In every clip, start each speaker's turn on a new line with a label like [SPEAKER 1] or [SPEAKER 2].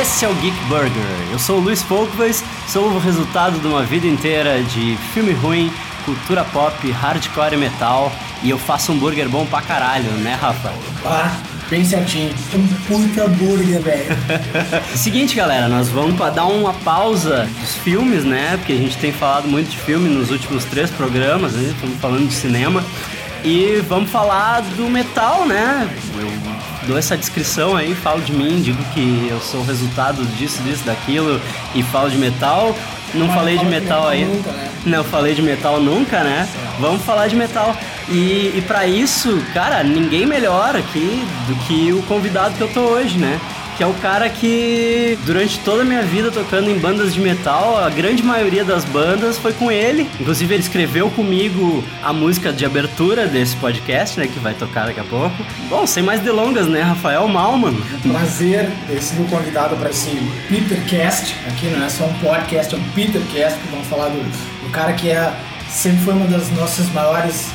[SPEAKER 1] esse é o Geek Burger. Eu sou o Luiz Folkways, sou o resultado de uma vida inteira de filme ruim, cultura pop, hardcore e metal, e eu faço um burger bom pra caralho, né, Rafa?
[SPEAKER 2] Ah, bem certinho. Um puta burger, velho.
[SPEAKER 1] Seguinte, galera, nós vamos dar uma pausa dos filmes, né? Porque a gente tem falado muito de filme nos últimos três programas, né? Estamos falando de cinema. E vamos falar do metal, né? Eu dou essa descrição aí, falo de mim, digo que eu sou o resultado disso, disso, daquilo e falo de metal. Não
[SPEAKER 2] Mas
[SPEAKER 1] falei de
[SPEAKER 2] fala de
[SPEAKER 1] metal
[SPEAKER 2] metal
[SPEAKER 1] aí.
[SPEAKER 2] nunca, né?
[SPEAKER 1] Não falei de metal nunca, né? Vamos falar de metal. E, e para isso, cara, ninguém melhor aqui do que o convidado que eu tô hoje, né? Que é o cara que, durante toda a minha vida tocando em bandas de metal, a grande maioria das bandas foi com ele. Inclusive, ele escreveu comigo a música de abertura desse podcast, né? Que vai tocar daqui a pouco. Bom, sem mais delongas, né? Rafael Malman.
[SPEAKER 2] Prazer ter sido convidado para esse Petercast. Aqui não é só um podcast, é um Petercast. que Vamos falar do, do cara que é, sempre foi uma das nossas maiores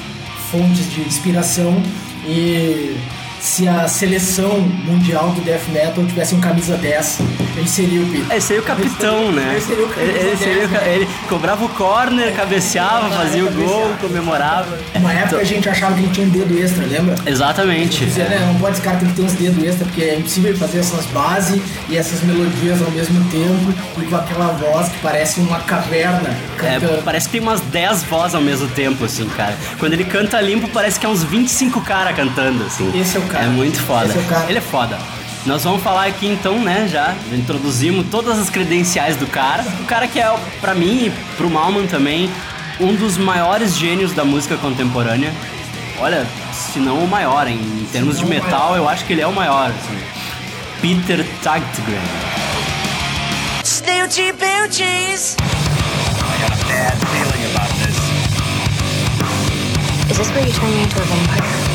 [SPEAKER 2] fontes de inspiração. E se a seleção mundial do death metal tivesse um camisa 10, ele seria o Peter.
[SPEAKER 1] Aí é o capitão, né?
[SPEAKER 2] Ele seria o
[SPEAKER 1] Ele, ele seria o ca- ele cobrava o corner, cabeceava, fazia o gol, comemorava.
[SPEAKER 2] Uma época a gente achava que ele tinha um dedo extra, lembra?
[SPEAKER 1] Exatamente.
[SPEAKER 2] Dizia, né, não pode, esse cara tem que ter uns dedos extra, porque é impossível fazer essas bases e essas melodias ao mesmo tempo e com aquela voz que parece uma caverna
[SPEAKER 1] É,
[SPEAKER 2] cantando.
[SPEAKER 1] parece que tem umas 10 vozes ao mesmo tempo, assim, cara. Quando ele canta limpo, parece que é uns 25 caras cantando, assim.
[SPEAKER 2] Esse é o cara.
[SPEAKER 1] É muito foda.
[SPEAKER 2] Esse é o cara.
[SPEAKER 1] Ele é foda. Nós vamos falar aqui então, né, já introduzimos todas as credenciais do cara. O cara que é, pra mim e pro Malman também, um dos maiores gênios da música contemporânea. Olha, se não o maior, em, em termos de metal, eu acho que ele é o maior, assim. Peter Tagtgren.
[SPEAKER 3] Snoochie boochies.
[SPEAKER 4] Is this where you turn me into a vampire?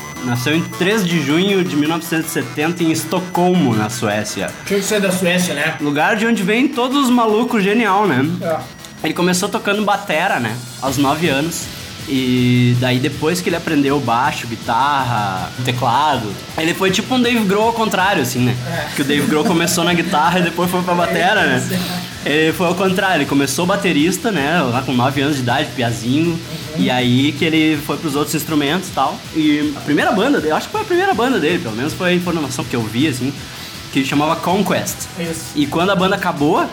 [SPEAKER 1] nasceu em 3 de junho de 1970 em Estocolmo, na Suécia.
[SPEAKER 2] Tinha que ser da Suécia, né?
[SPEAKER 1] Lugar de onde vem todos os malucos genial, né?
[SPEAKER 2] É.
[SPEAKER 1] Ele começou tocando batera, né? Aos 9 anos. E daí depois que ele aprendeu baixo, guitarra, teclado, ele foi tipo um Dave Grohl ao contrário, assim, né?
[SPEAKER 2] É.
[SPEAKER 1] Que o Dave Grohl começou na guitarra e depois foi pra batera, né? Ele foi ao contrário, ele começou baterista, né? Lá com 9 anos de idade, piazinho. E aí que ele foi pros outros instrumentos e tal. E a primeira banda dele, eu acho que foi a primeira banda dele, pelo menos foi a informação que eu vi, assim, que chamava Conquest.
[SPEAKER 2] Isso.
[SPEAKER 1] E quando a banda acabou,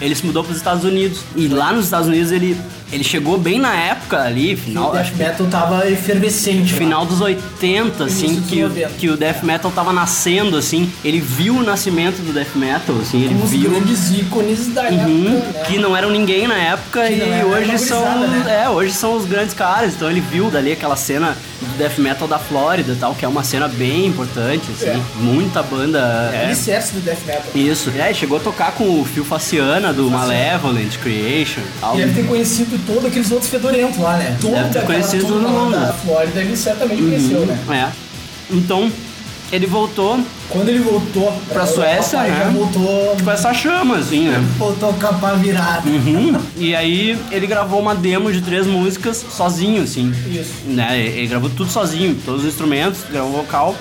[SPEAKER 1] ele se mudou para os Estados Unidos. E lá nos Estados Unidos ele, ele chegou bem na época ali,
[SPEAKER 2] O
[SPEAKER 1] final,
[SPEAKER 2] death
[SPEAKER 1] acho que
[SPEAKER 2] metal tava efervescente.
[SPEAKER 1] final dos 80, assim, que, o-
[SPEAKER 2] 90.
[SPEAKER 1] que o death metal tava nascendo, assim. Ele viu o nascimento do death metal, assim, ele
[SPEAKER 2] os
[SPEAKER 1] viu.
[SPEAKER 2] grandes ícones da
[SPEAKER 1] Uhum,
[SPEAKER 2] época, né?
[SPEAKER 1] que não eram ninguém na época
[SPEAKER 2] Que
[SPEAKER 1] e hoje são
[SPEAKER 2] né?
[SPEAKER 1] é hoje são os grandes caras então ele viu dali aquela cena do death metal da Flórida e tal que é uma cena bem importante assim
[SPEAKER 2] É.
[SPEAKER 1] muita banda é,
[SPEAKER 2] Alicerce do death metal.
[SPEAKER 1] isso é chegou a tocar com o Phil Faciana do Malevolent Creation e tal
[SPEAKER 2] deve ter conhecido todos aqueles outros fedorentos lá, né? Toda
[SPEAKER 1] Deve ter conhecido todo
[SPEAKER 2] lá
[SPEAKER 1] mundo.
[SPEAKER 2] Da Flórida ele certamente conheceu, né?
[SPEAKER 1] é então ele voltou
[SPEAKER 2] Quando ele voltou
[SPEAKER 1] Pra Suécia, né?
[SPEAKER 2] Já voltou,
[SPEAKER 1] com essa chama assim né
[SPEAKER 2] voltou com a pá virada.
[SPEAKER 1] Uhum. E aí ele gravou uma demo de três músicas sozinho, assim.
[SPEAKER 2] Isso.
[SPEAKER 1] Né? Ele gravou tudo sozinho, todos os instrumentos, gravou vocal.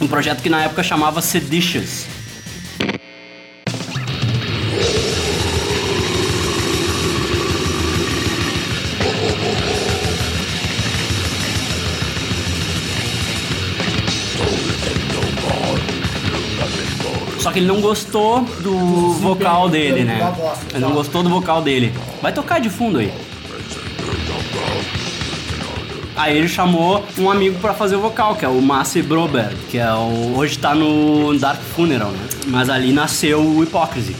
[SPEAKER 1] Um projeto que na época chamava Seditious. Que ele não gostou do vocal dele, né? Ele não gostou do vocal dele. Vai tocar de fundo aí. Aí ele chamou um amigo pra fazer o vocal, que é o Massi Broberg, que é o, hoje tá no Dark Funeral, né? Mas ali nasceu o Hypocrisy.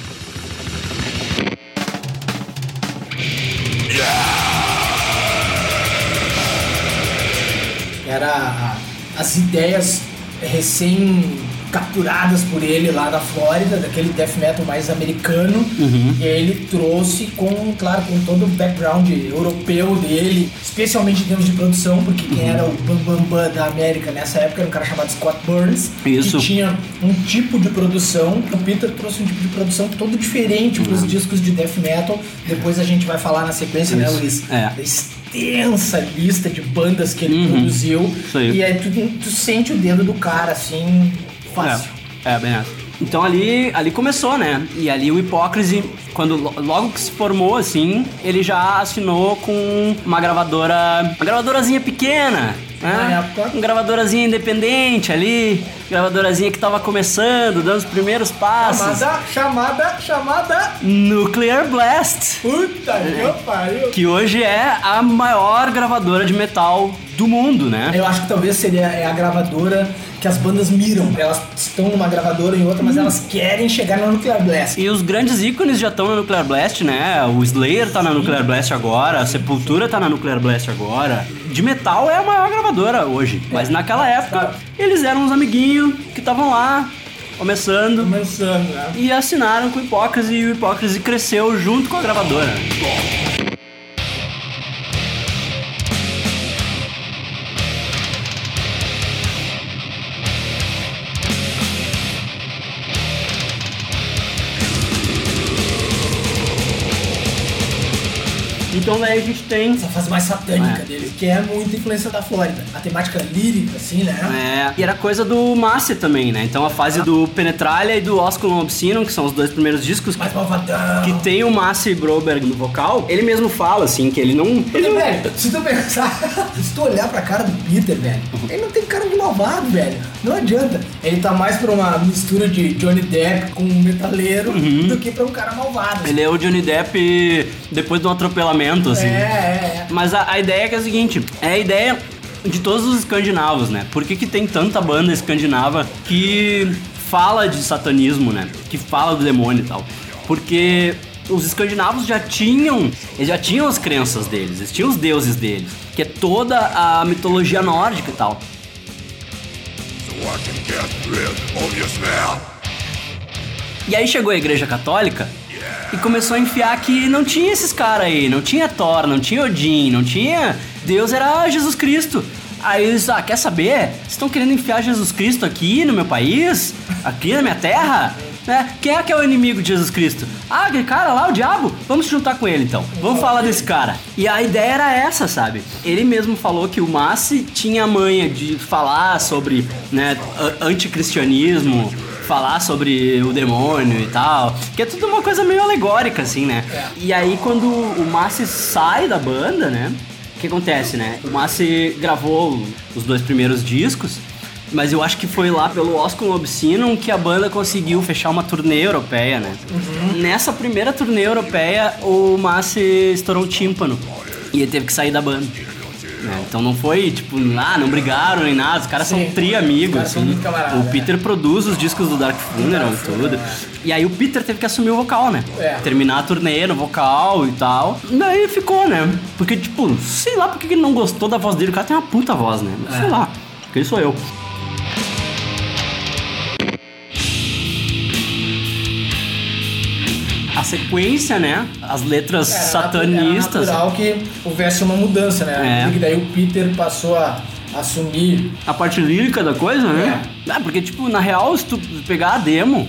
[SPEAKER 2] Era as ideias recém capturadas por ele lá na Flórida, daquele death metal mais americano. E aí ele trouxe com, claro, com todo o background europeu dele, especialmente em termos de produção, porque quem era o Bam Bam Bam da América nessa época era um cara chamado Scott Burns,
[SPEAKER 1] Isso.
[SPEAKER 2] que tinha um tipo de produção. O Peter trouxe um tipo de produção todo diferente para os discos de death metal. Depois a gente vai falar na sequência, né,
[SPEAKER 1] Isso.
[SPEAKER 2] Luiz?
[SPEAKER 1] É.
[SPEAKER 2] Da extensa lista de bandas que ele produziu.
[SPEAKER 1] Uhum. Aí.
[SPEAKER 2] E aí tu, tu sente o dedo do cara assim, fácil.
[SPEAKER 1] É, é bem essa. Então ali, ali começou, né? E ali o Hipócrise, quando lo- logo que se formou, assim, ele já assinou com uma gravadora. Uma gravadorazinha pequena,
[SPEAKER 2] Na
[SPEAKER 1] né?
[SPEAKER 2] época.
[SPEAKER 1] Uma gravadorazinha independente ali, gravadorazinha que tava começando, dando os primeiros passos.
[SPEAKER 2] Chamada, chamada, chamada.
[SPEAKER 1] Nuclear Blast.
[SPEAKER 2] Puta que pariu.
[SPEAKER 1] Que hoje é a maior gravadora de metal do mundo, né?
[SPEAKER 2] Eu acho que talvez seria é a gravadora que as bandas miram. Elas estão numa gravadora em outra, mas elas querem chegar na Nuclear Blast.
[SPEAKER 1] E os grandes ícones já estão na Nuclear Blast, né? O Slayer tá na Nuclear Blast agora, a Sepultura tá na Nuclear Blast agora. De metal é a maior gravadora hoje. Mas naquela época, eles eram uns amiguinhos que estavam lá, começando.
[SPEAKER 2] Começando, né?
[SPEAKER 1] E assinaram com o Hipócrise e o Hipócrise cresceu junto com a gravadora. Então daí a gente tem
[SPEAKER 2] Essa fase mais satânica
[SPEAKER 1] É.
[SPEAKER 2] dele, que é muita influência da Flórida. A temática lírica, assim, né?
[SPEAKER 1] É, e era coisa do Massi também, né? Então a fase do Penetralia e do Osculum Obscinum, que são os dois primeiros discos,
[SPEAKER 2] Mais malvadão.
[SPEAKER 1] que tem o Massi Broberg no vocal, ele mesmo fala, assim, que ele não... Ele
[SPEAKER 2] velho, se tu pensar, se tu olhar pra cara do Peter, velho, ele não tem cara de malvado, velho. Não adianta. Ele tá mais pra uma mistura de Johnny Depp com um metaleiro do que pra um cara malvado.
[SPEAKER 1] Ele é o Johnny Depp depois de um atropelamento, assim.
[SPEAKER 2] É, é, é.
[SPEAKER 1] Mas a, a ideia é que é a seguinte, é a ideia de todos os escandinavos, né? Por que, que tem tanta banda escandinava que fala de satanismo, né? Que fala do demônio e tal? Porque os escandinavos já tinham, eles já tinham as crenças deles, eles tinham os deuses deles, que é toda a mitologia nórdica e tal. E aí chegou a igreja católica e começou a enfiar que não tinha esses caras aí, não tinha Thor, não tinha Odin, não tinha. Deus era Jesus Cristo. Aí eles, ah, quer saber? Vocês estão querendo enfiar Jesus Cristo aqui no meu país? Aqui na minha terra? Né? Quem é que é o inimigo de Jesus Cristo? Ah, aquele cara lá, o diabo? Vamos se juntar com ele então. Vamos falar desse cara. E a ideia era essa, sabe? Ele mesmo falou que o Massi tinha a manha de falar sobre né, anticristianismo, falar sobre o demônio e tal. Que é tudo uma coisa meio alegórica, assim, né? E aí quando o Massi sai da banda, né? O que acontece, né? O Massi gravou os dois primeiros discos, mas eu acho que foi lá pelo Oscar Obscinum que a banda conseguiu fechar uma turnê europeia, né? Nessa primeira turnê europeia, o Massi estourou o tímpano e ele teve que sair da banda. né? Então não foi tipo, ah, não brigaram nem nada, os caras
[SPEAKER 2] Sim.
[SPEAKER 1] são tri amigos. Assim. o Peter produz os discos do Dark Funeral e tudo. E aí o Peter teve que assumir o vocal, né?
[SPEAKER 2] É.
[SPEAKER 1] Terminar a turnê no vocal e tal. Daí ficou, né? Porque, tipo, sei lá porque ele não gostou da voz dele. O cara tem uma puta voz, né?
[SPEAKER 2] É.
[SPEAKER 1] Sei lá. Quem sou eu? Sequência, né? As letras
[SPEAKER 2] Era
[SPEAKER 1] satanistas.
[SPEAKER 2] Era natural que houvesse uma mudança, né?
[SPEAKER 1] É.
[SPEAKER 2] Porque daí o Peter passou a assumir.
[SPEAKER 1] a parte lírica da coisa, né? É. porque, tipo, na real, se tu pegar a demo,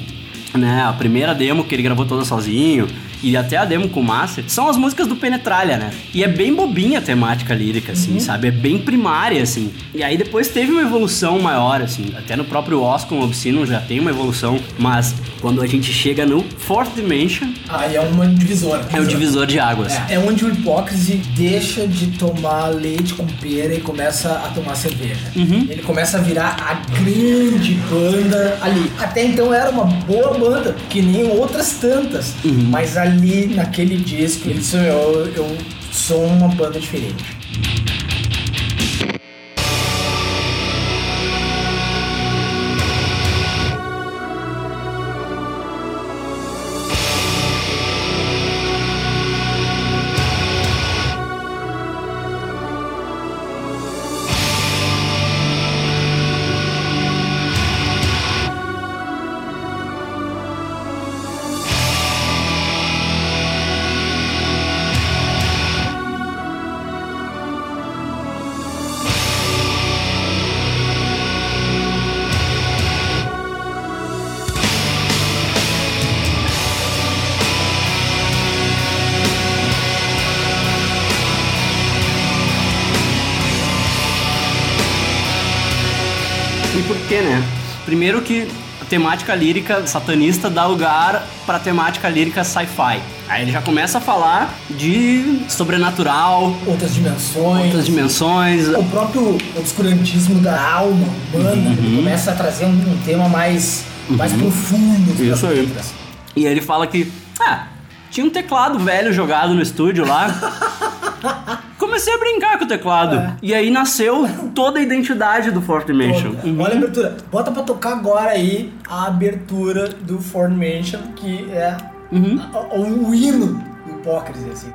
[SPEAKER 1] né? A primeira demo que ele gravou toda sozinho, e até a demo com o Master, são as músicas do Penetralha, né? E é bem bobinha a temática lírica, assim, sabe? É bem primária, assim. E aí depois teve uma evolução maior, assim. Até no próprio Oscar Obscino já tem uma evolução, mas quando a gente chega no Fourth Dimension,
[SPEAKER 2] Aí é uma divisora.
[SPEAKER 1] é o divisor de águas.
[SPEAKER 2] É, é onde o hipócrise deixa de tomar leite com pera e começa a tomar cerveja.
[SPEAKER 1] Uhum.
[SPEAKER 2] Ele começa a virar a grande banda ali. Até então era uma boa banda, que nem outras tantas.
[SPEAKER 1] Uhum.
[SPEAKER 2] Mas ali, naquele disco, ele disse, eu, eu sou uma banda diferente.
[SPEAKER 1] Primeiro que a temática lírica satanista dá lugar pra temática lírica sci-fi. Aí ele já começa a falar de sobrenatural,
[SPEAKER 2] Outras dimensões.
[SPEAKER 1] outras dimensões.
[SPEAKER 2] O próprio obscurantismo da alma humana
[SPEAKER 1] Uhum.
[SPEAKER 2] ele começa a trazer um, um tema mais, mais profundo.
[SPEAKER 1] Isso aí.
[SPEAKER 2] letras.
[SPEAKER 1] E ele fala que, ah, tinha um teclado velho jogado no estúdio lá. Comecei a brincar com o teclado.
[SPEAKER 2] É.
[SPEAKER 1] E aí nasceu toda a identidade do Dimension. Uhum.
[SPEAKER 2] Olha a abertura. Bota pra tocar agora aí a abertura do Formation, que é
[SPEAKER 1] Uhum.
[SPEAKER 2] o, o hino do hipócrise, assim.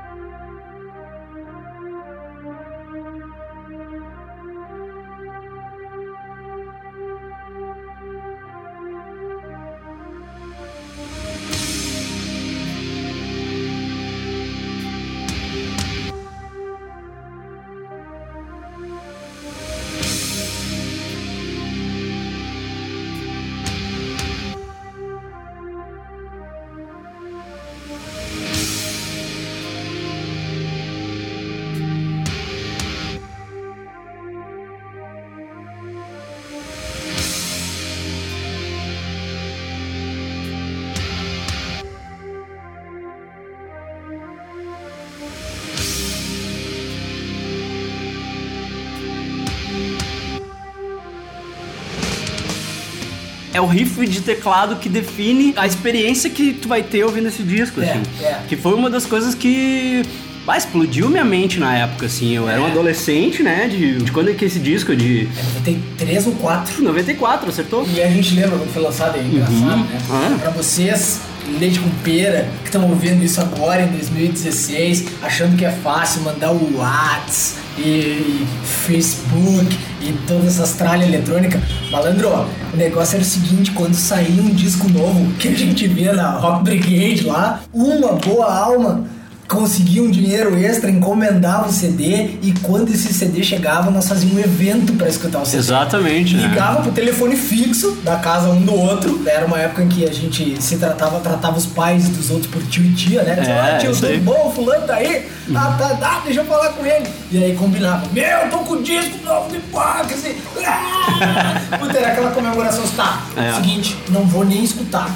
[SPEAKER 1] O riff de teclado que define a experiência que tu vai ter ouvindo esse disco,
[SPEAKER 2] É,
[SPEAKER 1] assim.
[SPEAKER 2] é.
[SPEAKER 1] Que foi uma das coisas que. Ah, explodiu minha mente na época, assim. Eu era um
[SPEAKER 2] É.
[SPEAKER 1] adolescente, né? De, de quando é que esse disco? De
[SPEAKER 2] É 93 ou 4.
[SPEAKER 1] 94, acertou?
[SPEAKER 2] E a gente lembra quando foi lançado, é engraçado, né?
[SPEAKER 1] Ah.
[SPEAKER 2] Pra vocês, leite com pera, que estão ouvindo isso agora em 2016, achando que é fácil mandar o Whats e, e Facebook e todas essas tralhas eletrônicas. Malandro, o negócio era o seguinte, quando saía um disco novo que a gente via na Rock Brigade lá, uma boa alma conseguia um dinheiro extra, encomendava o CD e quando esse CD chegava, nós fazíamos um evento pra escutar o CD.
[SPEAKER 1] Exatamente, né?
[SPEAKER 2] Ligava pro telefone fixo da casa um do outro. Era uma época em que a gente se tratava, tratava os pais dos outros por tio e tia, né? Tipo,
[SPEAKER 1] É,
[SPEAKER 2] ah, tio, tudo bom? Fulano tá aí? Ah, tá, tá, deixa eu falar com ele. E aí combinava, meu, tô com o disco novo de Hipócrise. Ah! Puta, era aquela comemoração, tá,
[SPEAKER 1] É.
[SPEAKER 2] seguinte, não vou nem escutar.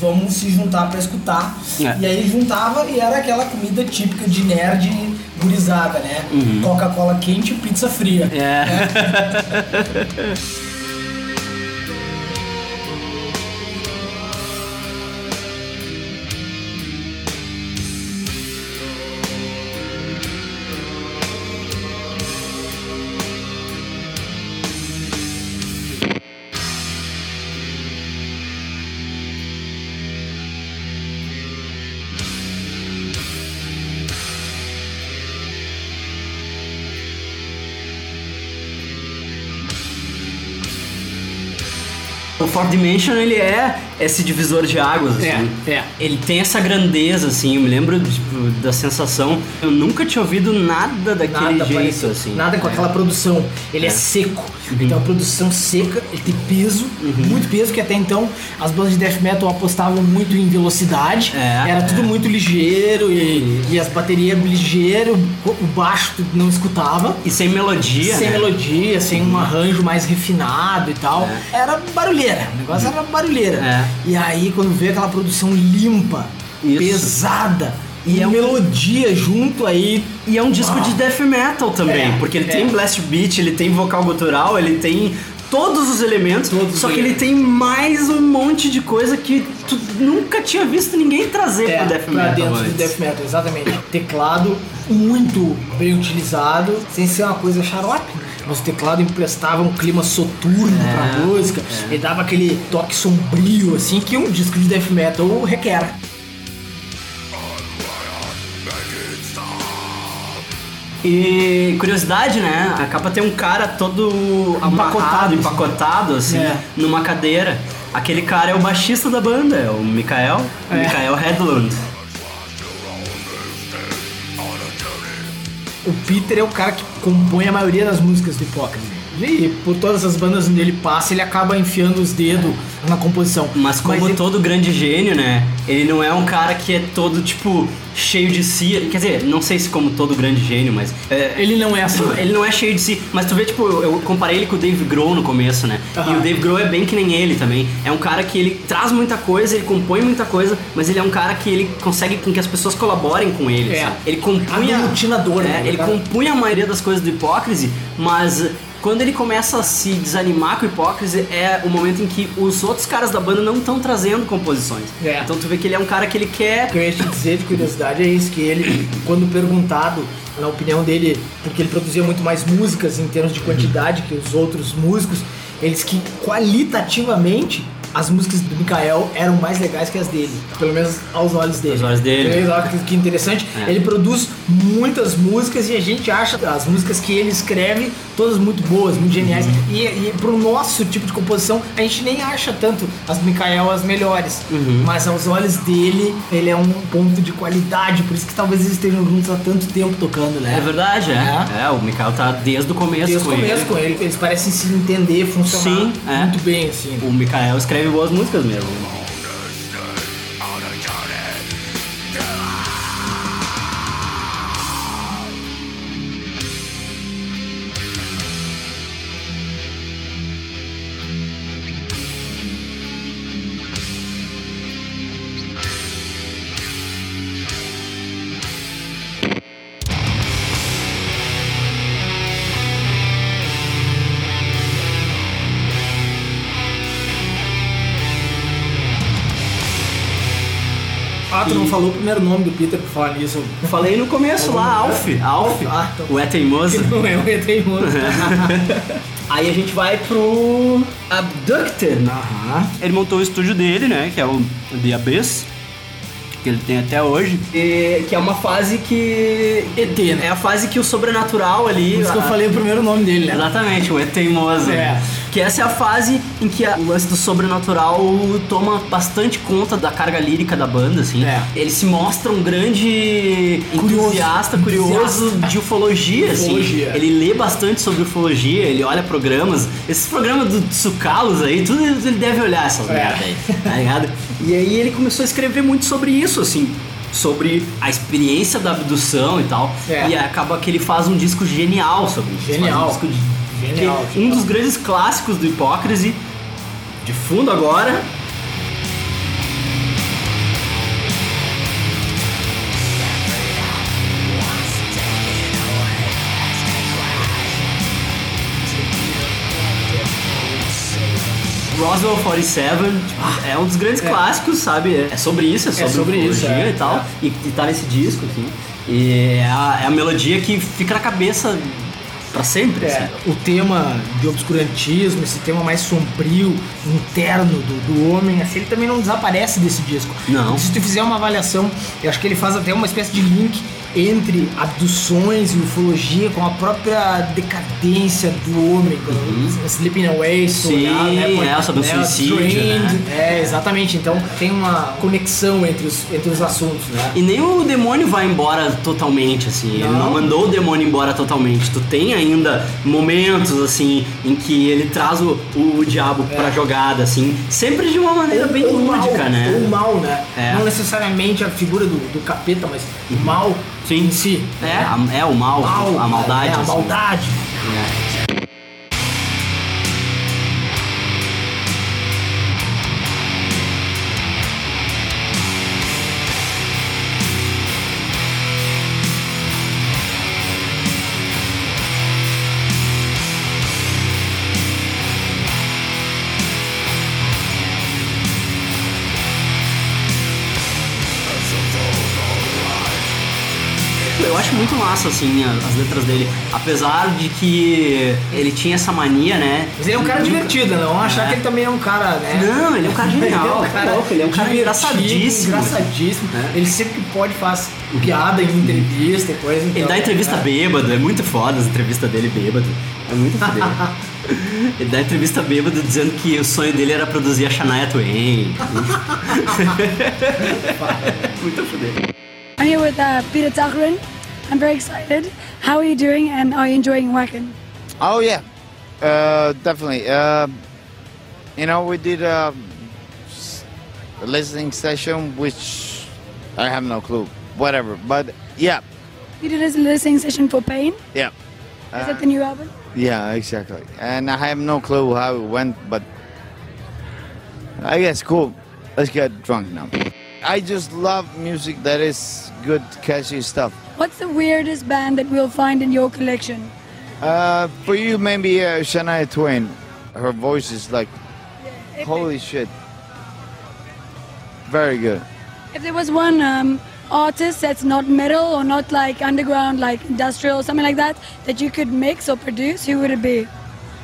[SPEAKER 2] Vamos se juntar pra escutar.
[SPEAKER 1] É.
[SPEAKER 2] E aí juntava e era aquela comida típica de nerd gurizada, né? Coca-Cola quente e pizza fria.
[SPEAKER 1] Uhum. É. Fourth Dimension, ele é esse divisor de águas, assim.
[SPEAKER 2] É, é.
[SPEAKER 1] Ele tem essa grandeza, assim. Eu me lembro tipo, da sensação. Eu nunca tinha ouvido nada daquele
[SPEAKER 2] Nada
[SPEAKER 1] jeito,
[SPEAKER 2] parecido.
[SPEAKER 1] assim.
[SPEAKER 2] Nada com aquela produção. Ele é, seco.
[SPEAKER 1] Uhum.
[SPEAKER 2] Então a produção seca, ele tem peso, muito peso, que até então as bandas de death metal apostavam muito em velocidade.
[SPEAKER 1] É,
[SPEAKER 2] era
[SPEAKER 1] é.
[SPEAKER 2] tudo muito ligeiro e, e as baterias ligeiro, o baixo tu não escutava.
[SPEAKER 1] E sem melodia,
[SPEAKER 2] sem
[SPEAKER 1] né?
[SPEAKER 2] melodia, sem um arranjo mais refinado e tal. Era barulheira. O negócio era barulheira.
[SPEAKER 1] É.
[SPEAKER 2] E aí, quando veio aquela produção limpa,
[SPEAKER 1] Isso.
[SPEAKER 2] pesada,
[SPEAKER 1] E é um-
[SPEAKER 2] melodia junto aí.
[SPEAKER 1] E é um disco
[SPEAKER 2] Ah.
[SPEAKER 1] de death metal também,
[SPEAKER 2] É,
[SPEAKER 1] porque ele
[SPEAKER 2] é.
[SPEAKER 1] tem blast beat, ele tem vocal gutural, ele tem todos os elementos,
[SPEAKER 2] Todos
[SPEAKER 1] só que ele tem mais um monte de coisa que tu nunca tinha visto ninguém trazer
[SPEAKER 2] É,
[SPEAKER 1] pro death
[SPEAKER 2] pra
[SPEAKER 1] metal
[SPEAKER 2] dentro
[SPEAKER 1] antes.
[SPEAKER 2] do death metal, exatamente. Teclado muito bem utilizado, sem ser uma coisa xarope. né? Mas o teclado emprestava um clima soturno
[SPEAKER 1] É,
[SPEAKER 2] pra música, ele dava aquele toque sombrio, assim, que um disco de death metal requer.
[SPEAKER 1] E curiosidade, né? A capa tem um cara todo amarrado,
[SPEAKER 2] Empacotado,
[SPEAKER 1] empacotado, assim,
[SPEAKER 2] É.
[SPEAKER 1] numa cadeira. Aquele cara é o baixista da banda, é o Mikael,
[SPEAKER 2] É.
[SPEAKER 1] Mikael Hedlund.
[SPEAKER 2] O Peter é o cara que compõe a maioria das músicas do Hipócrise. E por todas as bandas onde ele passa, ele acaba enfiando os dedos na composição.
[SPEAKER 1] Mas como
[SPEAKER 2] ele-
[SPEAKER 1] todo grande gênio, né? Ele não é um cara que é todo, tipo, cheio de si. Quer dizer, não sei se como todo grande gênio, mas. é,
[SPEAKER 2] Ele não é assim.
[SPEAKER 1] Ele não é cheio de si, mas tu vê, tipo, eu eu comparei ele com o Dave Grohl no começo, né? E o Dave Grohl é bem que nem ele também. É um cara que ele traz muita coisa, ele compõe muita coisa, mas ele é um cara que ele consegue com que as pessoas colaborem com ele.
[SPEAKER 2] É.
[SPEAKER 1] sabe? Ele compunha.
[SPEAKER 2] Aglutinador,
[SPEAKER 1] é,
[SPEAKER 2] né?
[SPEAKER 1] Ele compunha a maioria das coisas do Hipócrise, mas. Quando ele começa a se desanimar com o Hipócrise, é o momento em que os outros caras da banda não estão trazendo composições.
[SPEAKER 2] É.
[SPEAKER 1] Então tu vê que ele é um cara que ele quer
[SPEAKER 2] O que eu ia te dizer de curiosidade é isso, que ele, quando perguntado, na opinião dele, porque ele produzia muito mais músicas em termos de quantidade que os outros músicos, ele disse que qualitativamente as músicas do Mikael eram mais legais que as dele, pelo menos aos olhos dele.
[SPEAKER 1] Aos olhos dele.
[SPEAKER 2] Entendeu? Olha Que, que interessante.
[SPEAKER 1] É.
[SPEAKER 2] Ele produz muitas músicas e a gente acha as músicas que ele escreve todas muito boas, muito geniais.
[SPEAKER 1] Uhum.
[SPEAKER 2] E, e pro nosso tipo de composição, a gente nem acha tanto as Mikael as melhores.
[SPEAKER 1] Uhum.
[SPEAKER 2] Mas aos olhos dele, ele é um ponto de qualidade, por isso que talvez eles estejam juntos há tanto tempo tocando, né?
[SPEAKER 1] É verdade, é. É, o Mikael tá desde o começo
[SPEAKER 2] Desde o
[SPEAKER 1] com
[SPEAKER 2] começo
[SPEAKER 1] ele.
[SPEAKER 2] com ele, eles parecem se entender, funcionar
[SPEAKER 1] Sim, é.
[SPEAKER 2] muito bem, assim.
[SPEAKER 1] O Mikael escreve boas músicas mesmo.
[SPEAKER 2] Não falou o primeiro nome do Peter pra falar nisso.
[SPEAKER 1] Eu falei no começo lá, Alf. Alf.
[SPEAKER 2] Ah, então.
[SPEAKER 1] O É Teimoso.
[SPEAKER 2] Não é o Eteimoso.
[SPEAKER 1] Aí a gente vai pro Abducted.
[SPEAKER 2] Aham.
[SPEAKER 1] Ele montou o estúdio dele, né? Que é o The Abyss. Que ele tem até hoje. E, que é uma fase que.
[SPEAKER 2] ET, né?
[SPEAKER 1] É a fase que o sobrenatural ali.
[SPEAKER 2] Por isso que eu falei o primeiro nome dele, né?
[SPEAKER 1] Exatamente, o É Teimoso.
[SPEAKER 2] É.
[SPEAKER 1] Que essa é a fase em que a- o lance do sobrenatural toma bastante conta da carga lírica da banda, assim.
[SPEAKER 2] É.
[SPEAKER 1] Ele se mostra um grande
[SPEAKER 2] Curioso.
[SPEAKER 1] entusiasta, curioso
[SPEAKER 2] Entusiasta.
[SPEAKER 1] de ufologia, assim.
[SPEAKER 2] Ufologia.
[SPEAKER 1] Ele lê bastante sobre ufologia, ele olha programas. Esses programas do Tsukalos aí, tudo ele deve olhar essas
[SPEAKER 2] É.
[SPEAKER 1] merda aí, tá ligado? E aí ele começou a escrever muito sobre isso, assim. Sobre a experiência da abdução e tal.
[SPEAKER 2] É.
[SPEAKER 1] E acaba que ele faz um disco genial sobre isso.
[SPEAKER 2] Genial.
[SPEAKER 1] Um disco
[SPEAKER 2] Genial,
[SPEAKER 1] que- Um dos grandes clássicos do Hipócrise, de fundo agora. Roswell 47 tipo, é um dos grandes clássicos, sabe? É é sobre isso, é sobre,
[SPEAKER 2] sobre isso, é,
[SPEAKER 1] e tal. E, e tá nesse disco, assim. E é a, é a melodia que fica na cabeça pra sempre,
[SPEAKER 2] É,
[SPEAKER 1] assim.
[SPEAKER 2] o tema de obscurantismo, esse tema mais sombrio, interno do, do homem, assim, ele também não desaparece desse disco.
[SPEAKER 1] Não.
[SPEAKER 2] Se tu fizer uma avaliação, eu acho que ele faz até uma espécie de link entre abduções e ufologia com a própria decadência do homem, com Sleeping Away,
[SPEAKER 1] Uhum. Sim,
[SPEAKER 2] olhar, né, pode-
[SPEAKER 1] é, sobre o
[SPEAKER 2] né,
[SPEAKER 1] suicídio,
[SPEAKER 2] Drained,
[SPEAKER 1] né?
[SPEAKER 2] É, exatamente. Então tem uma conexão entre os, entre os assuntos, né?
[SPEAKER 1] E nem o demônio vai embora totalmente, assim. Ele
[SPEAKER 2] Não.
[SPEAKER 1] não mandou o demônio embora totalmente. Tu tem ainda momentos, assim, em que ele traz o, o diabo pra jogada, assim. Sempre de uma maneira bem
[SPEAKER 2] ou
[SPEAKER 1] lúdica,
[SPEAKER 2] mal,
[SPEAKER 1] né?
[SPEAKER 2] Ou mal, né?
[SPEAKER 1] É.
[SPEAKER 2] Não necessariamente a figura do, do capeta, mas o mal
[SPEAKER 1] Sim.
[SPEAKER 2] em si.
[SPEAKER 1] É, a- é o mal,
[SPEAKER 2] Mal,
[SPEAKER 1] a maldade.
[SPEAKER 2] É, a
[SPEAKER 1] assim.
[SPEAKER 2] maldade.
[SPEAKER 1] É. Eu acho muito massa, assim, as letras dele. Apesar de que ele tinha essa mania, né?
[SPEAKER 2] Mas ele é um cara divertido, não vamos achar
[SPEAKER 1] É.
[SPEAKER 2] que ele também é um cara, né?
[SPEAKER 1] Não, ele é um cara genial.
[SPEAKER 2] Ele é um cara,
[SPEAKER 1] louco, ele é um cara engraçadíssimo.
[SPEAKER 2] engraçadíssimo.
[SPEAKER 1] É.
[SPEAKER 2] Ele sempre que pode faz piada em entrevista e coisa.
[SPEAKER 1] Ele
[SPEAKER 2] então,
[SPEAKER 1] dá entrevista
[SPEAKER 2] né?
[SPEAKER 1] bêbado, é muito foda as entrevistas dele bêbado. É muito foda. Ele dá entrevista bêbado dizendo que o sonho dele era produzir a Shania Twain. muito foda.
[SPEAKER 5] I'm here with uh, Peter Tuchman. I'm very excited. How are you doing and are you enjoying Wacken?
[SPEAKER 6] Oh yeah,
[SPEAKER 5] Uh, definitely. Uh, you know, we did a listening session, which I have no clue. Whatever, but yeah,
[SPEAKER 6] You did a listening session for Pain.
[SPEAKER 5] yeah,
[SPEAKER 6] Is that the new album?
[SPEAKER 5] yeah, exactly. And I have no clue how it went, but I guess cool. Let's get drunk now. I just love music that is good, catchy stuff.
[SPEAKER 6] What's the weirdest band that we'll find in your collection?
[SPEAKER 5] Uh, for you, maybe uh, Shania Twain. Her voice is like, holy shit. Very good.
[SPEAKER 6] If there was one um, artist that's not metal or not like underground, like industrial, or something like that, that you could mix or produce, who would it be?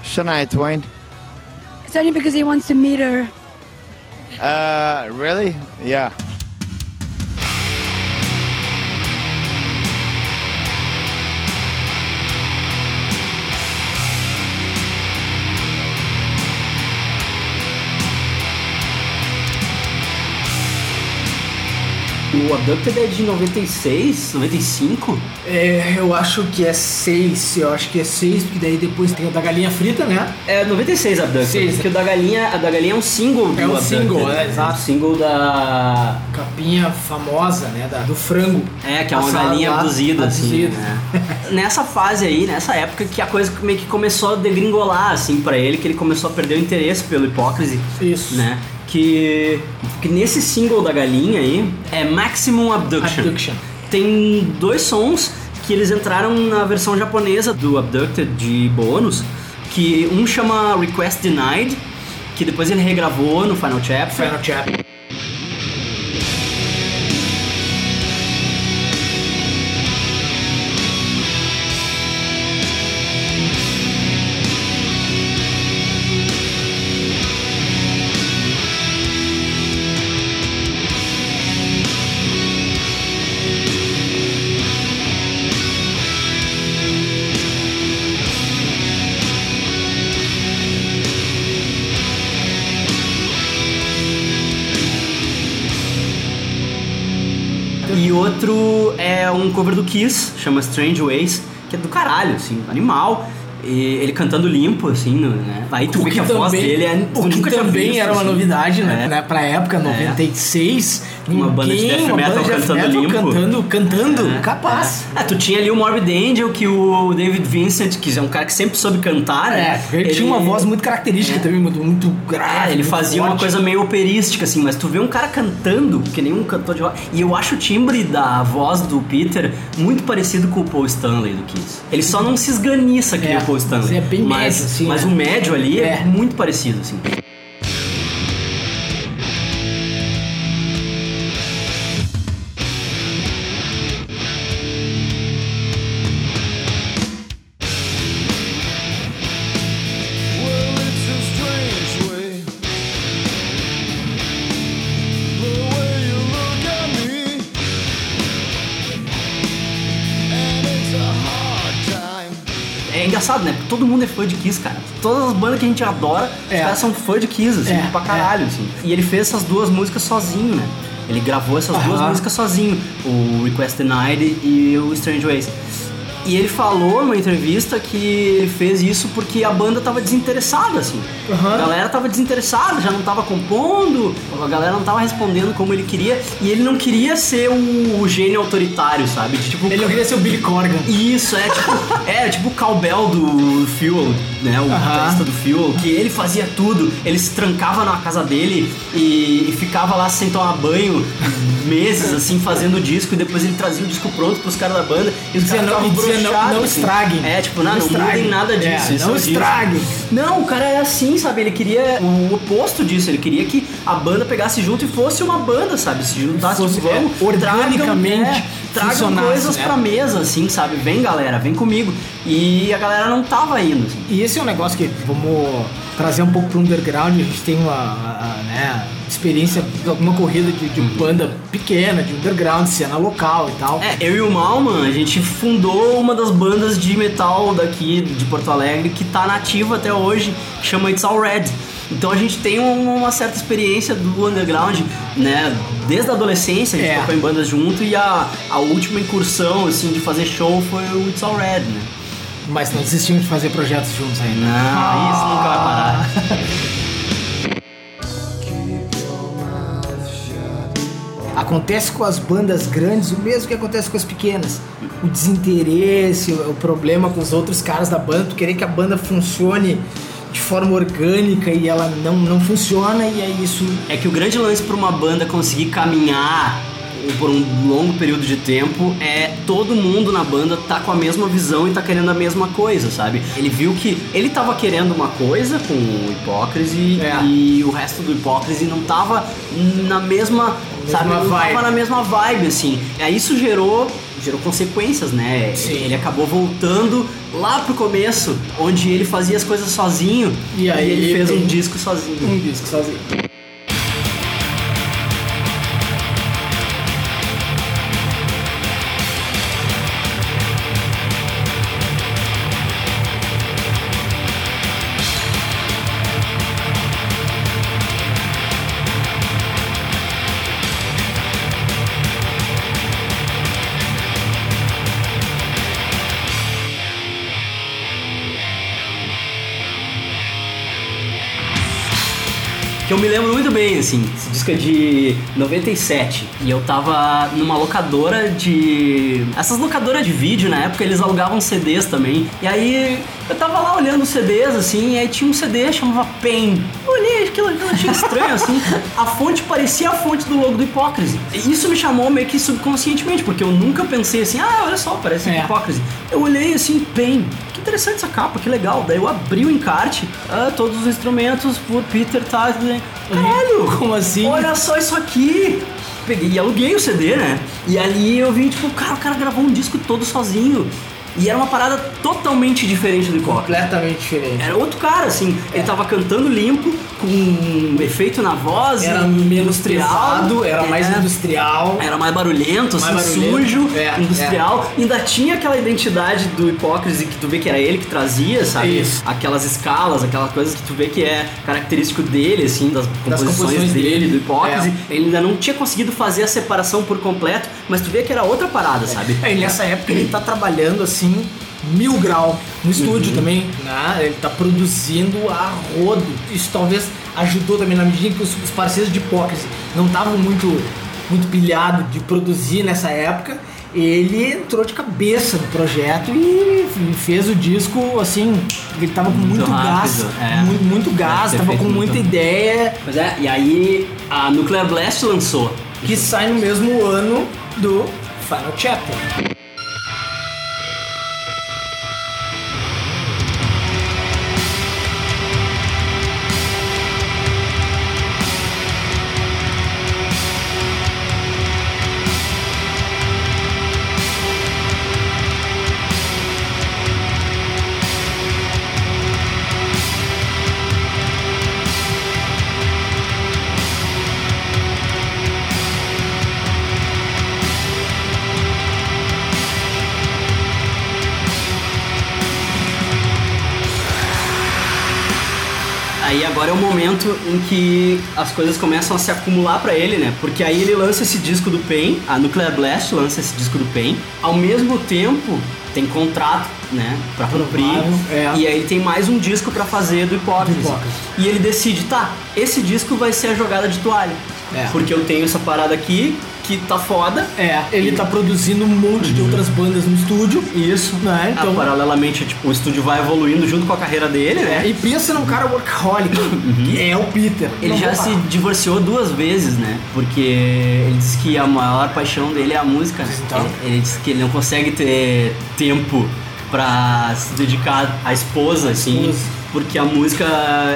[SPEAKER 5] Shania Twain.
[SPEAKER 6] It's only because he wants to meet her.
[SPEAKER 5] Uh, really? Yeah.
[SPEAKER 1] O Abducted é de 96, 95?
[SPEAKER 2] É, eu acho que é 6, eu acho que é 6, porque daí depois tem o da galinha frita, né?
[SPEAKER 1] É 96 Abducted.
[SPEAKER 2] Seis.
[SPEAKER 1] Porque o da galinha, a da galinha é um single do
[SPEAKER 2] É um
[SPEAKER 1] Abducted.
[SPEAKER 2] single, é, exato.
[SPEAKER 1] Um single da.
[SPEAKER 2] Capinha famosa, né? Da, do frango.
[SPEAKER 1] É, que é uma galinha
[SPEAKER 2] lá,
[SPEAKER 1] abduzida, assim.
[SPEAKER 2] abduzido.
[SPEAKER 1] né? Nessa fase aí, nessa época que a coisa meio que começou a degringolar, assim, pra ele, que ele começou a perder o interesse pelo Hipócrise.
[SPEAKER 2] Isso.
[SPEAKER 1] Né? Que, que nesse single da galinha aí é Maximum Abduction.
[SPEAKER 2] Abduction.
[SPEAKER 1] Tem dois sons que eles entraram na versão japonesa do Abducted de bônus, que um chama Request Denied, que depois ele regravou no Final Chapter.
[SPEAKER 2] Final Chapter.
[SPEAKER 1] Cover do Kiss, chama Strange Ways, que é do caralho, assim, animal. E ele cantando limpo, assim, né? Aí tu
[SPEAKER 2] O
[SPEAKER 1] vê
[SPEAKER 2] que
[SPEAKER 1] que a voz
[SPEAKER 2] também,
[SPEAKER 1] dele é.
[SPEAKER 2] o que também
[SPEAKER 1] visto,
[SPEAKER 2] era uma
[SPEAKER 1] assim.
[SPEAKER 2] novidade, né?
[SPEAKER 1] É.
[SPEAKER 2] Pra época, 96.
[SPEAKER 1] Uma banda de death
[SPEAKER 2] uma
[SPEAKER 1] metal
[SPEAKER 2] de death
[SPEAKER 1] cantando
[SPEAKER 2] metal
[SPEAKER 1] limpo.
[SPEAKER 2] Cantando, cantando,
[SPEAKER 1] É,
[SPEAKER 2] capaz.
[SPEAKER 1] É. Ah, tu tinha ali o Morbid Angel, que o David Vincent, que é um cara que sempre soube cantar, né?
[SPEAKER 2] É, ele, tinha uma voz muito característica também, muito, muito grave.
[SPEAKER 1] É, ele
[SPEAKER 2] muito
[SPEAKER 1] fazia uma
[SPEAKER 2] forte.
[SPEAKER 1] coisa meio operística, assim, mas tu vê um cara cantando, que nem um cantor de rock. E eu acho o timbre da voz do Peter muito parecido com o Paul Stanley do Kiss. Ele só não se esganiça que nem
[SPEAKER 2] É,
[SPEAKER 1] o Paul Stanley.
[SPEAKER 2] mas é bem
[SPEAKER 1] mas,
[SPEAKER 2] médio, assim,
[SPEAKER 1] Mas
[SPEAKER 2] né?
[SPEAKER 1] o médio ali é.
[SPEAKER 2] É.
[SPEAKER 1] muito parecido, assim. Engraçado, né? Porque todo mundo é fã de Kiss, cara. Todas as bandas que a gente adora, os
[SPEAKER 2] É.
[SPEAKER 1] caras são fã de Kiss, assim,
[SPEAKER 2] É,
[SPEAKER 1] pra caralho, assim. E ele fez essas duas músicas sozinho, né? Ele gravou essas duas músicas sozinho, o Request Denied e o Strange Ways. E ele falou numa entrevista que ele fez isso porque a banda tava desinteressada, assim.
[SPEAKER 2] Aham.
[SPEAKER 1] A galera tava desinteressada, já não tava compondo, a galera não tava respondendo como ele queria, e ele não queria ser o, o gênio autoritário, sabe? De, tipo,
[SPEAKER 2] Ele não queria ser o Billy Corgan.
[SPEAKER 1] isso, é tipo, é tipo o cowbell do Fuel, né? O guitarrista do Fuel, que ele fazia tudo. Ele se trancava na casa dele e, e ficava lá sem tomar banho meses, assim, fazendo o disco, e depois ele trazia o disco pronto pros caras da banda. E os
[SPEAKER 2] dizia não- dizia não- não
[SPEAKER 1] assim.
[SPEAKER 2] estraguem.
[SPEAKER 1] É, tipo, não,
[SPEAKER 2] Não
[SPEAKER 1] não, mudem nada disso.
[SPEAKER 2] É,
[SPEAKER 1] isso
[SPEAKER 2] não
[SPEAKER 1] é o disco.
[SPEAKER 2] estraguem.
[SPEAKER 1] Não, o cara era assim, sabe? Ele queria o oposto disso. Ele queria que a banda pegasse junto e fosse uma banda, sabe? Se juntasse,
[SPEAKER 2] Fosse,
[SPEAKER 1] tipo, vamos,
[SPEAKER 2] é, organicamente
[SPEAKER 1] tragam, é, tragam coisas
[SPEAKER 2] né?
[SPEAKER 1] pra mesa, assim, sabe? Vem galera, vem comigo. E a galera não tava indo, assim.
[SPEAKER 2] E esse é um negócio que vamos trazer um pouco pro underground. A gente tem uma a- a, né, experiência de alguma corrida de, de banda pequena, de underground, cena local e tal.
[SPEAKER 1] É, eu e o Malman, a gente fundou uma das bandas de metal daqui de Porto Alegre que tá nativa até hoje, que chama It's All Red. Então a gente tem um- uma certa experiência do underground, né? Desde a adolescência, a gente
[SPEAKER 2] É.
[SPEAKER 1] tocou em bandas junto e a, a última incursão, assim, de fazer show foi o It's All Red, né?
[SPEAKER 2] Mas não desistiam de fazer projetos juntos ainda.
[SPEAKER 1] Não, isso nunca vai parar.
[SPEAKER 2] Acontece com as bandas grandes o mesmo que acontece com as pequenas. O desinteresse, o problema com os outros caras da banda, tu querer que a banda funcione de forma orgânica e ela não, não funciona e é isso.
[SPEAKER 1] É que o grande lance pra uma banda conseguir caminhar por um longo período de tempo é todo mundo na banda tá com a mesma visão e tá querendo a mesma coisa, sabe? Ele viu que ele tava querendo uma coisa com o Hipócrise
[SPEAKER 2] É.
[SPEAKER 1] e o resto do Hipócrise não tava na mesma, sabe? Não
[SPEAKER 2] vibe.
[SPEAKER 1] tava na mesma vibe, assim. E aí isso gerou gerou consequências, né?
[SPEAKER 2] Sim.
[SPEAKER 1] Ele acabou voltando lá pro começo, onde ele fazia as coisas sozinho
[SPEAKER 2] E aí
[SPEAKER 1] ele fez um disco sozinho.
[SPEAKER 2] Um disco sozinho.
[SPEAKER 1] Que eu me lembro muito bem, assim, esse disco é de 97 e eu tava numa locadora de. Essas locadoras de vídeo na época eles alugavam CDs também. E aí eu tava lá olhando os CDs, assim, e aí tinha um CD chamava Pain. Eu olhei aquilo, aquilo achei estranho, assim. A fonte parecia a fonte do logo do Hipócrise. E isso me chamou meio que subconscientemente, porque eu nunca pensei assim, ah, olha só, parece
[SPEAKER 2] É.
[SPEAKER 1] Hipócrise. Eu olhei assim, Pain. Interessante essa capa, que legal. Daí eu abri o encarte, ah, todos os instrumentos por Peter Tasley. Caralho!
[SPEAKER 2] Como assim?
[SPEAKER 1] Olha só isso aqui! Peguei e aluguei o CD, né? E ali eu vi, tipo, cara, o cara gravou um disco todo sozinho. E era uma parada totalmente diferente do Hipócrise.
[SPEAKER 2] Completamente diferente.
[SPEAKER 1] Era outro cara, assim. Ele tava cantando limpo, com um efeito na voz.
[SPEAKER 2] Era menos
[SPEAKER 1] industrial.
[SPEAKER 2] pesado, era mais
[SPEAKER 1] É.
[SPEAKER 2] industrial.
[SPEAKER 1] Era mais barulhento, assim,
[SPEAKER 2] Mais barulhento.
[SPEAKER 1] sujo,
[SPEAKER 2] É,
[SPEAKER 1] industrial. Ainda tinha aquela identidade do hipócrise que tu vê que era ele que trazia, sabe?
[SPEAKER 2] Isso.
[SPEAKER 1] Aquelas escalas, aquelas coisas que tu vê que é característico dele, assim, das composições,
[SPEAKER 2] composições
[SPEAKER 1] dele,
[SPEAKER 2] dele.
[SPEAKER 1] do hipócrise.
[SPEAKER 2] É.
[SPEAKER 1] Ele ainda não tinha conseguido fazer a separação por completo, mas tu vê que era outra parada, sabe?
[SPEAKER 2] É, e nessa época ele tá trabalhando assim, mil grau no estúdio
[SPEAKER 1] Uhum.
[SPEAKER 2] também, né? Ele tá produzindo a rodo. Isso talvez ajudou também na medida que os, os parceiros de hipócrise não estavam muito, muito pilhados de produzir nessa época. Ele entrou de cabeça no projeto e fez o disco assim. Ele tava com muito,
[SPEAKER 1] Muito
[SPEAKER 2] gás,
[SPEAKER 1] é.
[SPEAKER 2] muito, muito gás, tava com
[SPEAKER 1] muito.
[SPEAKER 2] muita ideia.
[SPEAKER 1] Pois é, e aí a Nuclear Blast lançou.
[SPEAKER 2] Que sai no mesmo ano do Final Chapter.
[SPEAKER 1] Agora é o momento em que as coisas começam a se acumular pra ele, né? Porque aí ele lança esse disco do Pain, a Nuclear Blast lança esse disco do Pain. Ao mesmo tempo, tem contrato, né, pra cumprir.
[SPEAKER 2] É.
[SPEAKER 1] E aí ele tem mais um disco pra fazer do Hipócrise.
[SPEAKER 2] Do Hipócrise.
[SPEAKER 1] E ele decide, tá, esse disco vai ser a jogada de toalha.
[SPEAKER 2] É.
[SPEAKER 1] Porque eu tenho essa parada aqui que tá foda.
[SPEAKER 2] É, ele tá produzindo um monte de outras bandas no estúdio.
[SPEAKER 1] Isso,
[SPEAKER 2] Né, então-
[SPEAKER 1] Ah, paralelamente, tipo, o estúdio vai evoluindo junto com a carreira dele, né?
[SPEAKER 2] E pensa num cara workaholic, que é o Peter.
[SPEAKER 1] Ele
[SPEAKER 2] Não
[SPEAKER 1] já se divorciou duas vezes, né? Porque ele disse que a maior paixão dele é a música. né?
[SPEAKER 2] Então.
[SPEAKER 1] Ele, ele disse que ele não consegue ter tempo pra se dedicar à esposa, assim.
[SPEAKER 2] esposa.
[SPEAKER 1] Porque a música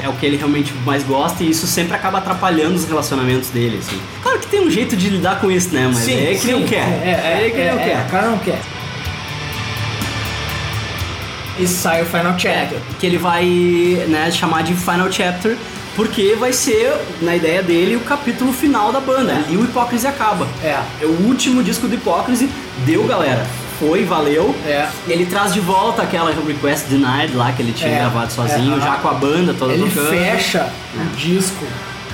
[SPEAKER 1] é o que ele realmente mais gosta e isso sempre acaba atrapalhando os relacionamentos dele, assim. Claro que tem um jeito de lidar com isso, né? Mas
[SPEAKER 2] Sim,
[SPEAKER 1] é que
[SPEAKER 2] sim,
[SPEAKER 1] não quer.
[SPEAKER 2] É, é,
[SPEAKER 1] ele que
[SPEAKER 2] é,
[SPEAKER 1] não
[SPEAKER 2] é,
[SPEAKER 1] quer.
[SPEAKER 2] O cara não quer. E sai o Final Chapter.
[SPEAKER 1] que ele vai né, chamar de Final Chapter, porque vai ser, na ideia dele, o capítulo final da banda. E o Hipócrise acaba.
[SPEAKER 2] É.
[SPEAKER 1] É o último disco do Hipócrise. Deu, galera. Foi, valeu.
[SPEAKER 2] É.
[SPEAKER 1] Ele traz de volta aquela Request Denied lá que ele tinha
[SPEAKER 2] É.
[SPEAKER 1] gravado sozinho,
[SPEAKER 2] É.
[SPEAKER 1] já com a banda toda
[SPEAKER 2] Ele
[SPEAKER 1] tocando.
[SPEAKER 2] fecha o disco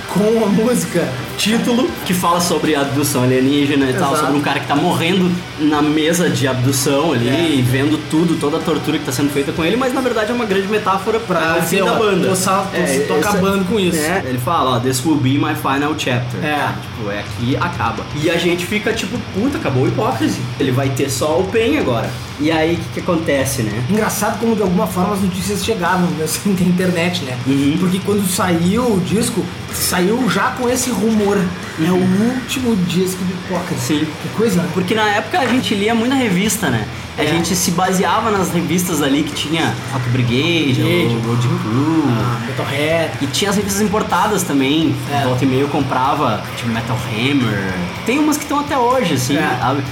[SPEAKER 2] com a música título.
[SPEAKER 1] que fala sobre abdução alienígena e tal,
[SPEAKER 2] Exato.
[SPEAKER 1] sobre um cara que tá morrendo na mesa de abdução ali
[SPEAKER 2] É.
[SPEAKER 1] e vendo tudo, toda a tortura que tá sendo feita com ele, mas na verdade é uma grande metáfora pra
[SPEAKER 2] Pra
[SPEAKER 1] o fim
[SPEAKER 2] dizer,
[SPEAKER 1] da banda.
[SPEAKER 2] tô tô- tô
[SPEAKER 1] esse-
[SPEAKER 2] acabando com isso.
[SPEAKER 1] É, ele fala, ó, this will be my final chapter.
[SPEAKER 2] É.
[SPEAKER 1] Tipo, é aqui, acaba. E a gente fica tipo, puta, acabou o hipócrise. Ele vai ter só o Pen agora. E aí, o que, que acontece, né?
[SPEAKER 2] Engraçado como de alguma forma as notícias chegavam assim, na internet, né?
[SPEAKER 1] Uhum.
[SPEAKER 2] Porque quando saiu o disco, saiu já com esse rumor. É o último disco do Hipócrise.
[SPEAKER 1] Uhum. Sim.
[SPEAKER 2] Que coisa, né?
[SPEAKER 1] Porque na época a gente lia muita revista, né? A
[SPEAKER 2] É.
[SPEAKER 1] gente se baseava nas revistas ali que tinha Rock Brigade,
[SPEAKER 2] Brigade.
[SPEAKER 1] o Road Crew.
[SPEAKER 2] Ah, Metalhead.
[SPEAKER 1] E tinha as revistas importadas também.
[SPEAKER 2] É.
[SPEAKER 1] Volta e meia eu comprava, tipo Metal Hammer. Tem umas que estão até hoje, assim.
[SPEAKER 2] É.
[SPEAKER 1] sabe?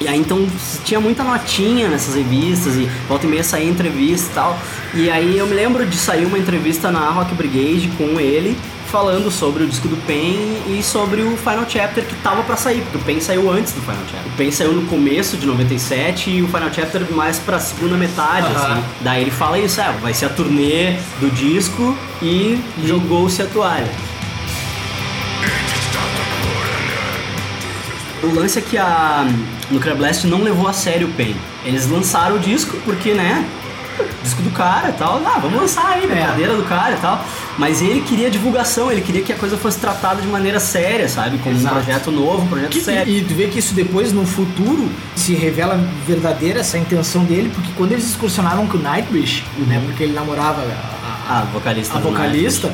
[SPEAKER 1] E aí então tinha muita notinha nessas revistas e volta e meia saía entrevista e tal. E aí eu me lembro de sair uma entrevista na Rock Brigade com ele falando sobre o disco do Pen e sobre o Final Chapter que tava pra sair, porque o Pen saiu antes do Final Chapter. O Pen saiu no começo de 97 e o Final Chapter mais pra segunda metade,
[SPEAKER 2] Aham.
[SPEAKER 1] assim. Daí ele fala isso, é, vai ser a turnê do disco e jogou-se a toalha. O lance é que a Nuclear Blast não levou a sério o Pain. Eles lançaram o disco porque, né? Disco do cara e tal. Ah, vamos lançar aí, brincadeira do cara e tal. Mas ele queria divulgação, ele queria que a coisa fosse tratada de maneira séria, sabe? Como
[SPEAKER 2] Exato.
[SPEAKER 1] um projeto novo, um projeto
[SPEAKER 2] Que-
[SPEAKER 1] sério.
[SPEAKER 2] e, tu vê que isso depois, no futuro, se revela verdadeira essa intenção dele, porque quando eles excursionavam com o Nightwish, né? Porque ele namorava a,
[SPEAKER 1] A vocalista.
[SPEAKER 2] a vocalista.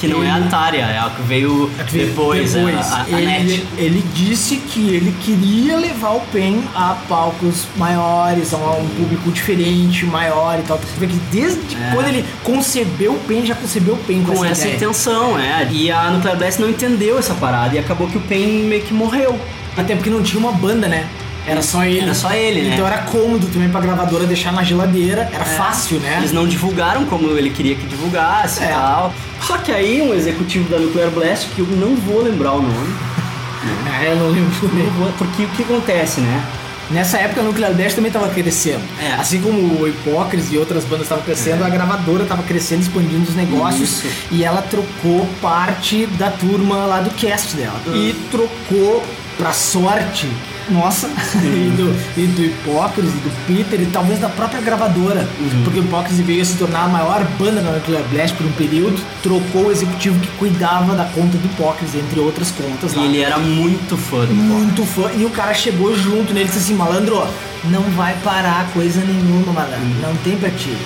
[SPEAKER 1] Que não é a
[SPEAKER 2] ele-
[SPEAKER 1] Tária, é a que veio
[SPEAKER 2] É que veio
[SPEAKER 1] depois, é a, a, a
[SPEAKER 2] ele,
[SPEAKER 1] Net.
[SPEAKER 2] ele disse que ele queria levar o PEN a palcos maiores, a um público diferente, maior e tal. Você vê que desde
[SPEAKER 1] É.
[SPEAKER 2] quando ele concebeu o PEN, já concebeu o PEN com,
[SPEAKER 1] Com essa
[SPEAKER 2] ideia.
[SPEAKER 1] intenção, é. E a Nuclear Blast não entendeu essa parada e acabou que o Pain meio que morreu.
[SPEAKER 2] Até porque não tinha uma banda, né? Era só ele.
[SPEAKER 1] Era só ele, né?
[SPEAKER 2] Então era cômodo também pra gravadora deixar na geladeira. Era fácil, né?
[SPEAKER 1] Eles não divulgaram como ele queria que divulgasse
[SPEAKER 2] É.
[SPEAKER 1] e tal. Só que aí um executivo da Nuclear Blast, que eu não vou lembrar o nome,
[SPEAKER 2] É, eu não lembro
[SPEAKER 1] não vou- porque o que acontece, né?
[SPEAKER 2] Nessa época a Nuclear Blast também tava crescendo.
[SPEAKER 1] É.
[SPEAKER 2] Assim como o Hipócrise e outras bandas estavam crescendo, a gravadora tava crescendo, expandindo os negócios.
[SPEAKER 1] Isso.
[SPEAKER 2] E ela trocou parte da turma lá do cast dela. E trocou pra sorte nossa e, do, e do Hipócrise, do Peter e talvez da própria gravadora. Porque o Hipócrise veio a se tornar a maior banda da Nuclear Blast por um período, trocou o executivo que cuidava da conta do Hipócrise, entre outras contas lá
[SPEAKER 1] E ele era muito fã do
[SPEAKER 2] muito fã. E o cara chegou junto nele e disse assim, malandro, não vai parar coisa nenhuma, malandro. Não tem pra ti.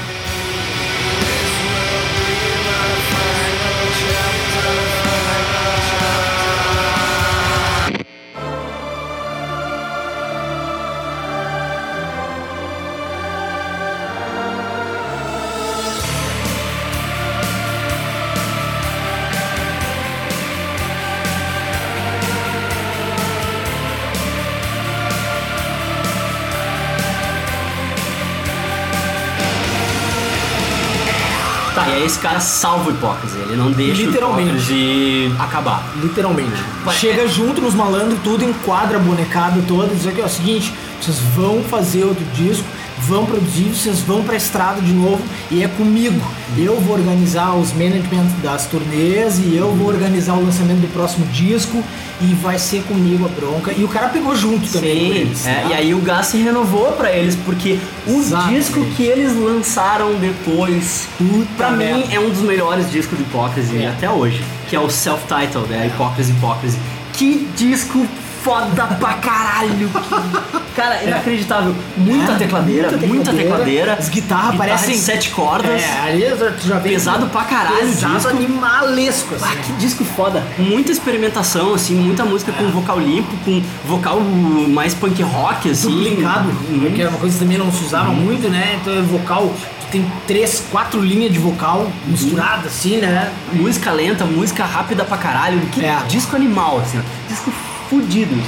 [SPEAKER 1] Esse cara salva o Hipócrise, ele não deixa
[SPEAKER 2] Literalmente.
[SPEAKER 1] o Hipócrise acabar.
[SPEAKER 2] Literalmente. Chega junto nos malandros, tudo, enquadra a bonecada toda, diz aqui, ó, seguinte, vocês vão fazer outro disco, vão produzir, vocês vão pra estrada de novo e é comigo. Eu vou organizar os management das turnês e eu vou organizar o lançamento do próximo disco e vai ser comigo a bronca. E o cara pegou junto também com
[SPEAKER 1] Sim,
[SPEAKER 2] eles.
[SPEAKER 1] é,
[SPEAKER 2] tá?
[SPEAKER 1] e aí o Gas se renovou pra eles, porque o
[SPEAKER 2] Exatamente.
[SPEAKER 1] disco que eles lançaram depois, pra mim, é um dos melhores discos de Hipócrise
[SPEAKER 2] É.
[SPEAKER 1] até hoje, que é o Self-Titled, né? Hipócrise, Hipócrise. Que disco foda pra caralho! que- Cara, inacreditável. Muita
[SPEAKER 2] É,
[SPEAKER 1] tecladeira, muita tecladeira.
[SPEAKER 2] As guitarras
[SPEAKER 1] guitarra
[SPEAKER 2] parecem.
[SPEAKER 1] de sete cordas.
[SPEAKER 2] É, ali tu já vem.
[SPEAKER 1] Pesado pra caralho
[SPEAKER 2] Pesado
[SPEAKER 1] disco.
[SPEAKER 2] animalesco, assim.
[SPEAKER 1] Ah, que disco foda. Muita experimentação, assim, muita música com vocal limpo, com vocal mais punk rock, assim.
[SPEAKER 2] duplicado,
[SPEAKER 1] Uhum.
[SPEAKER 2] porque era uma coisa que também não se usava muito, né? Então é vocal, tem três, quatro linhas de vocal misturadas assim, né?
[SPEAKER 1] Música lenta, música rápida pra caralho. Que
[SPEAKER 2] É.
[SPEAKER 1] disco animal, assim. Disco fudidos.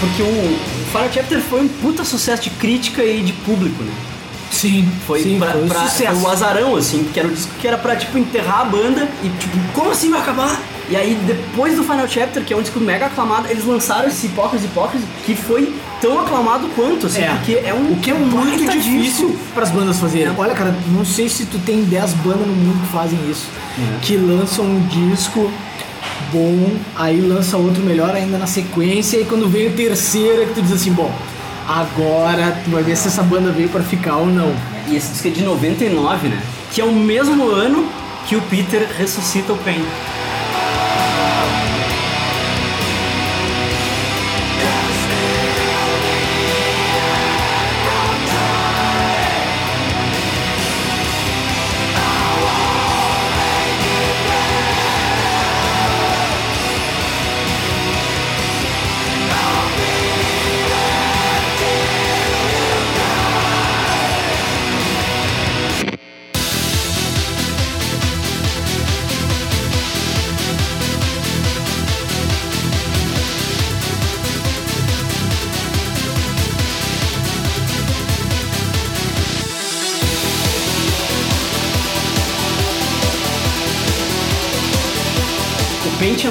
[SPEAKER 1] Porque o, o Final Chapter foi um puta sucesso de crítica e de público, né?
[SPEAKER 2] Sim,
[SPEAKER 1] Foi,
[SPEAKER 2] sim,
[SPEAKER 1] pra,
[SPEAKER 2] foi um
[SPEAKER 1] pra-
[SPEAKER 2] sucesso.
[SPEAKER 1] foi um azarão, assim, porque era um disco que era pra, tipo, enterrar a banda e, tipo, como assim vai acabar? E aí, depois do Final Chapter, que é um disco mega aclamado, eles lançaram esse Hipócritas Hipócritas, que foi tão aclamado quanto, assim,
[SPEAKER 2] É.
[SPEAKER 1] porque é um
[SPEAKER 2] O que é muito difícil para as bandas fazerem. Olha, cara, não sei se tu tem 10 bandas no mundo que fazem isso. Que lançam um disco bom, aí lança outro melhor ainda na sequência, e quando vem o terceiro é que tu diz assim, bom, agora tu vai ver se essa banda veio para ficar ou não.
[SPEAKER 1] E esse disco é de 99, né? Que é o mesmo ano que o Peter ressuscita o Pain.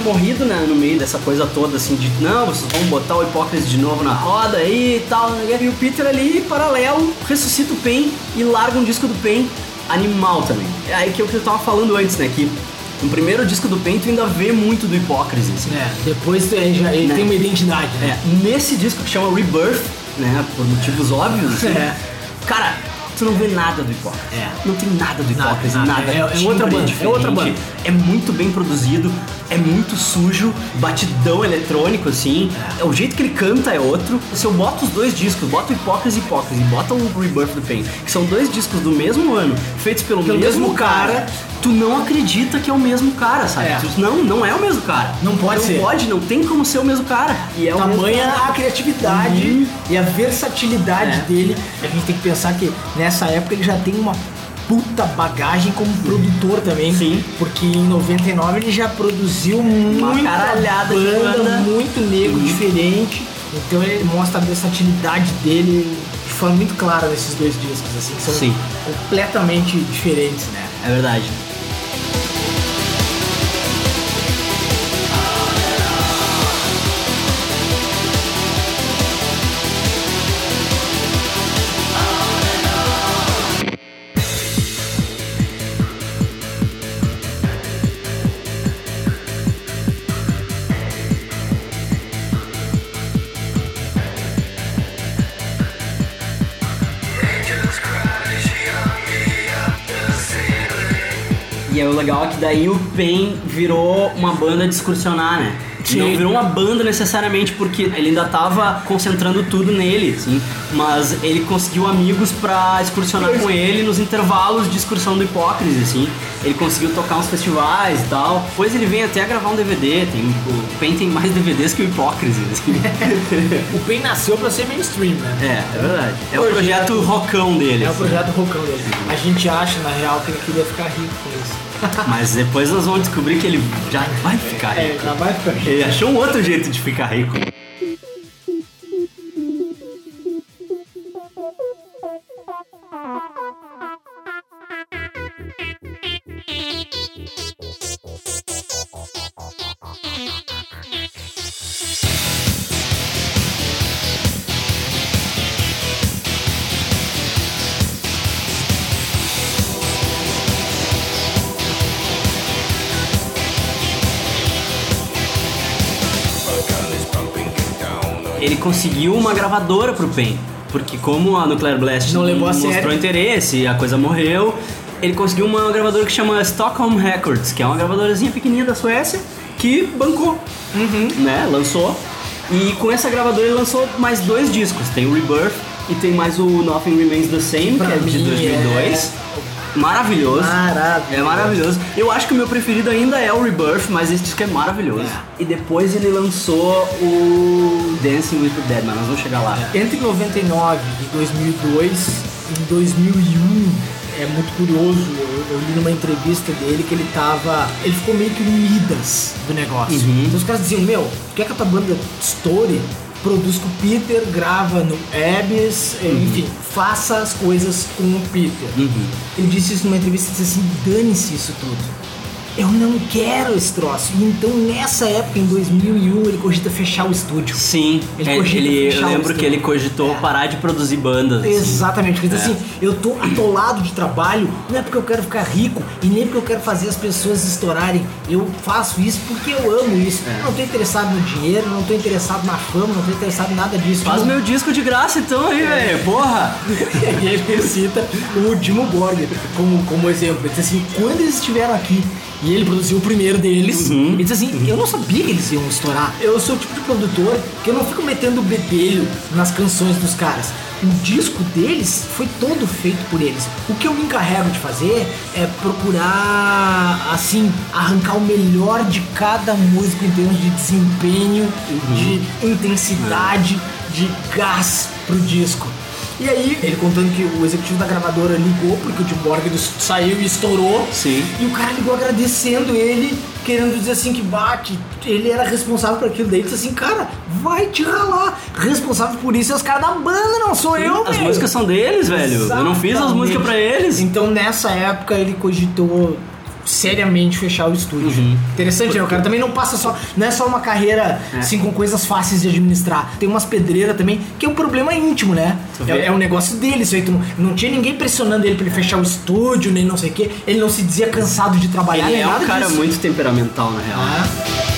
[SPEAKER 1] Morrido né, no meio dessa coisa toda, assim, de não, vocês vão botar o Hipócritas de novo na roda aí e tal. né? E o Peter ali, paralelo, ressuscita o Pain e larga um disco do Pain animal também. É aí que é o que eu tava falando antes, né? Que no primeiro disco do Pain tu ainda vê muito do Hipócritas, assim.
[SPEAKER 2] É, depois tu- ele, já, ele
[SPEAKER 1] Né?
[SPEAKER 2] tem uma identidade, né?
[SPEAKER 1] É, nesse disco que chama Rebirth, né, por motivos óbvios, assim,
[SPEAKER 2] É.
[SPEAKER 1] cara, tu não vê nada do Hipócritas.
[SPEAKER 2] É.
[SPEAKER 1] Não tem nada do
[SPEAKER 2] Nada,
[SPEAKER 1] Hipócritas,
[SPEAKER 2] nada.
[SPEAKER 1] nada.
[SPEAKER 2] É- é outra banda, é outra
[SPEAKER 1] diferente,
[SPEAKER 2] banda.
[SPEAKER 1] É muito bem produzido, é muito sujo, batidão eletrônico, assim. É. O jeito que ele canta é outro. Se eu boto os dois discos, boto o Hipócritas e Hipócritas e boto o Rebirth do Pain, que são dois discos do mesmo ano, feitos pelo,
[SPEAKER 2] Pelo
[SPEAKER 1] mesmo,
[SPEAKER 2] mesmo
[SPEAKER 1] cara,
[SPEAKER 2] cara.
[SPEAKER 1] Tu não acredita que é o mesmo cara, sabe?
[SPEAKER 2] É.
[SPEAKER 1] Tu- não, não é o mesmo cara.
[SPEAKER 2] Não pode
[SPEAKER 1] não
[SPEAKER 2] ser.
[SPEAKER 1] pode, não tem como ser o mesmo cara. E é o
[SPEAKER 2] Tamanha a criatividade
[SPEAKER 1] Uhum.
[SPEAKER 2] e a versatilidade
[SPEAKER 1] É.
[SPEAKER 2] dele. A gente tem que pensar que nessa época ele já tem uma puta bagagem como produtor também.
[SPEAKER 1] Sim.
[SPEAKER 2] Porque em 99 ele já produziu muita
[SPEAKER 1] caralhada
[SPEAKER 2] banda,
[SPEAKER 1] banda.
[SPEAKER 2] muito negro, diferente. Então ele mostra a versatilidade dele de forma muito clara nesses dois discos, assim, que são
[SPEAKER 1] Sim.
[SPEAKER 2] completamente diferentes, né?
[SPEAKER 1] É verdade. Legal é que daí o Pain virou uma banda de excursionar, né?
[SPEAKER 2] Sim.
[SPEAKER 1] Não virou uma banda necessariamente porque ele ainda tava concentrando tudo nele, assim, mas ele conseguiu amigos pra excursionar com ele nos intervalos de excursão do Hipócrise, assim. Ele conseguiu tocar uns festivais e tal. Depois ele vem até gravar um DVD, tem, o Pain tem mais DVDs que o Hipócrise, assim.
[SPEAKER 2] O Pain nasceu pra ser mainstream, né?
[SPEAKER 1] É, é verdade. É o
[SPEAKER 2] Projeto-
[SPEAKER 1] projeto rockão dele.
[SPEAKER 2] É o
[SPEAKER 1] assim.
[SPEAKER 2] projeto Rocão dele. A gente acha, na real, que ele queria ficar rico com isso.
[SPEAKER 1] Mas depois nós vamos descobrir que ele já vai ficar
[SPEAKER 2] É,
[SPEAKER 1] rico.
[SPEAKER 2] já vai ficar rico.
[SPEAKER 1] Ele achou um outro jeito de ficar rico. Conseguiu uma gravadora pro Pain. Porque como a Nuclear Blast
[SPEAKER 2] Não levou a
[SPEAKER 1] mostrou
[SPEAKER 2] sério.
[SPEAKER 1] interesse, a coisa morreu, ele conseguiu uma gravadora que chama Stockholm Records, que é uma gravadorazinha pequenininha da Suécia, que bancou,
[SPEAKER 2] Uhum.
[SPEAKER 1] né? Lançou. E com essa gravadora ele lançou mais dois discos. Tem o Rebirth e tem mais o Nothing Remains the Same,
[SPEAKER 2] Pra
[SPEAKER 1] que é de
[SPEAKER 2] mim,
[SPEAKER 1] 2002. Maravilhoso.
[SPEAKER 2] Maravilhoso.
[SPEAKER 1] É maravilhoso. Eu acho que o meu preferido ainda é o Rebirth, mas esse disco é maravilhoso. E depois ele lançou o Dancing with the Dead, mas nós vamos chegar lá.
[SPEAKER 2] Entre 99 e 2002, em 2001, é muito curioso, eu, eu li numa entrevista dele que ele tava. Ele ficou meio que Midas do negócio.
[SPEAKER 1] Uhum.
[SPEAKER 2] Então os caras diziam: Meu, quer que a tua banda estoure? Produz com o Peter, grava no Abyss,
[SPEAKER 1] Uhum.
[SPEAKER 2] enfim, faça as coisas com o Peter. Ele disse isso numa entrevista, disse assim, dane-se isso tudo. Eu não quero esse troço. E então, nessa época, em 2001, ele cogita fechar o estúdio.
[SPEAKER 1] Sim,
[SPEAKER 2] Ele
[SPEAKER 1] ele,
[SPEAKER 2] cogita
[SPEAKER 1] ele- eu lembro que ele cogitou
[SPEAKER 2] É.
[SPEAKER 1] parar de produzir bandas.
[SPEAKER 2] Exatamente, porque
[SPEAKER 1] É.
[SPEAKER 2] assim, eu tô atolado de trabalho, não é porque eu quero ficar rico e nem porque eu quero fazer as pessoas estourarem. Eu faço isso porque eu amo isso.
[SPEAKER 1] É.
[SPEAKER 2] Eu não tô interessado no dinheiro, não tô interessado na fama, não tô interessado em nada disso.
[SPEAKER 1] Faz
[SPEAKER 2] Tipo,
[SPEAKER 1] meu disco de graça então aí, velho. Porra!
[SPEAKER 2] e ele cita o Dimo Borgir como, como exemplo. Ele diz assim, quando eles estiveram aqui e ele produziu o primeiro deles,
[SPEAKER 1] Uhum.
[SPEAKER 2] ele diz assim, eu não sabia que eles iam estourar. Eu sou o tipo de produtor que eu não fico metendo bedelho nas canções dos caras. O disco deles foi todo feito por eles. O que eu me encarrego de fazer é procurar, assim, arrancar o melhor de cada músico em termos de desempenho, de intensidade, de gás pro disco. E aí, ele contando que o executivo da gravadora ligou porque o Jim Borg saiu e estourou.
[SPEAKER 1] Sim.
[SPEAKER 2] E o cara ligou agradecendo ele, querendo dizer assim que bate, ele era responsável por aquilo. Daí ele disse assim, cara, vai te ralar. Responsável por isso é os caras da banda, não sou eu,
[SPEAKER 1] As
[SPEAKER 2] velho.
[SPEAKER 1] músicas são deles, velho. Eu não fiz as
[SPEAKER 2] Exatamente.
[SPEAKER 1] músicas pra eles.
[SPEAKER 2] Então nessa época ele cogitou seriamente fechar o estúdio.
[SPEAKER 1] Uhum.
[SPEAKER 2] Interessante, né? O cara também não passa só. Não é só uma carreira
[SPEAKER 1] É.
[SPEAKER 2] assim com coisas fáceis de administrar. Tem umas pedreiras também, que é um problema íntimo, né? É, é um negócio dele, isso aí. Não, não tinha ninguém pressionando ele pra ele fechar o estúdio, nem não sei o quê. Ele não se dizia cansado de trabalhar,
[SPEAKER 1] Ele
[SPEAKER 2] nem
[SPEAKER 1] é
[SPEAKER 2] nada
[SPEAKER 1] um cara
[SPEAKER 2] disso.
[SPEAKER 1] muito temperamental, na real.
[SPEAKER 2] Ah.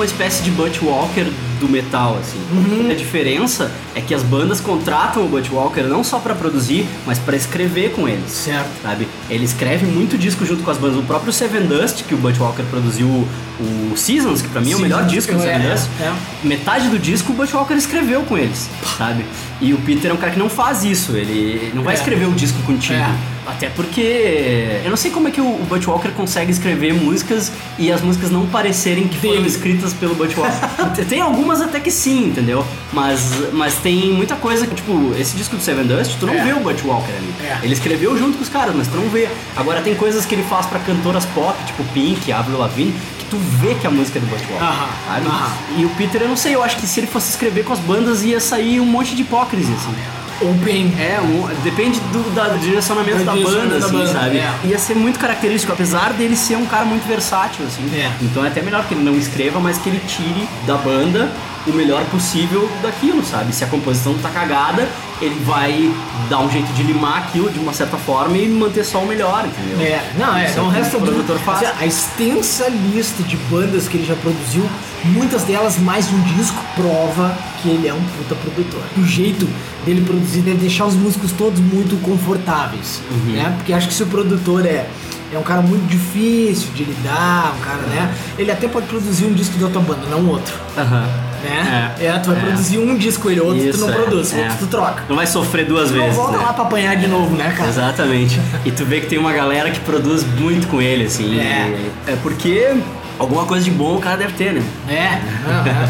[SPEAKER 1] Uma espécie de Butch Walker do metal, assim.
[SPEAKER 2] Uhum.
[SPEAKER 1] A diferença é que as bandas contratam o Butch Walker não só pra produzir, mas pra escrever com eles.
[SPEAKER 2] Certo.
[SPEAKER 1] Sabe? Ele escreve muito disco junto com as bandas. O próprio Seven Dust, que o Butch Walker produziu o Seasons, que pra mim é o melhor
[SPEAKER 2] Seasons,
[SPEAKER 1] disco do
[SPEAKER 2] é,
[SPEAKER 1] Seven
[SPEAKER 2] é,
[SPEAKER 1] Dust.
[SPEAKER 2] é.
[SPEAKER 1] Metade do disco o Butch Walker escreveu com eles, sabe? E o Peter é um cara que não faz isso. Ele não vai
[SPEAKER 2] É.
[SPEAKER 1] escrever o disco contigo. Até porque eu não sei como é que o Butch Walker consegue escrever músicas e as músicas não parecerem que foram escritas pelo Butch Walker. tem algumas até que sim, entendeu? Mas, mas tem muita coisa que, tipo, esse disco do Seven Dust, tu não
[SPEAKER 2] É.
[SPEAKER 1] vê o Butch Walker ali.
[SPEAKER 2] É.
[SPEAKER 1] Ele escreveu junto com os caras, mas tu não vê. Agora tem coisas que ele faz pra cantoras pop, tipo Pink, Avril Lavigne, que tu vê que a música é do Butch Walker.
[SPEAKER 2] Aham,
[SPEAKER 1] sabe?
[SPEAKER 2] aham.
[SPEAKER 1] E o Peter, eu não sei, eu acho que se ele fosse escrever com as bandas ia sair um monte de hipocrisia, assim.
[SPEAKER 2] Open.
[SPEAKER 1] É, um- depende do, da- do direcionamento
[SPEAKER 2] Do
[SPEAKER 1] da
[SPEAKER 2] direcionamento
[SPEAKER 1] banda,
[SPEAKER 2] da
[SPEAKER 1] assim,
[SPEAKER 2] banda,
[SPEAKER 1] sabe?
[SPEAKER 2] é.
[SPEAKER 1] Ia ser muito característico, apesar dele ser um cara muito versátil, assim.
[SPEAKER 2] É.
[SPEAKER 1] Então é até melhor que ele não escreva, mas que ele tire da banda o melhor possível daquilo, sabe? Se a composição tá cagada, ele vai dar um jeito de limar aquilo de uma certa forma e manter só o melhor, entendeu?
[SPEAKER 2] É, não, é, não
[SPEAKER 1] o que
[SPEAKER 2] resta
[SPEAKER 1] o produtor faz.
[SPEAKER 2] Assim, A extensa lista de bandas que ele já produziu, muitas delas mais de um disco, prova que ele é um puta produtor. O jeito dele produzir deve deixar os músicos todos muito confortáveis,
[SPEAKER 1] Uhum.
[SPEAKER 2] né? Porque acho que se o produtor é é um cara muito difícil de lidar, um cara, né? Ele até pode produzir um disco da tua banda, não outro,
[SPEAKER 1] Aham.
[SPEAKER 2] né?
[SPEAKER 1] É,
[SPEAKER 2] tu vai
[SPEAKER 1] é.
[SPEAKER 2] produzir um disco, ele outro tu
[SPEAKER 1] Isso,
[SPEAKER 2] não
[SPEAKER 1] é,
[SPEAKER 2] produz,
[SPEAKER 1] é.
[SPEAKER 2] outro tu troca.
[SPEAKER 1] Não vai sofrer duas
[SPEAKER 2] Tu não
[SPEAKER 1] vezes.
[SPEAKER 2] volta
[SPEAKER 1] né?
[SPEAKER 2] lá pra apanhar de novo, né, cara?
[SPEAKER 1] Exatamente. E tu vê que tem uma galera que produz muito com ele, assim.
[SPEAKER 2] É.
[SPEAKER 1] É porque alguma coisa de bom o cara deve ter, né?
[SPEAKER 2] É, não, é.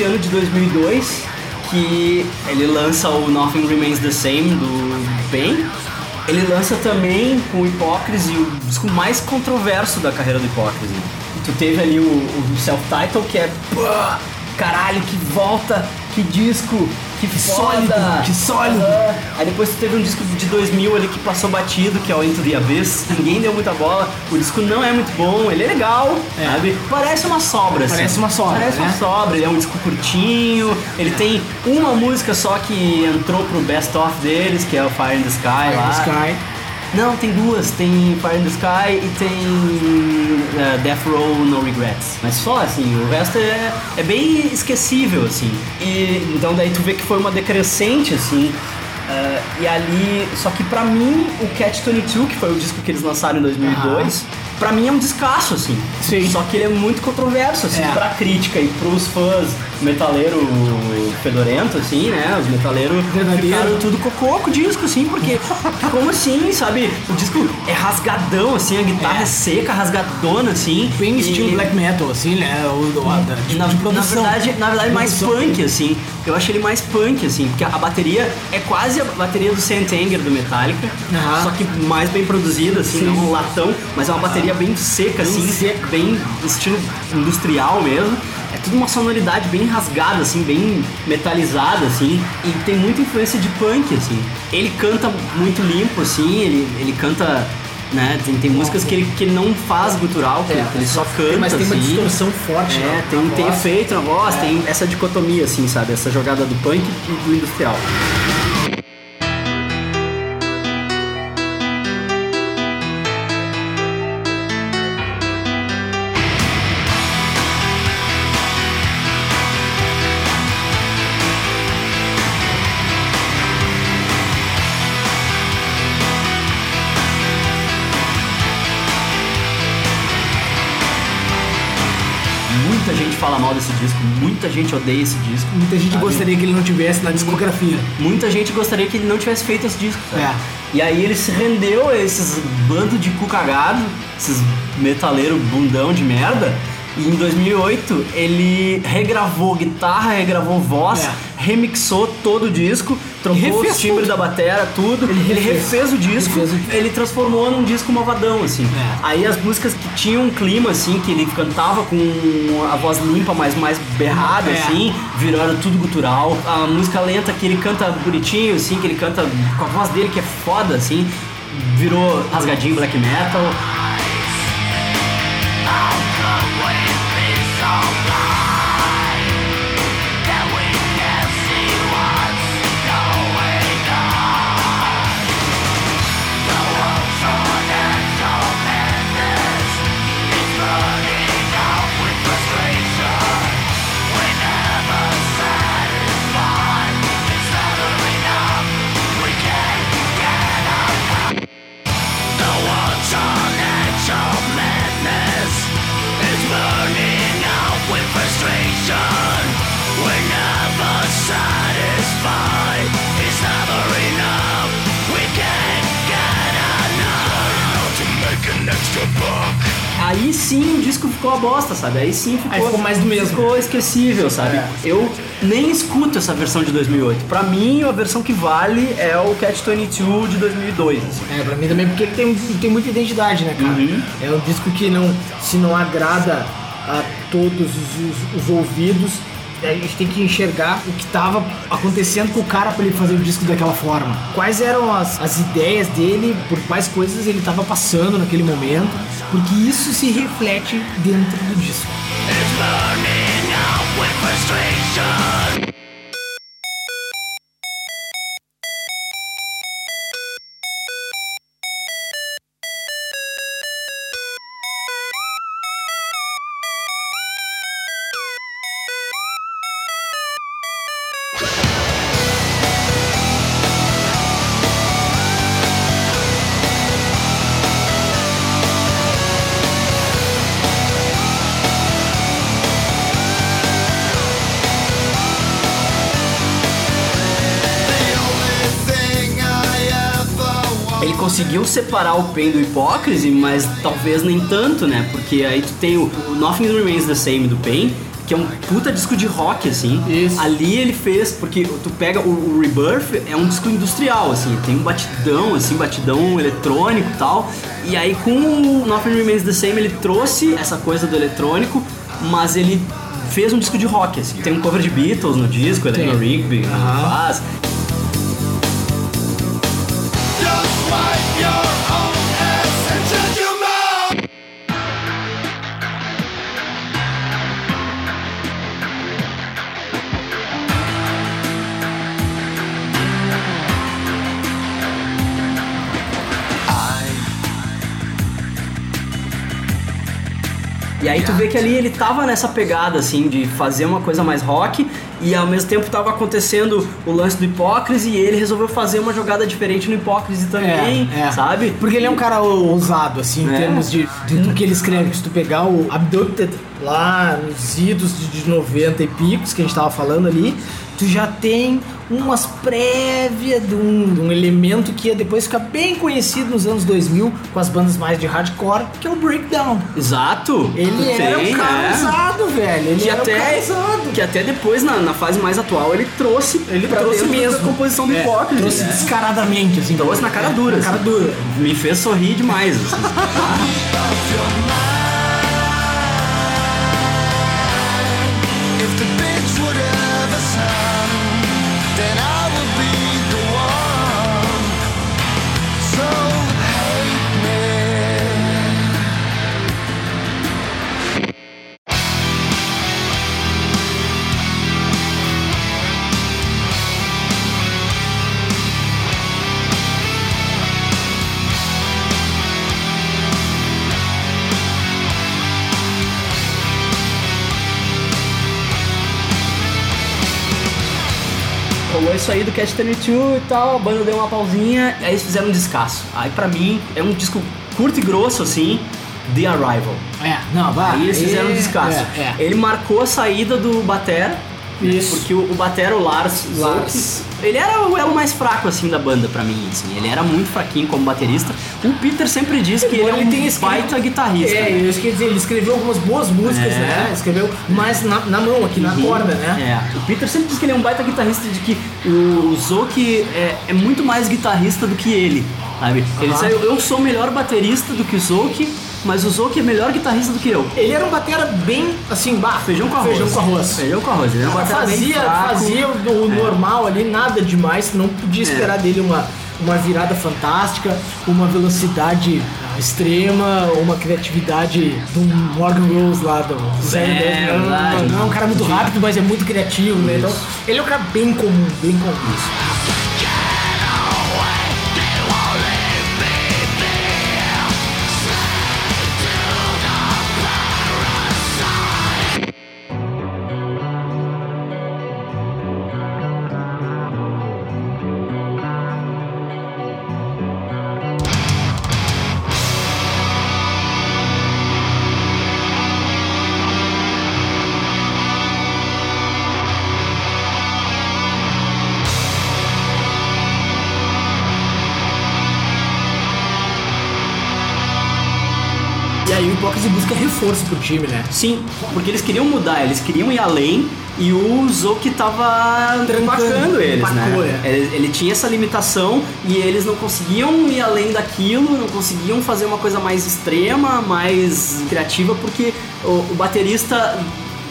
[SPEAKER 1] E aí, então, esse ano de 2002, que ele lança o Nothing Remains the Same do Ben. Ele lança também com Hipócrise o disco mais controverso da carreira do Hipócrise. Tu teve ali o, o self-title, que é pô, caralho, que volta, que disco, que,
[SPEAKER 2] sólido, que sólido.
[SPEAKER 1] Aham. Aí depois teve um disco de 2000 ali que passou batido, que é o Into the Abyss. Ninguém deu muita bola. O disco não é muito bom, ele é legal,
[SPEAKER 2] É.
[SPEAKER 1] sabe? Parece uma sobra, assim.
[SPEAKER 2] Parece uma sobra,
[SPEAKER 1] Parece uma
[SPEAKER 2] né?
[SPEAKER 1] sobra. Ele é um disco curtinho. Ele tem uma música só que entrou pro best of deles, que é o Fire in the Sky
[SPEAKER 2] Fire in
[SPEAKER 1] lá.
[SPEAKER 2] the Sky.
[SPEAKER 1] Não, tem duas. Tem Fire in the Sky e tem eh, Death Row No Regrets. Mas só, assim, o resto é, é bem esquecível, assim. E então daí tu vê que foi uma decrescente, assim. eh, e ali, só que pra mim, o Catch 22, que foi o disco que eles lançaram em 2002, pra mim é um descasso, assim.
[SPEAKER 2] Sim.
[SPEAKER 1] Só que ele é muito controverso, assim,
[SPEAKER 2] É.
[SPEAKER 1] pra crítica e pros fãs metaleiro fedorento, assim, né? Os metaleiros ficaram tudo cocô com o disco, assim, porque como assim, sabe? O disco é rasgadão, assim, a guitarra é,
[SPEAKER 2] É.
[SPEAKER 1] seca, rasgadona, assim.
[SPEAKER 2] Bem
[SPEAKER 1] e-
[SPEAKER 2] estilo black metal, assim, né? O, o, a- da- de,
[SPEAKER 1] na,
[SPEAKER 2] de
[SPEAKER 1] na
[SPEAKER 2] produção.
[SPEAKER 1] verdade, na verdade mais punk, assim. Eu acho ele mais punk, assim, porque a bateria é quase a bateria do Sentenger do Metallica,
[SPEAKER 2] Aham.
[SPEAKER 1] só que mais bem produzida, assim,
[SPEAKER 2] Sim.
[SPEAKER 1] não um latão, mas é uma bateria bem seca, assim,
[SPEAKER 2] seca.
[SPEAKER 1] bem estilo industrial mesmo. É tudo uma sonoridade bem rasgada, assim, bem metalizada, assim, e tem muita influência de punk, assim. Ele canta muito limpo, assim, ele, ele canta. Né, tem, tem músicas que ele, que ele não faz gutural, que,
[SPEAKER 2] É,
[SPEAKER 1] ele só canta.
[SPEAKER 2] Mas tem uma
[SPEAKER 1] assim.
[SPEAKER 2] distorção forte,
[SPEAKER 1] É,
[SPEAKER 2] né?
[SPEAKER 1] tem, tem
[SPEAKER 2] voz.
[SPEAKER 1] efeito na voz, tem essa dicotomia, assim, sabe? Essa jogada do punk e do industrial. Muita gente odeia esse disco.
[SPEAKER 2] Muita gente
[SPEAKER 1] sabe?
[SPEAKER 2] gostaria que ele não tivesse na discografia.
[SPEAKER 1] Muita gente gostaria que ele não tivesse feito esse disco. sabe?
[SPEAKER 2] É.
[SPEAKER 1] E aí ele se rendeu a esses bando de cu cagado, esses metaleiro bundão de merda. E em 2008 ele regravou guitarra, regravou voz,
[SPEAKER 2] É.
[SPEAKER 1] remixou todo o disco, trocou os timbres da batera, tudo.
[SPEAKER 2] Ele
[SPEAKER 1] Ele,
[SPEAKER 2] refez.
[SPEAKER 1] refez o disco,
[SPEAKER 2] Refez o-
[SPEAKER 1] ele transformou num disco malvadão, assim.
[SPEAKER 2] É.
[SPEAKER 1] Aí as músicas que tinham um clima, assim, que ele cantava com a voz limpa, mas mais berrada,
[SPEAKER 2] É.
[SPEAKER 1] assim, viraram tudo gutural. A música lenta que ele canta bonitinho, assim, que ele canta com a voz dele que é foda, assim, virou rasgadinho black metal. Come back. Aí sim o disco ficou a bosta, sabe? Aí sim ficou,
[SPEAKER 2] Aí ficou mais do mesmo.
[SPEAKER 1] Ficou esquecível, sabe?
[SPEAKER 2] É.
[SPEAKER 1] Eu nem escuto essa versão de 2008. Pra mim, a versão que vale é o Catch 22 de 2002. assim.
[SPEAKER 2] É, pra mim também, porque ele tem, tem muita identidade, né, cara?
[SPEAKER 1] Uhum.
[SPEAKER 2] É um disco que não, se não agrada a todos os, os- os ouvidos, a gente tem que enxergar o que tava acontecendo com o cara pra ele fazer o disco daquela forma. Quais eram as, as ideias dele, por quais coisas ele tava passando naquele momento, porque isso se reflete dentro do disco.
[SPEAKER 1] Ele conseguiu separar o Pain do Hipócrise, mas talvez nem tanto, né? Porque aí tu tem o, o Nothing Remains the Same do Pain, que é um puta disco de rock, assim.
[SPEAKER 2] Isso.
[SPEAKER 1] Ali ele fez, porque tu pega o, o Rebirth, é um disco industrial, assim, tem um batidão, assim, batidão eletrônico e tal. E aí com o Nothing Remains the Same ele trouxe essa coisa do eletrônico, mas ele fez um disco de rock, assim. Tem um cover de Beatles no disco, Eleanor. Rigby
[SPEAKER 2] Aham.
[SPEAKER 1] faz. Aí tu vê que ali ele tava nessa pegada, assim, de fazer uma coisa mais rock e ao mesmo tempo tava acontecendo o lance do Hipócrise e ele resolveu fazer uma jogada diferente no Hipócrise também,
[SPEAKER 2] É, é.
[SPEAKER 1] sabe?
[SPEAKER 2] Porque ele é um cara ousado, assim, em
[SPEAKER 1] É.
[SPEAKER 2] termos de, de do que ele escreve. Se tu pegar o Abducted lá nos idos de, de 90 e picos que a gente tava falando ali, tu já tem umas prévias de um, de um elemento que ia depois ficar bem conhecido nos anos 2000 com as bandas mais de hardcore, que é o Breakdown.
[SPEAKER 1] Exato.
[SPEAKER 2] Ele era
[SPEAKER 1] tem,
[SPEAKER 2] um cara
[SPEAKER 1] né?
[SPEAKER 2] ousado, velho. Ele
[SPEAKER 1] que
[SPEAKER 2] um
[SPEAKER 1] até,
[SPEAKER 2] ousado.
[SPEAKER 1] que até depois, na, na fase mais atual, ele trouxe
[SPEAKER 2] Ele
[SPEAKER 1] pra
[SPEAKER 2] trouxe mesmo.
[SPEAKER 1] da composição do
[SPEAKER 2] É,
[SPEAKER 1] Hipócrise.
[SPEAKER 2] Trouxe
[SPEAKER 1] né?
[SPEAKER 2] descaradamente, assim.
[SPEAKER 1] Trouxe na cara dura.
[SPEAKER 2] Na cara dura.
[SPEAKER 1] Me fez sorrir demais. assim. Rolou isso aí do Catch 32 e tal, a banda deu uma pausinha, aí eles fizeram um descasso. Aí pra mim é um disco curto e grosso assim, The Arrival.
[SPEAKER 2] É, não, vai.
[SPEAKER 1] Aí eles fizeram um descasso.
[SPEAKER 2] É, é.
[SPEAKER 1] Ele marcou a saída do Batera.
[SPEAKER 2] Isso.
[SPEAKER 1] Porque o, o Batera, o Lars,
[SPEAKER 2] Lars.
[SPEAKER 1] Ele era o elo mais fraco assim da banda pra mim, assim. Ele era muito fraquinho como baterista. O Peter sempre diz que ele é um
[SPEAKER 2] escrito-
[SPEAKER 1] baita guitarrista.
[SPEAKER 2] É,
[SPEAKER 1] né?
[SPEAKER 2] eu queria dizer, ele escreveu algumas boas músicas,
[SPEAKER 1] É.
[SPEAKER 2] né? Escreveu mais na, na mão, aqui na corda, né?
[SPEAKER 1] É, o Peter sempre diz que ele é um baita guitarrista, de que o, o Zoki é, é muito mais guitarrista do que ele, sabe? Ele diz,
[SPEAKER 2] Aham.
[SPEAKER 1] eu, eu sou melhor baterista do que o Zoki, mas o Zoki é melhor guitarrista do que eu.
[SPEAKER 2] Ele era um batera bem, assim, bah,
[SPEAKER 1] Feijão com arroz.
[SPEAKER 2] Feijão com arroz.
[SPEAKER 1] Feijão com arroz. Ele era um batera
[SPEAKER 2] Fazia,
[SPEAKER 1] fraco.
[SPEAKER 2] fazia o normal ali, nada demais, não podia esperar dele uma, uma virada fantástica, uma velocidade extrema, uma criatividade do Morgan Rose lá do Zé
[SPEAKER 1] É,
[SPEAKER 2] Dez. não, não, é um cara muito rápido, mas é muito criativo, né? Então, ele é um cara bem comum, bem comum. E busca reforço pro time, né?
[SPEAKER 1] Sim, porque eles queriam mudar, eles queriam ir além e o Zoki tava
[SPEAKER 2] Trancando,
[SPEAKER 1] eles,
[SPEAKER 2] empacou,
[SPEAKER 1] né?
[SPEAKER 2] é.
[SPEAKER 1] Ele, ele tinha essa limitação e eles não conseguiam ir além daquilo, não conseguiam fazer uma coisa mais extrema, mais criativa, porque o, o baterista.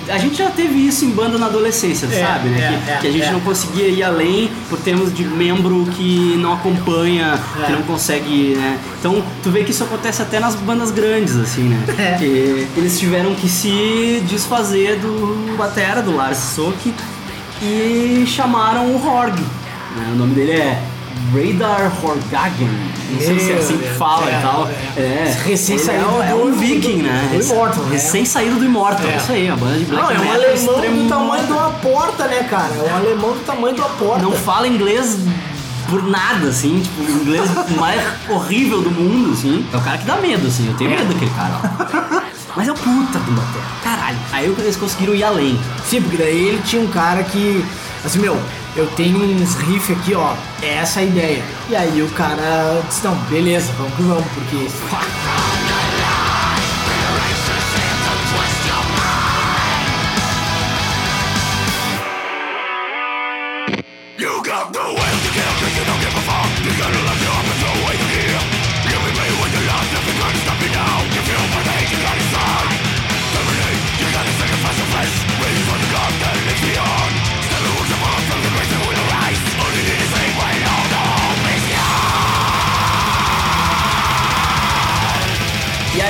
[SPEAKER 1] A gente já teve isso em banda na adolescência,
[SPEAKER 2] É,
[SPEAKER 1] sabe, né?
[SPEAKER 2] é,
[SPEAKER 1] que,
[SPEAKER 2] é,
[SPEAKER 1] que a gente
[SPEAKER 2] é.
[SPEAKER 1] não conseguia ir além por termos de membro que não acompanha, que
[SPEAKER 2] É.
[SPEAKER 1] não consegue, né? Então, tu vê que isso acontece até nas bandas grandes, assim, né? Que eles tiveram que se desfazer do batera, do Lars Sock, e chamaram o Horg. né? O nome dele é Radar Horgagen. Não sei se é
[SPEAKER 2] Meu
[SPEAKER 1] assim que fala
[SPEAKER 2] é,
[SPEAKER 1] e tal.
[SPEAKER 2] é.
[SPEAKER 1] É,
[SPEAKER 2] Recém-saído
[SPEAKER 1] Ele é, é
[SPEAKER 2] do-
[SPEAKER 1] um
[SPEAKER 2] do-
[SPEAKER 1] viking, né?
[SPEAKER 2] do Immortal, né?
[SPEAKER 1] Recém-saído do Immortal,
[SPEAKER 2] É.
[SPEAKER 1] isso aí, a banda de black
[SPEAKER 2] Não, é um alemão do tamanho de uma porta, né, cara? É um alemão do tamanho de uma porta.
[SPEAKER 1] não fala inglês por nada, assim, tipo, o inglês mais horrível do mundo, assim. É o cara que dá medo, assim, eu tenho
[SPEAKER 2] É.
[SPEAKER 1] medo daquele cara. ó. Mas é o puta do batera, caralho. Aí eles conseguiram ir além.
[SPEAKER 2] Sim, porque daí ele tinha um cara que, assim, meu, eu tenho uns riffs aqui, ó, é essa a ideia. E aí o cara disse, não, beleza, vamos que vamos, porque...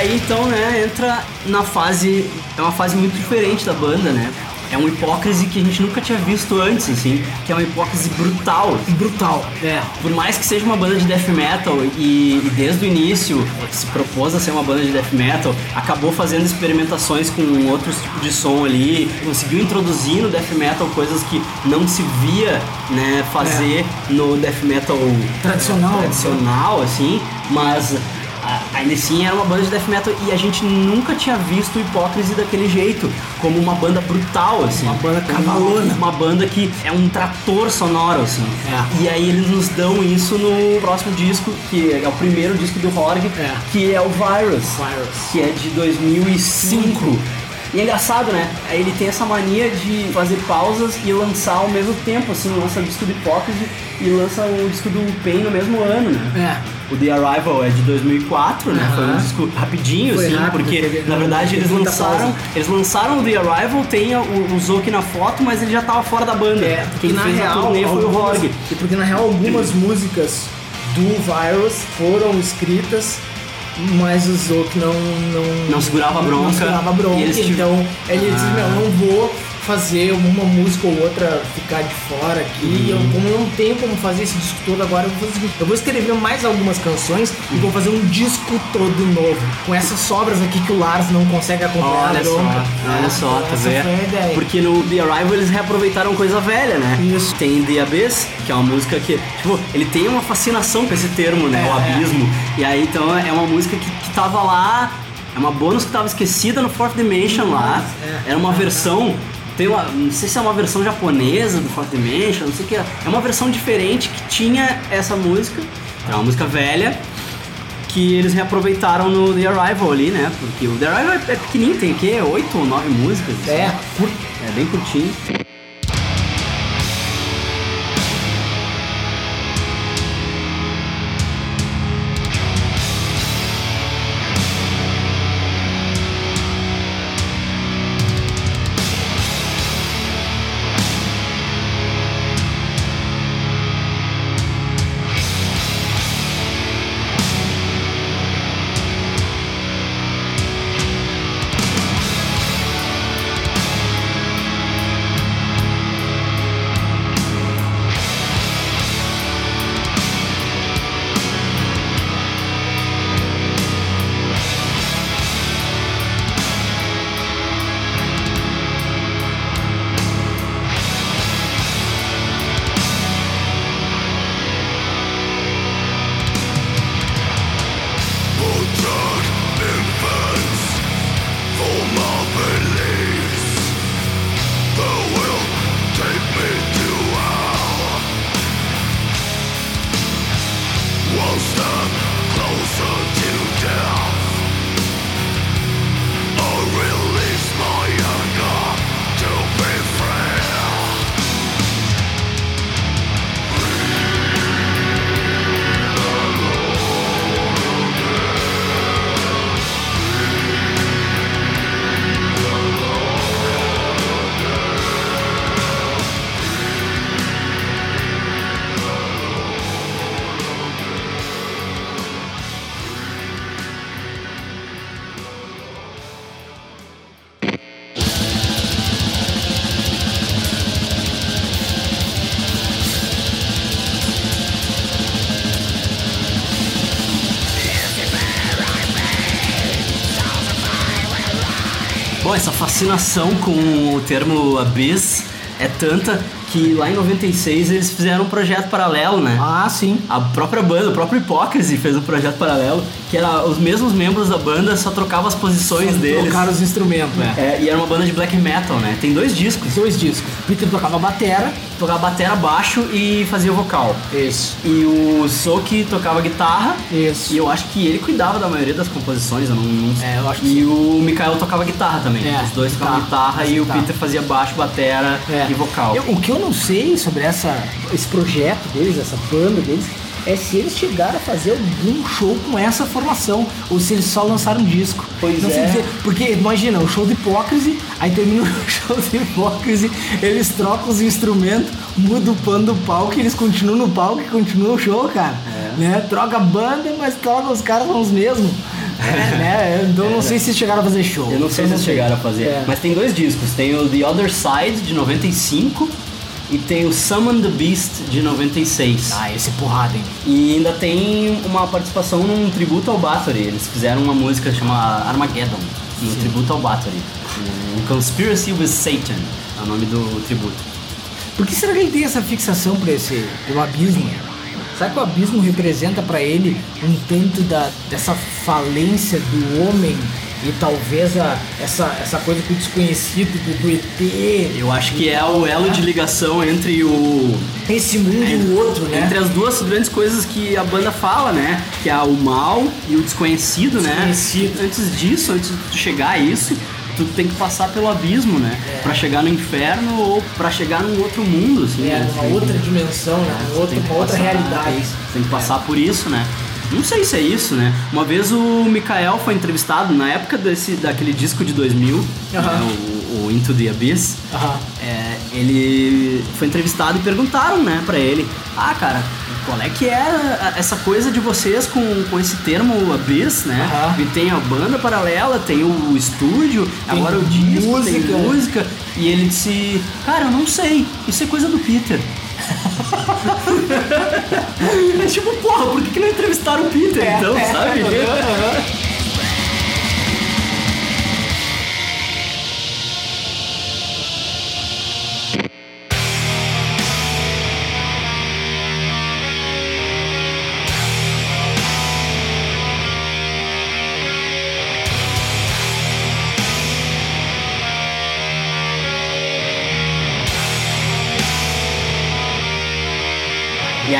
[SPEAKER 1] aí então, né, entra na fase. É uma fase muito diferente da banda, né? é um hipócrise que a gente nunca tinha visto antes, assim, que é uma hipócrise brutal.
[SPEAKER 2] Brutal. É.
[SPEAKER 1] Por mais que seja uma banda de death metal e, e desde o início se propôs a ser uma banda de death metal, acabou fazendo experimentações com outros tipos de som ali, conseguiu introduzir no death metal coisas que não se via, né, fazer no death metal
[SPEAKER 2] Tradicional.
[SPEAKER 1] tradicional, assim, mas ainda assim era uma banda de death metal e a gente nunca tinha visto Hipócrise daquele jeito, como uma banda brutal, assim.
[SPEAKER 2] Uma banda cavalona.
[SPEAKER 1] Uma banda que é um trator sonoro, assim.
[SPEAKER 2] É.
[SPEAKER 1] E aí eles nos dão isso no próximo disco, que é o primeiro disco do Horg,
[SPEAKER 2] É.
[SPEAKER 1] que é o Virus,
[SPEAKER 2] Virus.
[SPEAKER 1] que é de 2005. E é engraçado, né? Ele tem essa mania de fazer pausas e lançar ao mesmo tempo, assim, lança o disco do Hipócrise e lança o disco do Pain no mesmo ano, né?
[SPEAKER 2] É.
[SPEAKER 1] O The Arrival é de 2004, né? Foi um disco rapidinho,
[SPEAKER 2] Foi
[SPEAKER 1] assim,
[SPEAKER 2] rápido,
[SPEAKER 1] porque
[SPEAKER 2] teve-
[SPEAKER 1] na verdade eles lançaram,
[SPEAKER 2] pausa.
[SPEAKER 1] eles lançaram o The Arrival, tem o, o Zoki na foto, mas ele já tava fora da banda.
[SPEAKER 2] É, porque
[SPEAKER 1] Quem
[SPEAKER 2] na
[SPEAKER 1] fez a
[SPEAKER 2] real,
[SPEAKER 1] turnê foi o
[SPEAKER 2] algumas-
[SPEAKER 1] Horg.
[SPEAKER 2] e Porque na real algumas músicas do Virus foram escritas, mas o Zouk não, não.
[SPEAKER 1] Não segurava a bronca.
[SPEAKER 2] Não segurava a bronca.
[SPEAKER 1] Eles
[SPEAKER 2] Então ele disse, meu, não vou fazer uma música ou outra ficar de fora aqui. Eu,
[SPEAKER 1] Uhum.
[SPEAKER 2] como eu não tenho como fazer esse disco todo agora, eu vou fazer eu vou escrever mais algumas canções e vou fazer um disco todo novo. Com essas sobras aqui que o Lars não consegue acompanhar
[SPEAKER 1] Olha só, olha só, tá vendo? Porque no The Arrival eles reaproveitaram coisa velha, né?
[SPEAKER 2] Isso.
[SPEAKER 1] Tem The Abyss, que é uma música que, tipo, ele tem uma fascinação com esse termo, né?
[SPEAKER 2] É,
[SPEAKER 1] o
[SPEAKER 2] é.
[SPEAKER 1] abismo. E aí, então, é uma música que, que tava lá, é uma bônus que tava esquecida no Fourth Dimension lá.
[SPEAKER 2] É.
[SPEAKER 1] Era uma versão. Uma, não sei se é uma versão japonesa do Fourth Dimension, não sei o que. É É uma versão diferente que tinha essa música. É uma música velha que eles reaproveitaram no The Arrival ali, né? Porque o The Arrival é é pequenininho, tem o quê? Oito ou nove músicas? assim.
[SPEAKER 2] É, curto.
[SPEAKER 1] É bem curtinho. Essa fascinação com o termo Abyss é tanta que lá em 96 eles fizeram um projeto paralelo, né?
[SPEAKER 2] Ah, sim.
[SPEAKER 1] A própria banda, o próprio Hipócrise fez um projeto paralelo, que era os mesmos membros da banda, só trocavam as posições deles.
[SPEAKER 2] Trocaram os instrumentos, né?
[SPEAKER 1] É, e era uma banda de black metal, né? Tem dois discos.
[SPEAKER 2] Dois discos. Peter tocava batera.
[SPEAKER 1] Tocava batera, baixo e fazia o vocal.
[SPEAKER 2] Isso.
[SPEAKER 1] E o Soki tocava guitarra.
[SPEAKER 2] Isso.
[SPEAKER 1] E eu acho que ele cuidava da maioria das composições, eu não, não.
[SPEAKER 2] É, eu acho que
[SPEAKER 1] E o Mikael tocava guitarra também.
[SPEAKER 2] É,
[SPEAKER 1] Os dois tocavam
[SPEAKER 2] guitarra,
[SPEAKER 1] guitarra e o
[SPEAKER 2] guitarra.
[SPEAKER 1] Peter fazia baixo, batera
[SPEAKER 2] É.
[SPEAKER 1] e vocal.
[SPEAKER 2] Eu- o que eu não sei sobre essa, esse projeto deles, essa banda deles, é se eles chegaram a fazer algum show com essa formação, ou se eles só lançaram um disco.
[SPEAKER 1] Pois
[SPEAKER 2] não
[SPEAKER 1] é.
[SPEAKER 2] dizer, porque imagina, o show de Hipócrise, aí termina o show de Hipócrise, eles trocam os instrumentos, muda o pano do palco, eles continuam no palco e continuam o show, cara.
[SPEAKER 1] É.
[SPEAKER 2] Né? Troca a banda, mas troca os caras são os mesmos. É, né? Então eu não sei se eles chegaram a fazer show.
[SPEAKER 1] Eu não sei se eles chegaram a fazer.
[SPEAKER 2] É.
[SPEAKER 1] Mas tem dois discos. Tem o The Other Side, de 95, e tem o Summon the Beast, de 96.
[SPEAKER 2] Ah, esse é porrada, hein?
[SPEAKER 1] E ainda tem uma participação num tributo ao Bathory. Eles fizeram uma música chamada Armageddon, um tributo ao Bathory. Um Conspiracy with Satan é o nome do tributo.
[SPEAKER 2] Por que será que ele tem essa fixação por esse, pelo abismo? Será que o abismo representa pra ele um tanto da, dessa falência do homem e talvez a, essa, essa coisa com o desconhecido do, do ET?
[SPEAKER 1] Eu acho que é o elo de ligação entre o.
[SPEAKER 2] Esse mundo e o outro, né?
[SPEAKER 1] Entre as duas grandes coisas que a banda fala, né? Que é o mal e o desconhecido, né?
[SPEAKER 2] Desconhecido.
[SPEAKER 1] Antes disso, antes de chegar a isso, tu tem que passar pelo abismo, né? Pra chegar no inferno ou pra chegar num outro mundo, assim.
[SPEAKER 2] É,
[SPEAKER 1] né?
[SPEAKER 2] uma outra dimensão, né? Um outro, uma outra realidade.
[SPEAKER 1] Tem, tem que passar por isso, né? Não sei se é isso, né? Uma vez o Mikael foi entrevistado, na época desse, daquele disco de 2000,
[SPEAKER 2] Aham.
[SPEAKER 1] né, o, o Into the Abyss, é, ele foi entrevistado e perguntaram, né, pra ele, ah, cara, qual é que é essa coisa de vocês com, com esse termo Abyss, né?
[SPEAKER 2] Aham.
[SPEAKER 1] E tem a banda paralela, tem o estúdio, agora o disco, tem
[SPEAKER 2] música.
[SPEAKER 1] música. E ele disse, cara, eu não sei, isso é coisa do Peter. É tipo, porra, por que, que não entrevistaram o Peter, então, sabe? E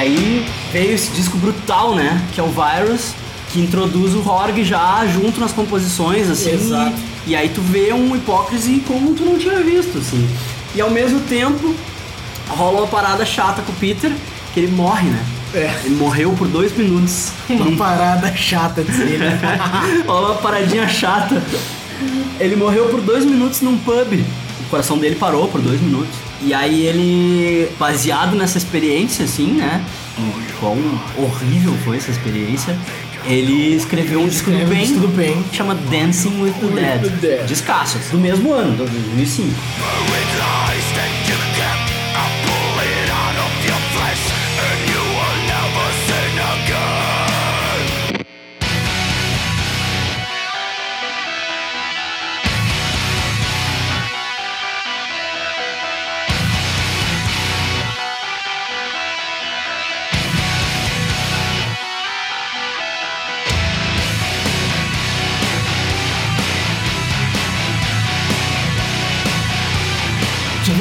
[SPEAKER 1] aí veio esse disco brutal, né? Que é o Virus, que introduz o Horg já junto nas composições, assim.
[SPEAKER 2] Exato.
[SPEAKER 1] E, e aí tu vê um hipócrise como tu não tinha visto, assim. E ao mesmo tempo rola uma parada chata com o Peter, que ele morre, né?
[SPEAKER 2] É.
[SPEAKER 1] Ele morreu por dois minutos.
[SPEAKER 2] Uma parada chata de ser, né?
[SPEAKER 1] Olha uma paradinha chata. Ele morreu por dois minutos num pub. O coração dele parou por dois minutos. E aí ele, baseado nessa experiência, assim, né? Quão horrível foi essa experiência. Ele escreveu um disco do bem,
[SPEAKER 2] do
[SPEAKER 1] chama Dancing with the
[SPEAKER 2] With
[SPEAKER 1] Dead.
[SPEAKER 2] the Dead.
[SPEAKER 1] Descasso, do mesmo ano, do 2005.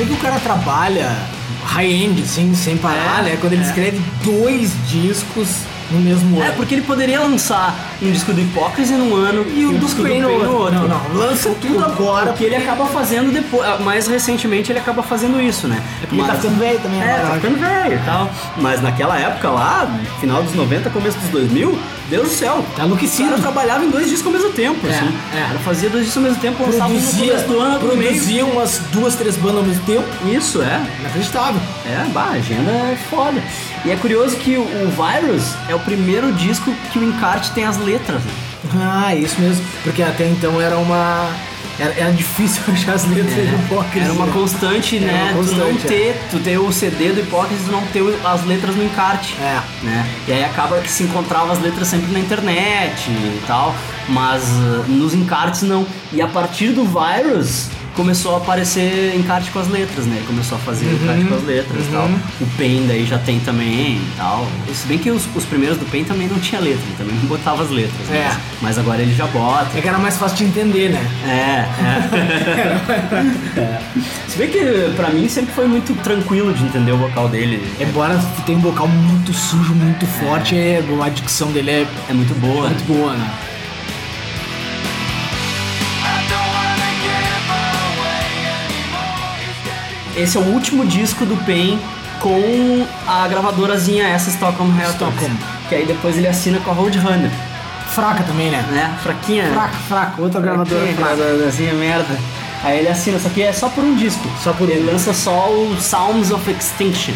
[SPEAKER 2] Que o cara trabalha high-end, assim, sem parar,
[SPEAKER 1] É,
[SPEAKER 2] né? Quando ele
[SPEAKER 1] é.
[SPEAKER 2] escreve dois discos no mesmo
[SPEAKER 1] É,
[SPEAKER 2] ano.
[SPEAKER 1] porque ele poderia lançar um disco do Hipócrise num ano e o
[SPEAKER 2] um
[SPEAKER 1] do
[SPEAKER 2] disco do
[SPEAKER 1] Pain no outro.
[SPEAKER 2] outro. Não, não, lança tudo agora.
[SPEAKER 1] O que ele acaba fazendo depois. ah, Mais recentemente ele acaba fazendo isso, né? É
[SPEAKER 2] porque ele tá ficando velho também
[SPEAKER 1] É,
[SPEAKER 2] agora,
[SPEAKER 1] tá
[SPEAKER 2] eu
[SPEAKER 1] ficando velho e tal. Mas naquela época lá, final dos 90, começo dos 2000, Deus do céu.
[SPEAKER 2] Tá enlouquecido.
[SPEAKER 1] O trabalhava em dois discos ao mesmo tempo,
[SPEAKER 2] É,
[SPEAKER 1] assim.
[SPEAKER 2] é.
[SPEAKER 1] Cara fazia dois discos ao mesmo tempo, lançava um no
[SPEAKER 2] Produzia,
[SPEAKER 1] começo do ano, no meio.
[SPEAKER 2] produzia umas duas, três bandas ao mesmo tempo.
[SPEAKER 1] Isso, é.
[SPEAKER 2] Inacreditável.
[SPEAKER 1] É, bah, a agenda é foda. E é curioso que o, o Virus é o primeiro disco que o encarte tem as letras, né?
[SPEAKER 2] Ah, isso mesmo. Porque até então era uma. Era, era difícil achar as letras do Hipócrita.
[SPEAKER 1] Era uma constante,
[SPEAKER 2] Era
[SPEAKER 1] né?
[SPEAKER 2] uma
[SPEAKER 1] tu não
[SPEAKER 2] constante, é.
[SPEAKER 1] ter, tu ter o CD do Hipócrita e não ter as letras no encarte.
[SPEAKER 2] É.
[SPEAKER 1] Né? E aí acaba que se encontrava as letras sempre na internet e tal, mas uh, nos encartes não. E a partir do Virus começou a aparecer encarte com as letras, né? Começou a fazer encarte com as letras e tal. O Pain daí já tem também e tal. Se bem que os, os primeiros do Pain também não tinha letra, ele também não botava as letras.
[SPEAKER 2] É.
[SPEAKER 1] Mas, mas agora ele já bota.
[SPEAKER 2] É que era mais fácil de entender, né?
[SPEAKER 1] É, é. Se bem que pra mim sempre foi muito tranquilo de entender o vocal dele.
[SPEAKER 2] Embora tenha um vocal muito sujo, muito forte, é, a dicção dele é
[SPEAKER 1] É muito boa.
[SPEAKER 2] muito boa, né?
[SPEAKER 1] Esse é o último disco do Pain com a gravadorazinha essa Stockholm Records.
[SPEAKER 2] Stockholm.
[SPEAKER 1] Que aí depois ele assina com a Roadrunner,
[SPEAKER 2] Fraca também, né?
[SPEAKER 1] né? Fraquinha.
[SPEAKER 2] Fraca, fraca. Outra gravadora fraca.
[SPEAKER 1] gravadorzinha merda. Aí ele assina, só que é só por um disco.
[SPEAKER 2] Só por
[SPEAKER 1] ele
[SPEAKER 2] um.
[SPEAKER 1] lança só o Sounds of Extinction.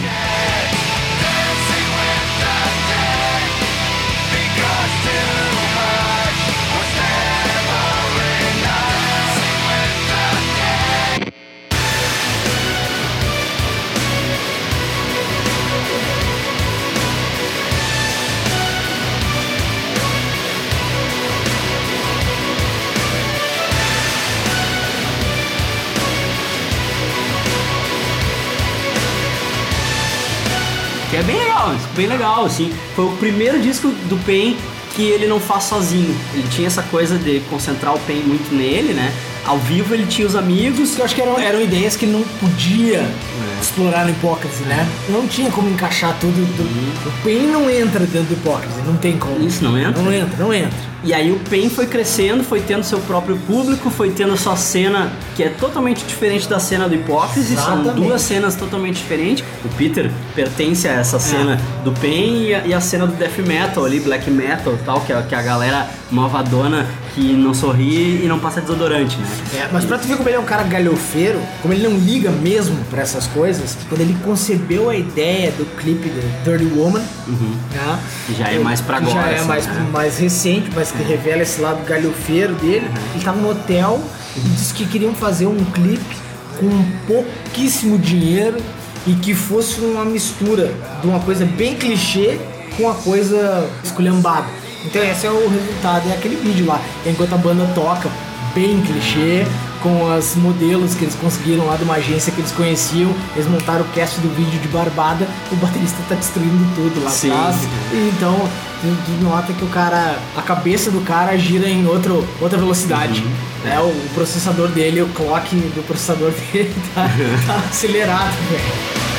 [SPEAKER 1] Que é bem legal, bem legal, assim. Foi o primeiro disco do Pain que ele não faz sozinho. Ele tinha essa coisa de concentrar o Pain muito nele, né? Ao vivo ele tinha os amigos.
[SPEAKER 2] Eu acho que eram, eram ideias que ele não podia
[SPEAKER 1] É.
[SPEAKER 2] explorar no hipócrise, né? Não tinha como encaixar tudo. Do, o Pain não entra dentro do hipócrise, não tem como.
[SPEAKER 1] Uhum. Isso não entra?
[SPEAKER 2] Não entra, não entra.
[SPEAKER 1] E aí o Pain foi crescendo, foi tendo seu próprio público, foi tendo a sua cena que é totalmente diferente da cena do Hipócrise, são
[SPEAKER 2] Exatamente.
[SPEAKER 1] duas cenas totalmente diferentes. O Peter pertence a essa cena do Pain e a, e a cena do Death Metal ali, Black Metal e tal, que é, que é a galera malvadona que não sorri e não passa desodorante, né?
[SPEAKER 2] É, mas pra tu ver como ele é um cara galhofeiro, como ele não liga mesmo pra essas coisas, quando ele concebeu a ideia do clipe de Dirty Woman, né?
[SPEAKER 1] Que já é mais pra agora,
[SPEAKER 2] Já é
[SPEAKER 1] assim,
[SPEAKER 2] mais,
[SPEAKER 1] né?
[SPEAKER 2] mais recente, mas que revela esse lado galhofeiro dele. Ele tava no hotel e disse que queriam fazer um clipe com pouquíssimo dinheiro e que fosse uma mistura de uma coisa bem clichê com uma coisa esculhambada. Então esse é o resultado, é aquele vídeo lá, enquanto a banda toca, bem clichê, com as modelos que eles conseguiram lá de uma agência que eles conheciam, eles montaram o cast do vídeo de barbada, o baterista tá destruindo tudo lá
[SPEAKER 1] Sim.
[SPEAKER 2] atrás. E então, tu, nota que o cara, a cabeça do cara gira em outro, outra velocidade.
[SPEAKER 1] Uhum.
[SPEAKER 2] né? O, o processador dele, o clock do processador dele tá, tá acelerado, velho.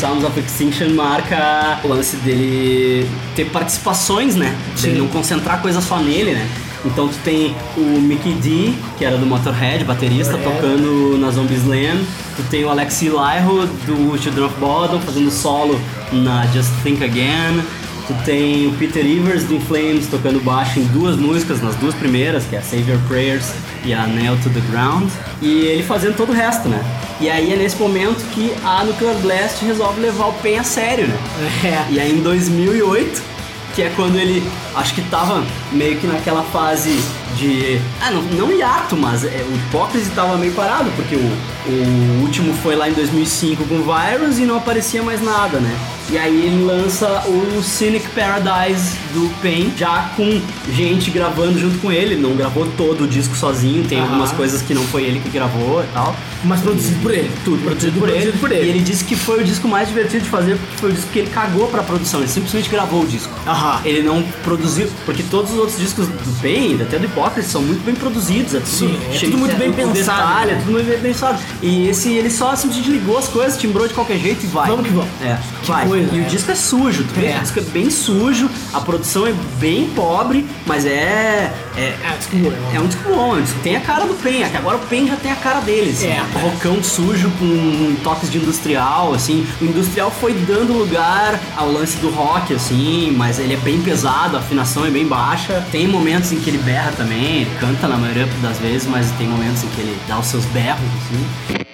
[SPEAKER 1] Sounds of Extinction marca o lance dele ter participações, né? Dele não concentrar coisa só nele, né? Então tu tem o Mickey D, que era do Motorhead, baterista, tocando na Zombieland. Tu tem o Alexi Lyro, do Children of Bodom, fazendo solo na Just Think Again. Tu tem o Peter Ivers do In Flames tocando baixo em duas músicas, nas duas primeiras, que é a Save Your Prayers e a Nail to the Ground. E ele fazendo todo o resto, né? E aí é nesse momento que a Nuclear Blast resolve levar o Pen a sério, né?
[SPEAKER 2] É.
[SPEAKER 1] E aí em 2008, que é quando ele, acho que tava meio que naquela fase de... Ah, não, não hiato, mas é, o Hipócrise tava meio parado, porque o, o último foi lá em 2005 com o Virus e não aparecia mais nada, né? E aí ele lança o Cynic Paradise do Pain, já com gente gravando junto com ele. Ele não gravou todo o disco sozinho, tem
[SPEAKER 2] Aham.
[SPEAKER 1] algumas coisas que não foi ele que gravou e tal.
[SPEAKER 2] Mas produzido por ele.
[SPEAKER 1] Tudo produzido por,
[SPEAKER 2] produzido
[SPEAKER 1] ele.
[SPEAKER 2] por ele.
[SPEAKER 1] E ele disse que foi o disco mais divertido de fazer porque foi o disco que ele cagou pra produção. Ele simplesmente gravou o disco.
[SPEAKER 2] Aham.
[SPEAKER 1] Ele não produziu. Porque todos os outros discos do Pain, até do Hipócrita, são muito bem produzidos. É tudo,
[SPEAKER 2] Sim, é tudo muito bem
[SPEAKER 1] o
[SPEAKER 2] pensado,
[SPEAKER 1] Detalhe,
[SPEAKER 2] né?
[SPEAKER 1] É tudo muito bem pensado. E esse, ele só simplesmente ligou as coisas, timbrou de qualquer jeito e vai.
[SPEAKER 2] Vamos que vamos.
[SPEAKER 1] É,
[SPEAKER 2] Que
[SPEAKER 1] vai.
[SPEAKER 2] coisa,
[SPEAKER 1] e o
[SPEAKER 2] é.
[SPEAKER 1] disco é sujo, tu vê?
[SPEAKER 2] É.
[SPEAKER 1] O disco é bem sujo, a produção é bem pobre, mas é. É,
[SPEAKER 2] É, disco bom, é.
[SPEAKER 1] é um disco bom, é um disco que tem a cara do Pen, é que agora o Pen já tem a cara deles.
[SPEAKER 2] É.
[SPEAKER 1] Rockão sujo com toques de industrial, assim. O industrial foi dando lugar ao lance do rock, assim, mas ele é bem pesado, a afinação é bem baixa. Tem momentos em que ele berra também, ele canta na maioria das vezes, mas tem momentos em que ele dá os seus berros, assim.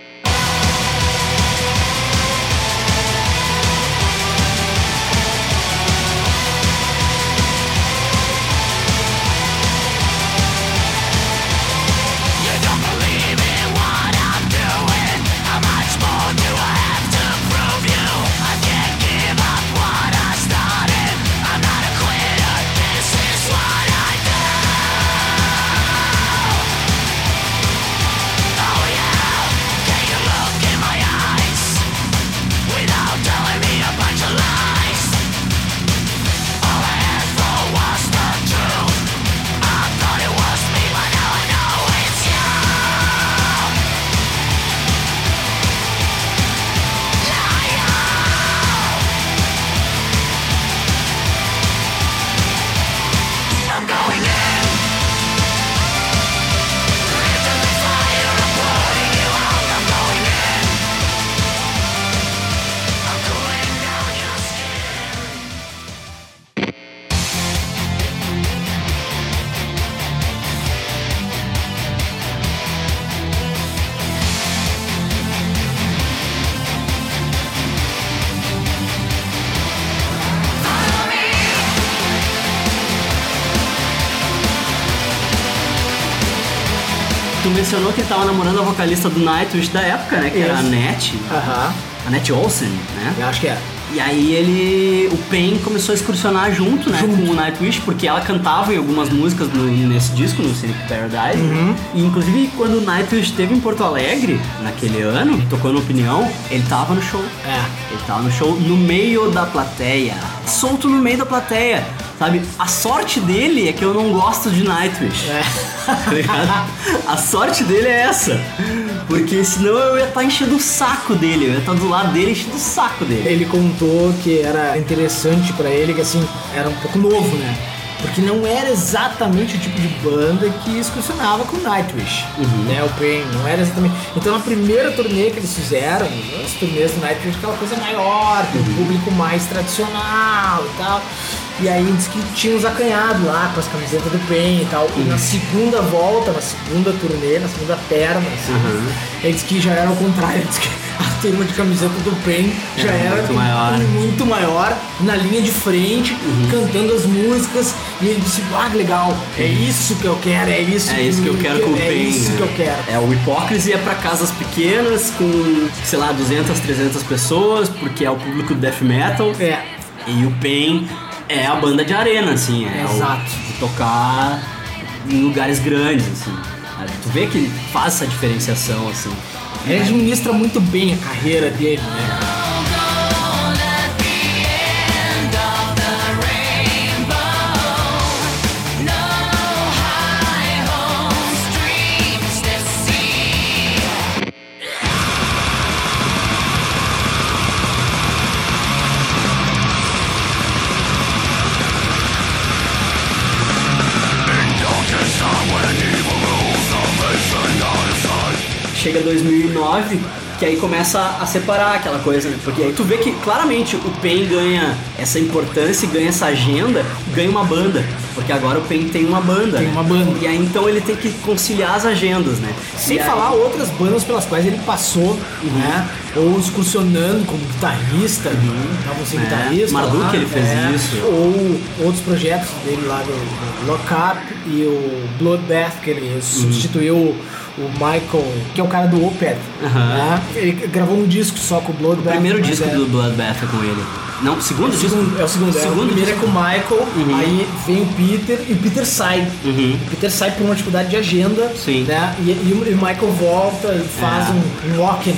[SPEAKER 1] Namorando a vocalista do Nightwish da época, né? Que era a
[SPEAKER 2] Isso. Aham,
[SPEAKER 1] A Nete Olsen, né?
[SPEAKER 2] eu acho que é.
[SPEAKER 1] E aí ele. O Pain começou a excursionar junto, né? Com o Nightwish, porque ela cantava em algumas músicas no- nesse disco, no Cynic Paradise. E inclusive quando o Nightwish esteve em Porto Alegre, naquele ano, tocou no Opinião, ele tava no show.
[SPEAKER 2] É.
[SPEAKER 1] Ele tava no show no meio da plateia. Solto no meio da plateia. Sabe? A sorte dele é que eu não gosto de Nightwish.
[SPEAKER 2] É.
[SPEAKER 1] Tá ligado? A sorte dele é essa. Porque senão eu ia estar enchendo o saco dele. Eu ia estar do lado dele enchendo o saco dele.
[SPEAKER 2] Ele contou que era interessante pra ele, que assim, era um pouco novo, né? Porque não era exatamente o tipo de banda que excursionava com Nightwish, né? O Pain, não era exatamente. Então na primeira turnê que eles fizeram, as turnês do Nightwish, aquela coisa maior, com um público mais tradicional e tal. E aí diz que tinha uns acanhados lá com as camisetas do Pain e tal. E na segunda volta, na segunda turnê, na segunda perna, assim, ele disse que já era o contrário, diz que a turma de camiseta do Pain já
[SPEAKER 1] Era
[SPEAKER 2] era
[SPEAKER 1] muito maior.
[SPEAKER 2] muito maior, na linha de frente,
[SPEAKER 1] Uhum.
[SPEAKER 2] cantando as músicas, e ele disse, ah, que legal, é isso que eu quero, é isso,
[SPEAKER 1] É isso que eu quero com o
[SPEAKER 2] é
[SPEAKER 1] Pain.
[SPEAKER 2] isso
[SPEAKER 1] né?
[SPEAKER 2] que eu quero.
[SPEAKER 1] É, o Hipócrise ia pra casas pequenas com, sei lá, 200, 300 pessoas, porque é o público do death metal.
[SPEAKER 2] É,
[SPEAKER 1] E o Pain é a banda de arena, assim. É
[SPEAKER 2] Exato.
[SPEAKER 1] O, de tocar em lugares grandes, assim. Tu vê que ele faz essa diferenciação, assim.
[SPEAKER 2] ele administra muito bem a carreira dele, né?
[SPEAKER 1] Chega 2009, que aí começa a separar aquela coisa, né? Porque aí tu vê que claramente o Pain ganha essa importância, ganha essa agenda, ganha uma banda. Porque agora o Pain tem uma banda.
[SPEAKER 2] Tem
[SPEAKER 1] né?
[SPEAKER 2] uma banda.
[SPEAKER 1] E aí então ele tem que conciliar as agendas, né?
[SPEAKER 2] Sem
[SPEAKER 1] E aí-
[SPEAKER 2] falar outras bandas pelas quais ele passou, né? Ou excursionando como guitarrista, tava sem
[SPEAKER 1] É,
[SPEAKER 2] guitarrista.
[SPEAKER 1] Marduk
[SPEAKER 2] lá,
[SPEAKER 1] ele fez
[SPEAKER 2] é,
[SPEAKER 1] isso.
[SPEAKER 2] Ou outros projetos dele lá do, do Lock Up e o Bloodbath, que ele substituiu o Michael, que é o cara do Opeth. Né? Ele gravou um disco só com o
[SPEAKER 1] O
[SPEAKER 2] Bloodbath.
[SPEAKER 1] primeiro
[SPEAKER 2] mas
[SPEAKER 1] disco
[SPEAKER 2] é-
[SPEAKER 1] do Bloodbath é com ele. Não, o segundo
[SPEAKER 2] o
[SPEAKER 1] disco.
[SPEAKER 2] segundo, é o segundo, é. o
[SPEAKER 1] segundo
[SPEAKER 2] primeiro
[SPEAKER 1] disco.
[SPEAKER 2] é com o Michael,
[SPEAKER 1] Uhum.
[SPEAKER 2] aí vem o Peter e o Peter sai.
[SPEAKER 1] Uhum.
[SPEAKER 2] O Peter sai por uma dificuldade de agenda,
[SPEAKER 1] Sim.
[SPEAKER 2] né? E, e o e o Michael volta e faz
[SPEAKER 1] É.
[SPEAKER 2] um, um walk-in.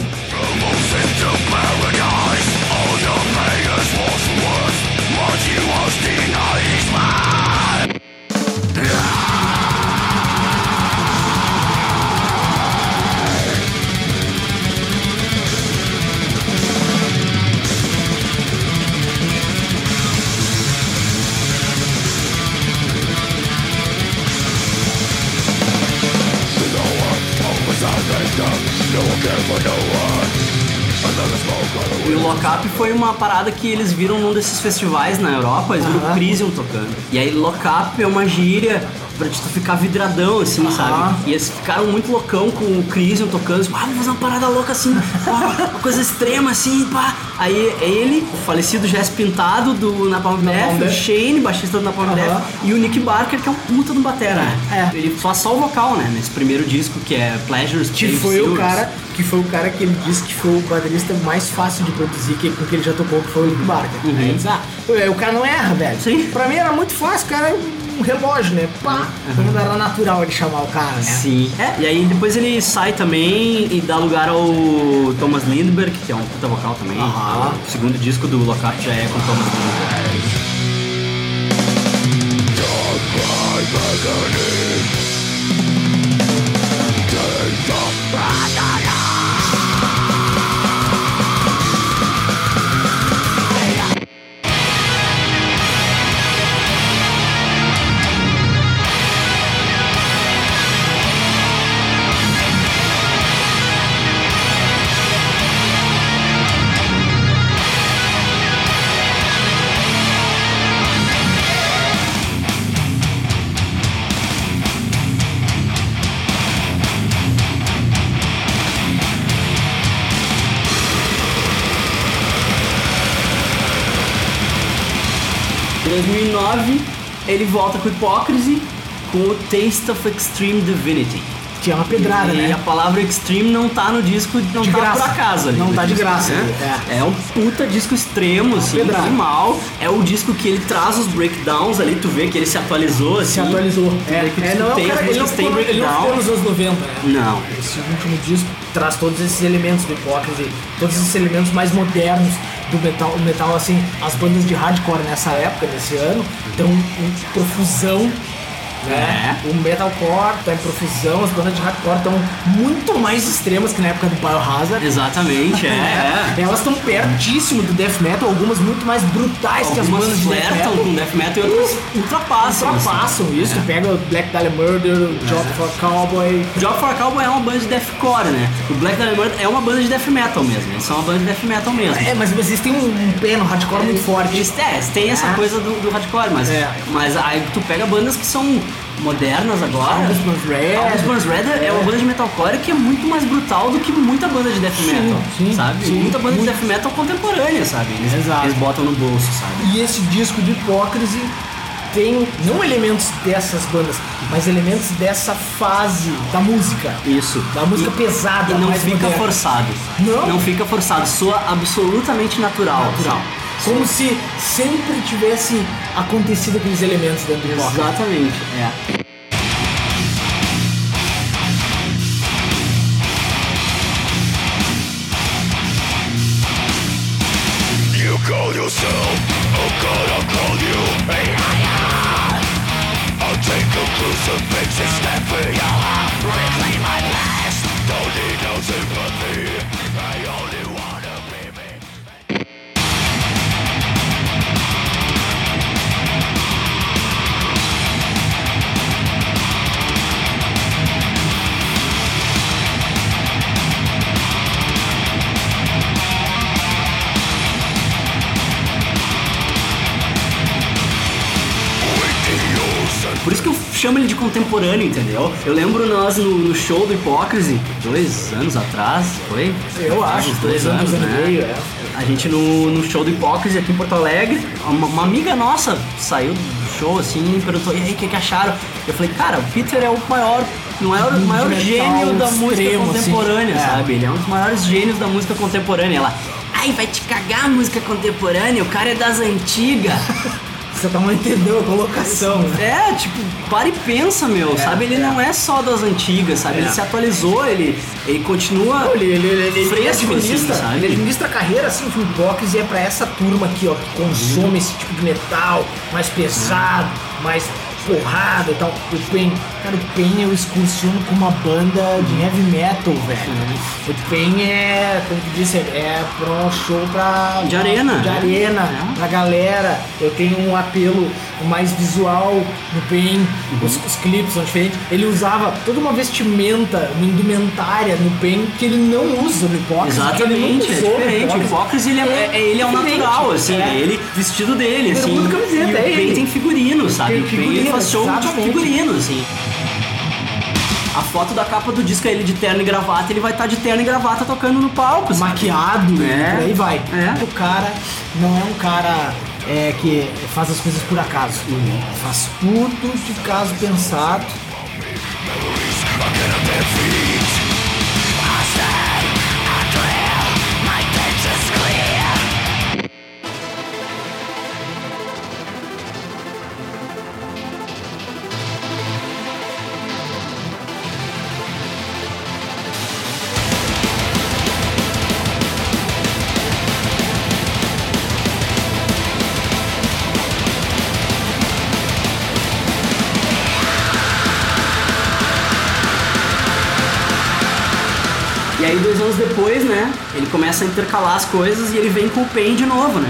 [SPEAKER 1] E o Lock Up foi uma parada que eles viram num desses festivais na Europa, eles viram o. Crisium tocando. E aí Lock Up é uma gíria pra tu ficar vidradão, assim,
[SPEAKER 2] Aham.
[SPEAKER 1] sabe? E eles ficaram muito loucão com o Crisium tocando, assim, ah, vamos fazer uma parada louca assim, pá, uma coisa extrema assim, pá. Aí ele, o falecido Jess Pintado do Napalm Death, o. Shane, baixista do Napalm
[SPEAKER 2] Aham.
[SPEAKER 1] Death, e o Nick Barker, que é um puta do batera, né?
[SPEAKER 2] É.
[SPEAKER 1] Ele faz só o vocal, né, nesse primeiro disco, que é Pleasures,
[SPEAKER 2] Que
[SPEAKER 1] Pains,
[SPEAKER 2] foi o
[SPEAKER 1] Silvers.
[SPEAKER 2] cara que foi o cara que ele disse que foi o baterista mais fácil de produzir que, com que ele já tocou, que foi o Nick Barker.
[SPEAKER 1] Uhum.
[SPEAKER 2] Aí ah, o cara não erra, velho.
[SPEAKER 1] Sim.
[SPEAKER 2] Pra mim era muito fácil, o cara é um relógio, né? Pá! Então era natural ele chamar o cara, né?
[SPEAKER 1] Sim. É, e aí depois ele sai também e dá lugar ao Thomas Lindbergh, que é um puta vocal também.
[SPEAKER 2] Aham.
[SPEAKER 1] O segundo disco do Lock Up já é com Thomas Lindbergh. Em 2009, ele volta com Hypocrisy com o Taste of Extreme Divinity.
[SPEAKER 2] Que é uma pedrada,
[SPEAKER 1] e
[SPEAKER 2] né?
[SPEAKER 1] a palavra extreme não tá no disco, não
[SPEAKER 2] De
[SPEAKER 1] tá
[SPEAKER 2] graça.
[SPEAKER 1] por acaso ali.
[SPEAKER 2] Não tá de
[SPEAKER 1] disco,
[SPEAKER 2] graça
[SPEAKER 1] né?
[SPEAKER 2] ali,
[SPEAKER 1] É. um puta disco extremo, assim,
[SPEAKER 2] pedrada.
[SPEAKER 1] animal. É o disco que ele traz os breakdowns ali, tu vê que ele se atualizou, assim.
[SPEAKER 2] Se atualizou.
[SPEAKER 1] Tu
[SPEAKER 2] É,
[SPEAKER 1] que
[SPEAKER 2] é, não é
[SPEAKER 1] tem
[SPEAKER 2] o cara,
[SPEAKER 1] as músicas tem
[SPEAKER 2] ficou, ele não
[SPEAKER 1] breakdown.
[SPEAKER 2] nos anos 90, né?
[SPEAKER 1] Não.
[SPEAKER 2] Esse último disco traz todos esses elementos do Hypocrisy, todos esses elementos mais modernos do metal, o metal assim, as bandas de hardcore nessa época, nesse ano, estão em profusão, né?
[SPEAKER 1] É.
[SPEAKER 2] O metalcore tá em profusão, as bandas de hardcore estão muito mais extremas que na época do Biohazard.
[SPEAKER 1] Exatamente, é. é.
[SPEAKER 2] Elas estão pertíssimo do death metal, algumas muito mais brutais que as
[SPEAKER 1] Algumas
[SPEAKER 2] bandas de death metal.
[SPEAKER 1] com death metal e outras ultrapassam. assim.
[SPEAKER 2] Ultrapassam isso,
[SPEAKER 1] É.
[SPEAKER 2] pega o Black Dahlia Murder, o Job for Cowboy,
[SPEAKER 1] Job for a Cowboy é uma banda de deathcore, né? O Black Diamond é uma banda de death metal mesmo. Eles são uma banda de death metal mesmo.
[SPEAKER 2] É, mas vocês têm um, pé no hardcore muito forte.
[SPEAKER 1] Eles é, tem essa
[SPEAKER 2] É.
[SPEAKER 1] coisa do, do hardcore, mas,
[SPEAKER 2] É.
[SPEAKER 1] mas aí tu pega bandas que são modernas agora.
[SPEAKER 2] August Burns Red.
[SPEAKER 1] August Burns Red é. uma banda de metalcore que é muito mais brutal do que muita banda de death metal,
[SPEAKER 2] sim,
[SPEAKER 1] sabe?
[SPEAKER 2] sim.
[SPEAKER 1] muita banda
[SPEAKER 2] Muito.
[SPEAKER 1] de death metal contemporânea, sabe? Eles,
[SPEAKER 2] Exato.
[SPEAKER 1] eles botam no bolso, sabe?
[SPEAKER 2] E esse disco de Hypocrisy tem não elementos dessas bandas, mas elementos dessa fase da música.
[SPEAKER 1] Isso.
[SPEAKER 2] Da música
[SPEAKER 1] E-
[SPEAKER 2] pesada,
[SPEAKER 1] E não fica
[SPEAKER 2] moderna.
[SPEAKER 1] forçado.
[SPEAKER 2] Não?
[SPEAKER 1] Não fica forçado. Soa absolutamente natural.
[SPEAKER 2] Natural.
[SPEAKER 1] assim.
[SPEAKER 2] Como se sempre tivesse acontecido aqueles elementos dentro do Hypocrisy.
[SPEAKER 1] Exatamente. É.
[SPEAKER 3] You call yourself, oh God, I'll call you a liar. I'll take a crucifix and stand for your heart. Reclaim my past. Don't need no sympathy.
[SPEAKER 1] Chamo ele de contemporâneo, entendeu? Eu lembro nós no, no show do Hypocrisy, dois anos atrás, foi?
[SPEAKER 2] Eu acho,
[SPEAKER 1] Uns
[SPEAKER 2] dois anos, ano e meio, é.
[SPEAKER 1] A gente no, no show do Hypocrisy aqui em Porto Alegre, uma, uma amiga nossa saiu do show assim e perguntou, e aí, o que, que acharam? Eu falei, cara, o Peter é o maior, não é o maior gênio da música
[SPEAKER 2] extremo, assim.
[SPEAKER 1] contemporânea,
[SPEAKER 2] É.
[SPEAKER 1] sabe? Ele é um dos maiores gênios da música contemporânea. Ela, ai, vai te cagar a música contemporânea, o cara é das antigas.
[SPEAKER 2] Você tá não entendeu a colocação, né?
[SPEAKER 1] É, tipo, para e pensa, meu, sabe? Ele
[SPEAKER 2] é.
[SPEAKER 1] não é só das antigas, sabe?
[SPEAKER 2] É.
[SPEAKER 1] Ele se atualizou, ele, ele continua
[SPEAKER 2] Ele, ele, ele, ele
[SPEAKER 1] fresco,
[SPEAKER 2] administra,
[SPEAKER 1] assim, sabe?
[SPEAKER 2] ele administra a carreira assim, o Hypocrisy é pra essa turma aqui, ó, que consome esse tipo de metal mais pesado, mais porrada e tal. O Pain, cara, o Pain eu excursiono com uma banda de heavy metal, velho. O Pain é, como tu disse, é um show pra.
[SPEAKER 1] De arena,
[SPEAKER 2] De
[SPEAKER 1] né?
[SPEAKER 2] arena,
[SPEAKER 1] É.
[SPEAKER 2] pra galera. Eu tenho um apelo mais visual no Pain,
[SPEAKER 1] Uhum.
[SPEAKER 2] os, os clipes são diferentes. Ele usava toda uma vestimenta, uma indumentária no Pain que ele não usa no Hypocrisy. que ele
[SPEAKER 1] Exatamente,
[SPEAKER 2] nunca
[SPEAKER 1] é diferente. O. Hipócrise, ele é, é- ele é o natural, assim,
[SPEAKER 2] é.
[SPEAKER 1] é ele vestido dele, assim.
[SPEAKER 2] E camiseta,
[SPEAKER 1] e o
[SPEAKER 2] é
[SPEAKER 1] Ben
[SPEAKER 2] ele.
[SPEAKER 1] tem figurino, sabe?
[SPEAKER 2] Tem
[SPEAKER 1] o Ben ele
[SPEAKER 2] figurino,
[SPEAKER 1] faz show de
[SPEAKER 2] exatamente.
[SPEAKER 1] figurino, assim. A foto da capa do disco é ele de terno e gravata, ele vai estar de terno e gravata tocando no palco,
[SPEAKER 2] maquiado
[SPEAKER 1] É.
[SPEAKER 2] e por aí vai.
[SPEAKER 1] É.
[SPEAKER 2] O cara não é um cara é, que faz as coisas por acaso.
[SPEAKER 1] Uhum.
[SPEAKER 2] Faz tudo de caso pensado.
[SPEAKER 1] Começa a intercalar as coisas e ele vem com o Pain de novo, né?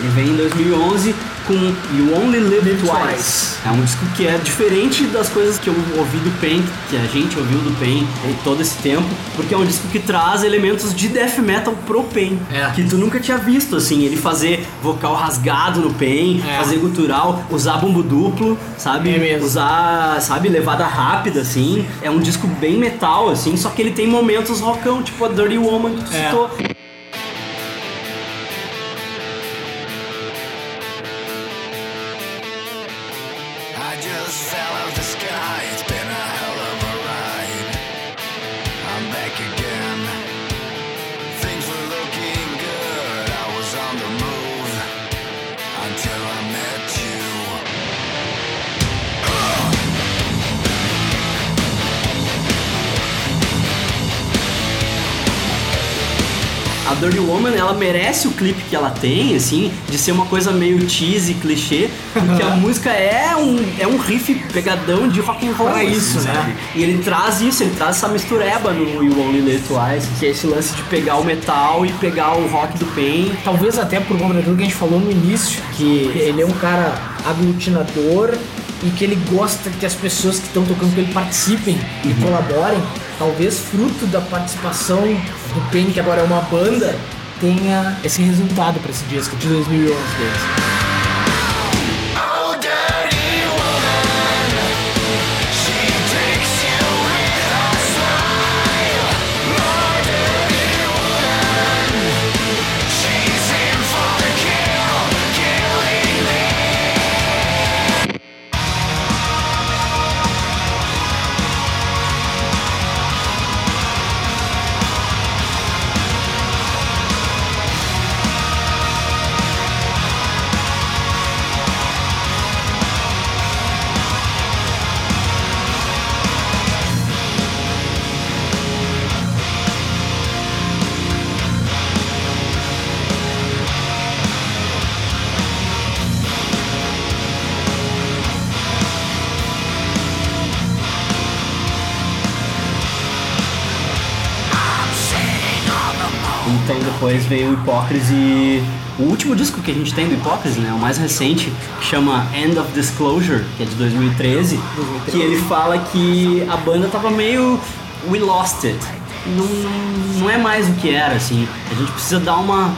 [SPEAKER 1] Ele vem em 2011 com You Only Live
[SPEAKER 2] Live
[SPEAKER 1] Twice.
[SPEAKER 2] Twice.
[SPEAKER 1] É um disco que é diferente das coisas que eu ouvi do Pain, que a gente ouviu do Pain em todo esse tempo, porque é um disco que traz elementos de death metal pro Pain,
[SPEAKER 2] É.
[SPEAKER 1] que tu nunca tinha visto, assim, ele fazer vocal rasgado no Pain,
[SPEAKER 2] É.
[SPEAKER 1] fazer gutural, usar bumbo duplo, sabe?
[SPEAKER 2] É.
[SPEAKER 1] Usar, sabe, levada rápida, assim. É um disco bem metal, assim, só que ele tem momentos rockão, tipo a Dirty Woman que tu
[SPEAKER 2] É.
[SPEAKER 1] citou. A Dirty Woman, ela merece o clipe que ela tem, assim, de ser uma coisa meio cheesy, clichê, porque a música é um, é um riff pegadão de rock and roll.
[SPEAKER 2] Pra
[SPEAKER 1] assim,
[SPEAKER 2] isso, né?
[SPEAKER 1] E ele traz isso, ele traz essa mistureba no You Only Live Twice, que é esse lance de pegar o metal e pegar o rock do Pain.
[SPEAKER 2] Talvez até por conta daquilo que a gente falou no início, que ele é um cara aglutinador e que ele gosta que as pessoas que estão tocando com ele participem e colaborem. Talvez fruto da participação do Pain, que agora é uma banda, tenha esse resultado para esse disco de 2011 deles.
[SPEAKER 1] Depois veio o Hipócrise. O último disco que a gente tem do Hipócrise, né? O mais recente, que chama End of Disclosure, que é de 2013, que ele fala que a banda tava meio. We lost it. Não, não, não é mais o que era, assim. A gente precisa dar uma,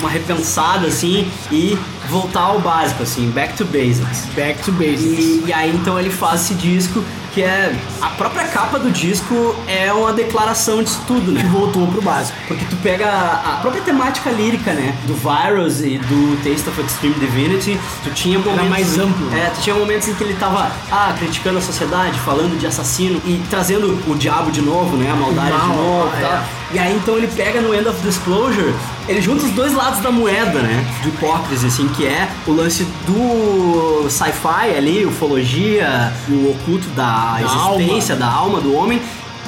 [SPEAKER 1] uma repensada, assim, e voltar ao básico, assim, back to basics.
[SPEAKER 2] Back to Basics.
[SPEAKER 1] E, e aí então ele faz esse disco que é. A própria capa do disco é uma declaração disso tudo, né?
[SPEAKER 2] Que voltou pro básico.
[SPEAKER 1] Porque tu pega a a própria temática lírica, né? Do Virus e do Taste of Extreme Divinity, tu tinha momentos.
[SPEAKER 2] mais amplo.
[SPEAKER 1] É, tu tinha momentos em que ele tava, ah, criticando a sociedade, falando de assassino e trazendo o diabo de novo, né? A maldade
[SPEAKER 2] mal,
[SPEAKER 1] de novo
[SPEAKER 2] é.
[SPEAKER 1] E aí então ele pega no End of Disclosure, ele junta os dois lados da moeda, né? De hipócrise, assim, que é o lance do sci-fi ali, ufologia, o oculto da, existência, da alma do homem,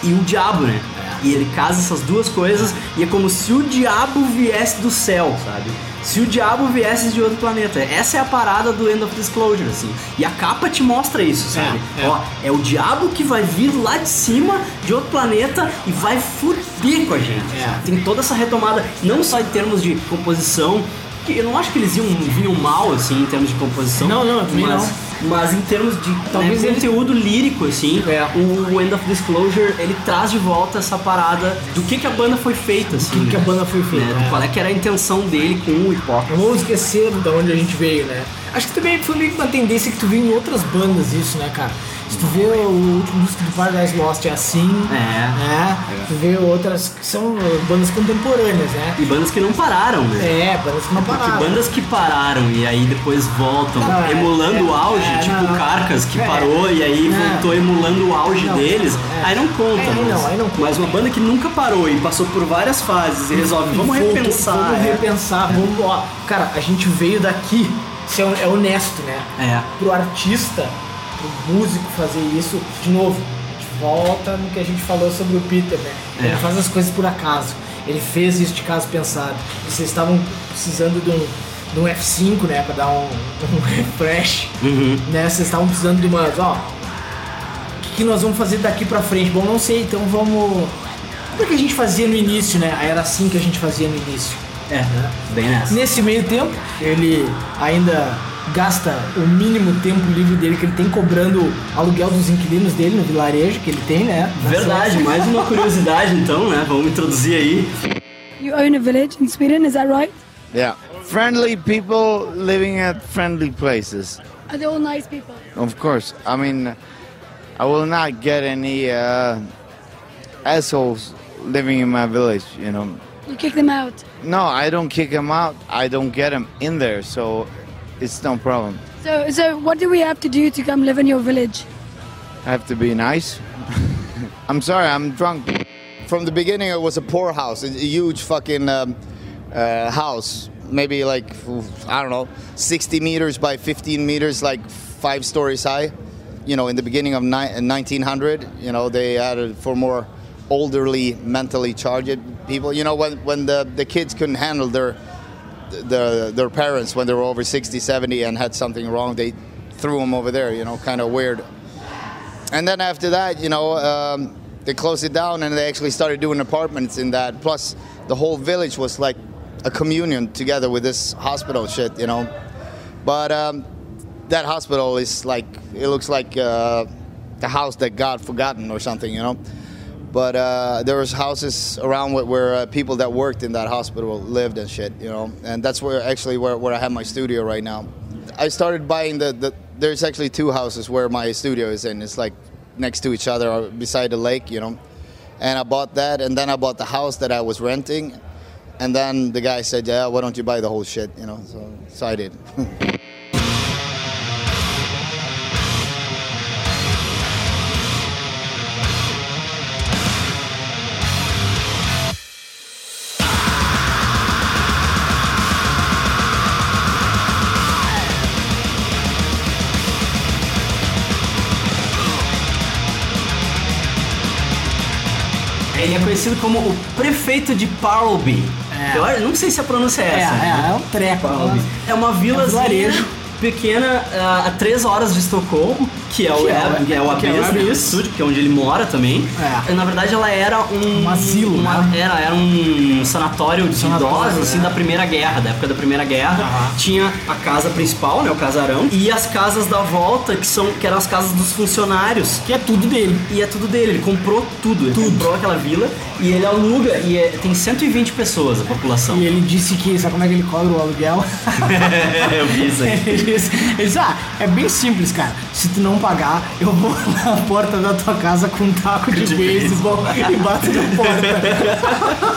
[SPEAKER 1] e o diabo, né? E ele casa essas duas coisas e é como se o diabo viesse do céu, sabe? Se o diabo viesse de outro planeta. Essa é a parada do End of Disclosure, assim. E a capa te mostra isso, sabe?
[SPEAKER 2] é.
[SPEAKER 1] Ó, é o diabo que vai vir lá de cima de outro planeta e vai fuder com a gente.
[SPEAKER 2] É.
[SPEAKER 1] Tem toda essa retomada, não só em termos de composição, que eu não acho que eles iam, vinham mal, assim, em termos de composição.
[SPEAKER 2] Não, não, também
[SPEAKER 1] mas,
[SPEAKER 2] não.
[SPEAKER 1] Mas em termos de
[SPEAKER 2] Talvez
[SPEAKER 1] né,
[SPEAKER 2] ele-
[SPEAKER 1] conteúdo lírico, assim,
[SPEAKER 2] É.
[SPEAKER 1] o End of Disclosure, ele traz de volta essa parada do que, que a banda foi feita, assim.
[SPEAKER 2] que que a banda foi feita,
[SPEAKER 1] né?
[SPEAKER 2] é.
[SPEAKER 1] Qual é que era a intenção dele com o hipócrita.
[SPEAKER 2] Não vamos esquecer de onde a gente veio, né? Acho que também foi meio que uma tendência que tu viu em outras bandas isso, né, cara? Se tu vê o último disco do Paradise Lost é assim,
[SPEAKER 1] É.
[SPEAKER 2] né? Tu vê outras que são bandas contemporâneas, né?
[SPEAKER 1] E bandas que não pararam, né?
[SPEAKER 2] É, bandas que não
[SPEAKER 1] Porque
[SPEAKER 2] pararam.
[SPEAKER 1] bandas que pararam e aí depois voltam
[SPEAKER 2] Não, é,
[SPEAKER 1] emulando
[SPEAKER 2] é,
[SPEAKER 1] o auge,
[SPEAKER 2] é,
[SPEAKER 1] tipo
[SPEAKER 2] não.
[SPEAKER 1] Carcas que
[SPEAKER 2] É.
[SPEAKER 1] parou e aí voltou emulando o auge
[SPEAKER 2] Não,
[SPEAKER 1] deles,
[SPEAKER 2] é.
[SPEAKER 1] aí não conta.
[SPEAKER 2] É, aí
[SPEAKER 1] mas,
[SPEAKER 2] não, aí não conta.
[SPEAKER 1] mas uma banda que nunca parou e passou por várias fases e resolve, vamos
[SPEAKER 2] Voltou-
[SPEAKER 1] repensar.
[SPEAKER 2] Vamos
[SPEAKER 1] é.
[SPEAKER 2] repensar, vamos, ó. Cara, a gente veio daqui, isso é, é honesto, né?
[SPEAKER 1] É.
[SPEAKER 2] Pro artista, pro músico fazer isso, de novo, a gente volta no que a gente falou sobre o Peter, né? Ele
[SPEAKER 1] É.
[SPEAKER 2] faz as coisas por acaso. Ele fez isso de caso pensado. Vocês estavam precisando de um, de um F5, né? Pra dar um, um refresh.
[SPEAKER 1] Uhum.
[SPEAKER 2] Né? Vocês estavam precisando de umas, ó. O que, que nós vamos fazer daqui pra frente? Bom, não sei, então vamos. Como é que a gente fazia no início, né? Era assim que a gente fazia no início.
[SPEAKER 1] É, bem nessa.
[SPEAKER 2] Nesse meio tempo, ele ainda gasta o mínimo tempo livre dele que ele tem cobrando o aluguel dos inquilinos dele no vilarejo que ele tem, né?
[SPEAKER 1] Verdade, mais uma curiosidade então, né? Vamos introduzir aí.
[SPEAKER 6] You own a village in Sweden, is that right?
[SPEAKER 5] Yeah. Friendly people living at friendly places.
[SPEAKER 6] Are they all nice people?
[SPEAKER 5] Of course. I mean, I will not get any uh, assholes living in my village, you know.
[SPEAKER 6] You kick them out.
[SPEAKER 5] No, I don't kick them out. I don't get them in there, so it's no problem.
[SPEAKER 6] So, so what do we have to do to come live in your village?
[SPEAKER 5] I have to be nice. I'm sorry, I'm drunk.
[SPEAKER 7] From the beginning, it was a poor house, a, a huge fucking um, uh, house, maybe like I don't know, 60 meters by 15 meters, like five stories high. You know, in the beginning of ni- 1900, you know, they added for more elderly, mentally charged people. You know, when when the the kids couldn't handle their the, their parents when they were over 60, 70 and had something wrong, they threw them over there. You know, kind of weird. And then after that, you know, um, they closed it down and they actually started doing apartments in that. Plus, the whole village was like a communion together with this hospital shit, you know. But um, that hospital is like, it looks like uh, the house that God forgotten or something, you know. But uh, there was houses around where, uh, people that worked in that hospital lived and shit, you know. And that's where actually where, where I have my studio right now. I started buying the, the there's actually two houses where my studio is in. It's like next to each other or beside the lake, you know. And I bought that, and then I bought the house that I was renting. And then the guy said, "Yeah, why don't you buy the whole shit?" You know. So, so I did.
[SPEAKER 1] Ele é conhecido como o prefeito de Parlby.
[SPEAKER 2] É.
[SPEAKER 1] Eu não sei se a pronúncia é
[SPEAKER 2] É,
[SPEAKER 1] essa.
[SPEAKER 2] é, é um treco.
[SPEAKER 1] Parlby. É uma vila
[SPEAKER 2] vilarejo.
[SPEAKER 1] Pequena ah, a três horas de Estocolmo, que é o,
[SPEAKER 2] Que é
[SPEAKER 1] é, é o
[SPEAKER 2] que é
[SPEAKER 1] que é onde ele mora também.
[SPEAKER 2] É.
[SPEAKER 1] Na verdade, ela era um...
[SPEAKER 2] Um asilo,
[SPEAKER 1] uma-
[SPEAKER 2] né?
[SPEAKER 1] Era, era um sanatório de
[SPEAKER 2] Sanatório,
[SPEAKER 1] idosos, assim,
[SPEAKER 2] é.
[SPEAKER 1] da Primeira Guerra, da época da Primeira Guerra.
[SPEAKER 2] Aham.
[SPEAKER 1] Tinha a casa principal, né, o casarão, e as casas da volta, que, são, que eram as casas dos funcionários.
[SPEAKER 2] Que é tudo dele.
[SPEAKER 1] E é tudo dele, ele comprou tudo. Ele comprou aquela vila e ele aluga e é- tem 120 pessoas a população.
[SPEAKER 2] E ele disse que, sabe como é que ele cobra o aluguel?
[SPEAKER 1] Eu vi isso aí.
[SPEAKER 2] Ele disse, ele disse, ah, é bem simples, cara. Se tu não pagar, eu vou na porta da tua casa com um taco de,
[SPEAKER 1] De
[SPEAKER 2] beisebol e bato na porta.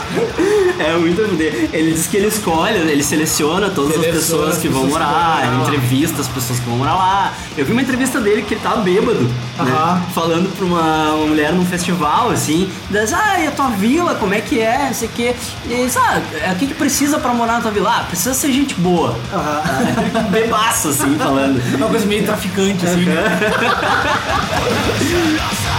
[SPEAKER 1] É muito. Ele diz que ele escolhe, ele seleciona todas
[SPEAKER 2] Seleciona
[SPEAKER 1] as pessoas
[SPEAKER 2] as
[SPEAKER 1] que vão
[SPEAKER 2] pessoas que
[SPEAKER 1] morar,
[SPEAKER 2] vão lá.
[SPEAKER 1] entrevista as pessoas que vão morar lá. Eu vi uma entrevista dele que ele tava bêbado, né?
[SPEAKER 2] Aham.
[SPEAKER 1] Falando pra uma, uma mulher num festival, assim, diz, ah, e a tua vila, como é que é? Não sei o quê. E ele diz, ah, o que, que precisa pra morar na tua vila? Ah, precisa ser gente boa. Bebaço, assim, falando.
[SPEAKER 2] Uma coisa meio traficante, assim.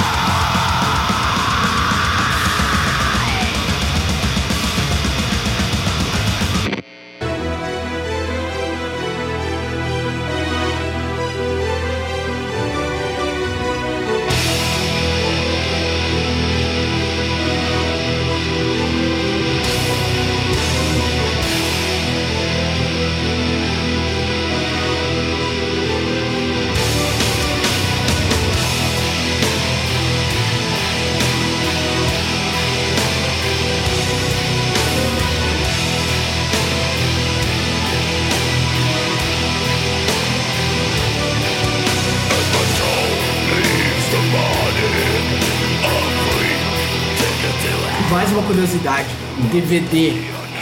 [SPEAKER 2] DVD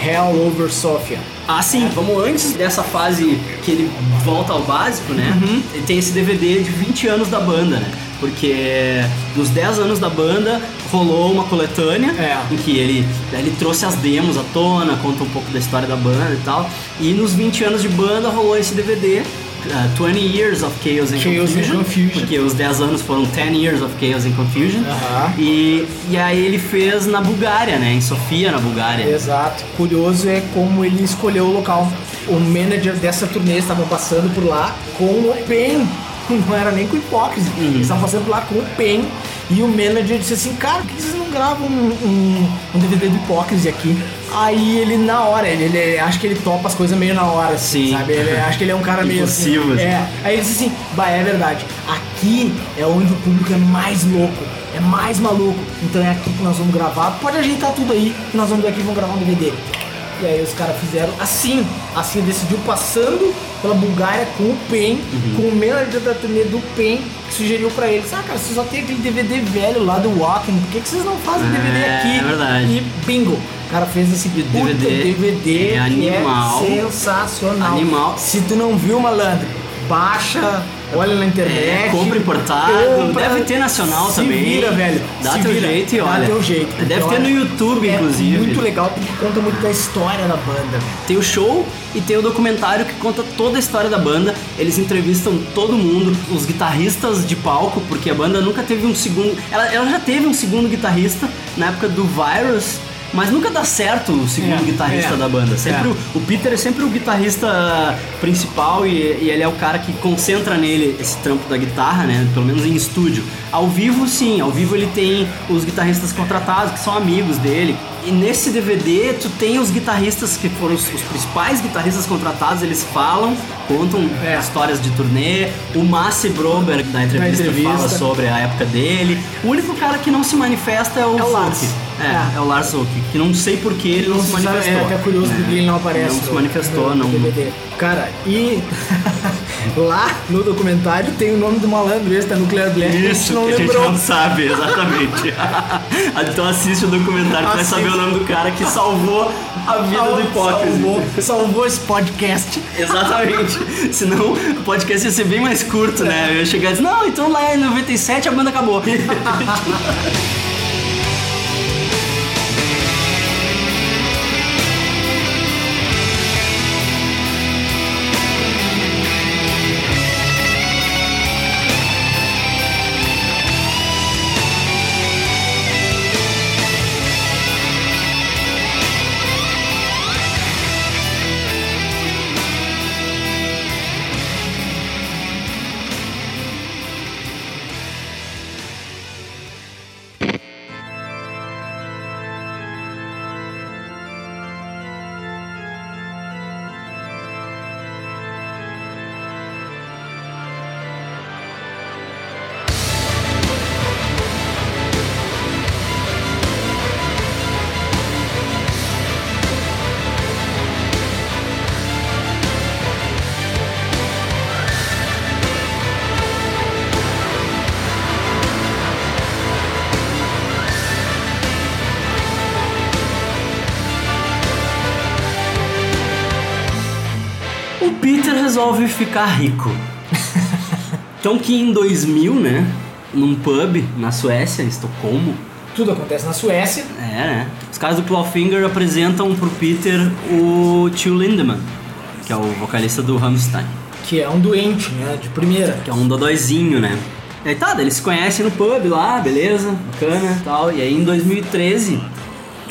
[SPEAKER 2] Hell Over Sofia.
[SPEAKER 1] Ah, sim, vamos antes dessa fase que ele volta ao básico, né?
[SPEAKER 2] Uhum.
[SPEAKER 1] Ele tem esse DVD de 20 anos da banda, né? Porque nos 10 anos da banda rolou uma coletânea
[SPEAKER 2] É.
[SPEAKER 1] em que ele, ele trouxe as demos à tona, conta um pouco da história da banda e tal. E nos 20 anos de banda rolou esse DVD. Uh, 20 Years of Chaos and
[SPEAKER 2] Chaos
[SPEAKER 1] Confusion,
[SPEAKER 2] Confusion.
[SPEAKER 1] porque os 10 anos foram 10 Years of Chaos and Confusion. E, e aí ele fez na Bulgária, né? Em Sofia, na Bulgária.
[SPEAKER 2] Exato. Curioso é como ele escolheu o local. O manager dessa turnê estavam passando por lá com o Pen. Não era nem com hipócrisia.
[SPEAKER 1] Uhum.
[SPEAKER 2] Eles estavam passando por lá com o Pen. E o manager disse assim, cara, por que vocês não gravam um, um, um DVD do hipócrisia aqui? Aí ele, na hora, ele, ele acho que ele topa as coisas meio na hora, assim,
[SPEAKER 1] Sim.
[SPEAKER 2] sabe? Ele, acho que ele é um cara meio assim.
[SPEAKER 1] Impulsivo, assim.
[SPEAKER 2] É. Aí ele disse assim, bah, é verdade. Aqui é onde o público é mais louco, é mais maluco. Então é aqui que nós vamos gravar. Pode ajeitar tudo aí, que nós vamos aqui e vamos gravar um DVD. E aí os caras fizeram assim, assim decidiu passando pela Bulgária com o PEN,
[SPEAKER 1] Uhum.
[SPEAKER 2] com o manager da turnê do PEN, que sugeriu pra eles, ah cara, você só tem aquele DVD velho lá do Walking, por que, que vocês não fazem DVD
[SPEAKER 1] É,
[SPEAKER 2] aqui?
[SPEAKER 1] é verdade.
[SPEAKER 2] E bingo! O cara fez esse puta
[SPEAKER 1] DVD
[SPEAKER 2] DVD
[SPEAKER 1] é
[SPEAKER 2] que
[SPEAKER 1] animal.
[SPEAKER 2] é sensacional.
[SPEAKER 1] Animal.
[SPEAKER 2] Se tu não viu, malandro, baixa, olha na internet.
[SPEAKER 1] É, compra importado, deve ter nacional
[SPEAKER 2] se
[SPEAKER 1] também.
[SPEAKER 2] Vira, velho.
[SPEAKER 1] Dá
[SPEAKER 2] se
[SPEAKER 1] teu
[SPEAKER 2] vira.
[SPEAKER 1] jeito e
[SPEAKER 2] Dá
[SPEAKER 1] olha.
[SPEAKER 2] teu jeito.
[SPEAKER 1] Deve ter no YouTube,
[SPEAKER 2] é
[SPEAKER 1] inclusive.
[SPEAKER 2] muito legal porque conta muito da história da banda, velho.
[SPEAKER 1] Tem o show e tem o documentário que conta toda a história da banda. Eles entrevistam todo mundo, os guitarristas de palco, porque a banda nunca teve um segundo. Ela, ela já teve um segundo guitarrista, na época do Virus, mas nunca dá certo o segundo
[SPEAKER 2] É,
[SPEAKER 1] guitarrista
[SPEAKER 2] é,
[SPEAKER 1] da banda. Sempre
[SPEAKER 2] é.
[SPEAKER 1] o, o Peter é sempre o guitarrista principal e, e ele é o cara que concentra nele esse trampo da guitarra, né? Pelo menos em estúdio. Ao vivo, sim, ao vivo ele tem os guitarristas contratados, que são amigos dele. E nesse DVD tu tem os guitarristas que foram os, os principais guitarristas contratados, eles falam, contam
[SPEAKER 2] É.
[SPEAKER 1] histórias de turnê. O Massi Broberg da entrevista,
[SPEAKER 2] entrevista.
[SPEAKER 1] fala sobre a época dele. O único cara que não se manifesta é o,
[SPEAKER 2] É o Lars.
[SPEAKER 1] É,
[SPEAKER 2] É.
[SPEAKER 1] é, o Lars Zulk, que não sei por que ele não,
[SPEAKER 2] Não
[SPEAKER 1] se manifestou.
[SPEAKER 2] É até curioso porque ele não aparece.
[SPEAKER 1] Não se manifestou,
[SPEAKER 2] no
[SPEAKER 1] não.
[SPEAKER 2] DVD. Cara, e lá no documentário tem o nome do malandro, esse da Nuclear Blast. que a gente
[SPEAKER 1] Isso,
[SPEAKER 2] não
[SPEAKER 1] que a gente não sabe, exatamente. então assiste o documentário pra saber o nome do cara que salvou a vida do Hipócrise.
[SPEAKER 2] Salvou, salvou esse podcast.
[SPEAKER 1] Exatamente. Senão o podcast ia ser bem mais curto, né? Eu ia chegar e dizer, não, então lá em 97 a banda acabou. resolve ficar rico. Então que em 2000, né, num pub na Suécia, em Estocolmo,
[SPEAKER 2] Tudo acontece na Suécia.
[SPEAKER 1] é, né, os caras do Clawfinger apresentam pro Peter o tio Lindemann, que é o vocalista do Rammstein,
[SPEAKER 2] Que é um doente, né? De primeira.
[SPEAKER 1] que é um dodóizinho, né. E aí tá, eles se conhecem no pub lá, beleza, bacana e tal. E aí em 2013,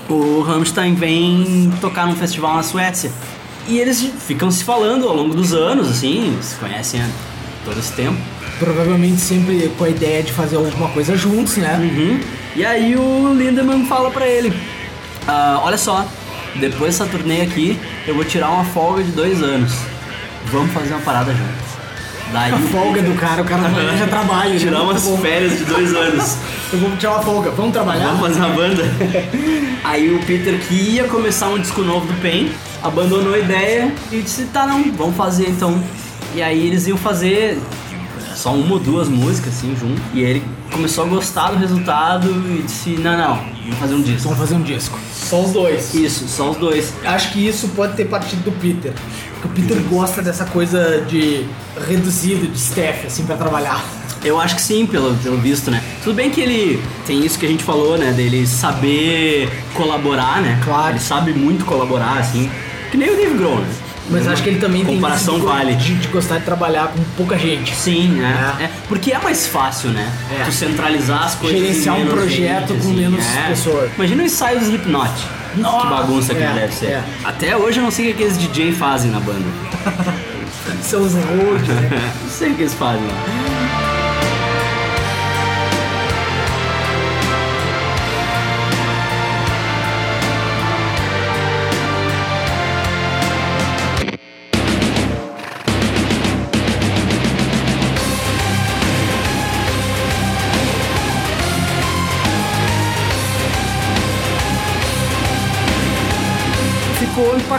[SPEAKER 1] o Rammstein vem tocar num festival na Suécia. E eles ficam se falando ao longo dos anos, assim, se conhecem há todo esse tempo.
[SPEAKER 2] Provavelmente sempre com a ideia de fazer alguma coisa juntos, né?
[SPEAKER 1] Uhum. E aí o Lindemann fala pra ele: "Ah, Olha só, depois dessa turnê aqui, eu vou tirar uma folga de dois anos. Vamos fazer uma parada juntos. Daí
[SPEAKER 2] A folga do cara, o cara já trabalha. né?
[SPEAKER 1] Tirar umas
[SPEAKER 2] bom.
[SPEAKER 1] férias de dois anos.
[SPEAKER 2] Eu vou tirar uma folga. Vamos trabalhar?
[SPEAKER 1] Vamos fazer uma banda. Aí o Peter, que ia começar um disco novo do Pain, abandonou a ideia e disse: tá, não, vamos fazer então. E aí eles iam fazer só uma ou duas músicas assim junto. E ele começou a gostar do resultado e disse: não, não, vamos fazer um disco.
[SPEAKER 2] Vamos fazer um disco. Só os dois.
[SPEAKER 1] Isso, só os dois.
[SPEAKER 2] Acho que isso pode ter partido do Peter. Porque o Peter gosta dessa coisa de reduzido, de staff, assim, pra trabalhar.
[SPEAKER 1] Eu acho que sim, pelo, pelo visto, né? Tudo bem que ele tem isso que a gente falou, né? Dele saber colaborar, né?
[SPEAKER 2] Claro.
[SPEAKER 1] Ele sabe muito colaborar, assim. Que nem o Dave Grohl, né?
[SPEAKER 2] Mas acho que ele também
[SPEAKER 1] Comparação
[SPEAKER 2] tem
[SPEAKER 1] vale.
[SPEAKER 2] de, de gostar de trabalhar com pouca gente.
[SPEAKER 1] Sim, né?
[SPEAKER 2] É.
[SPEAKER 1] É, porque é mais fácil, né?
[SPEAKER 2] É.
[SPEAKER 1] Tu centralizar as coisas.
[SPEAKER 2] Gerenciar um projeto
[SPEAKER 1] gente,
[SPEAKER 2] com
[SPEAKER 1] assim,
[SPEAKER 2] menos
[SPEAKER 1] é.
[SPEAKER 2] pessoas.
[SPEAKER 1] Imagina o ensaio do Slipknot.
[SPEAKER 2] Nossa,
[SPEAKER 1] que bagunça que
[SPEAKER 2] é,
[SPEAKER 1] deve ser.
[SPEAKER 2] é.
[SPEAKER 1] Até hoje eu não sei o que aqueles DJ fazem na banda.
[SPEAKER 2] Seus road, né?
[SPEAKER 1] não sei o que eles fazem.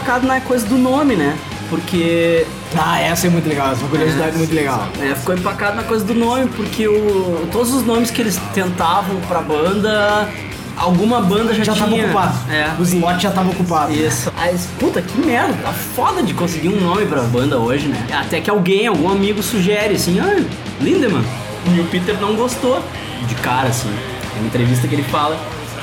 [SPEAKER 1] Ficou empacado na coisa do nome, né? Porque
[SPEAKER 2] Ah, essa é muito legal, essa é uma curiosidade muito legal.
[SPEAKER 1] É, ficou empacado na coisa do nome, porque o, todos os nomes que eles tentavam pra banda, alguma banda já,
[SPEAKER 2] Já
[SPEAKER 1] tinha.
[SPEAKER 2] tava ocupado.
[SPEAKER 1] É.
[SPEAKER 2] O slot já tava ocupado.
[SPEAKER 1] Isso. Aí, puta, que merda. Tá foda de conseguir um nome pra banda hoje, né? Até que alguém, algum amigo sugere assim, ah, Lindemann. E o Peter não gostou de cara, assim. Tem uma entrevista que ele fala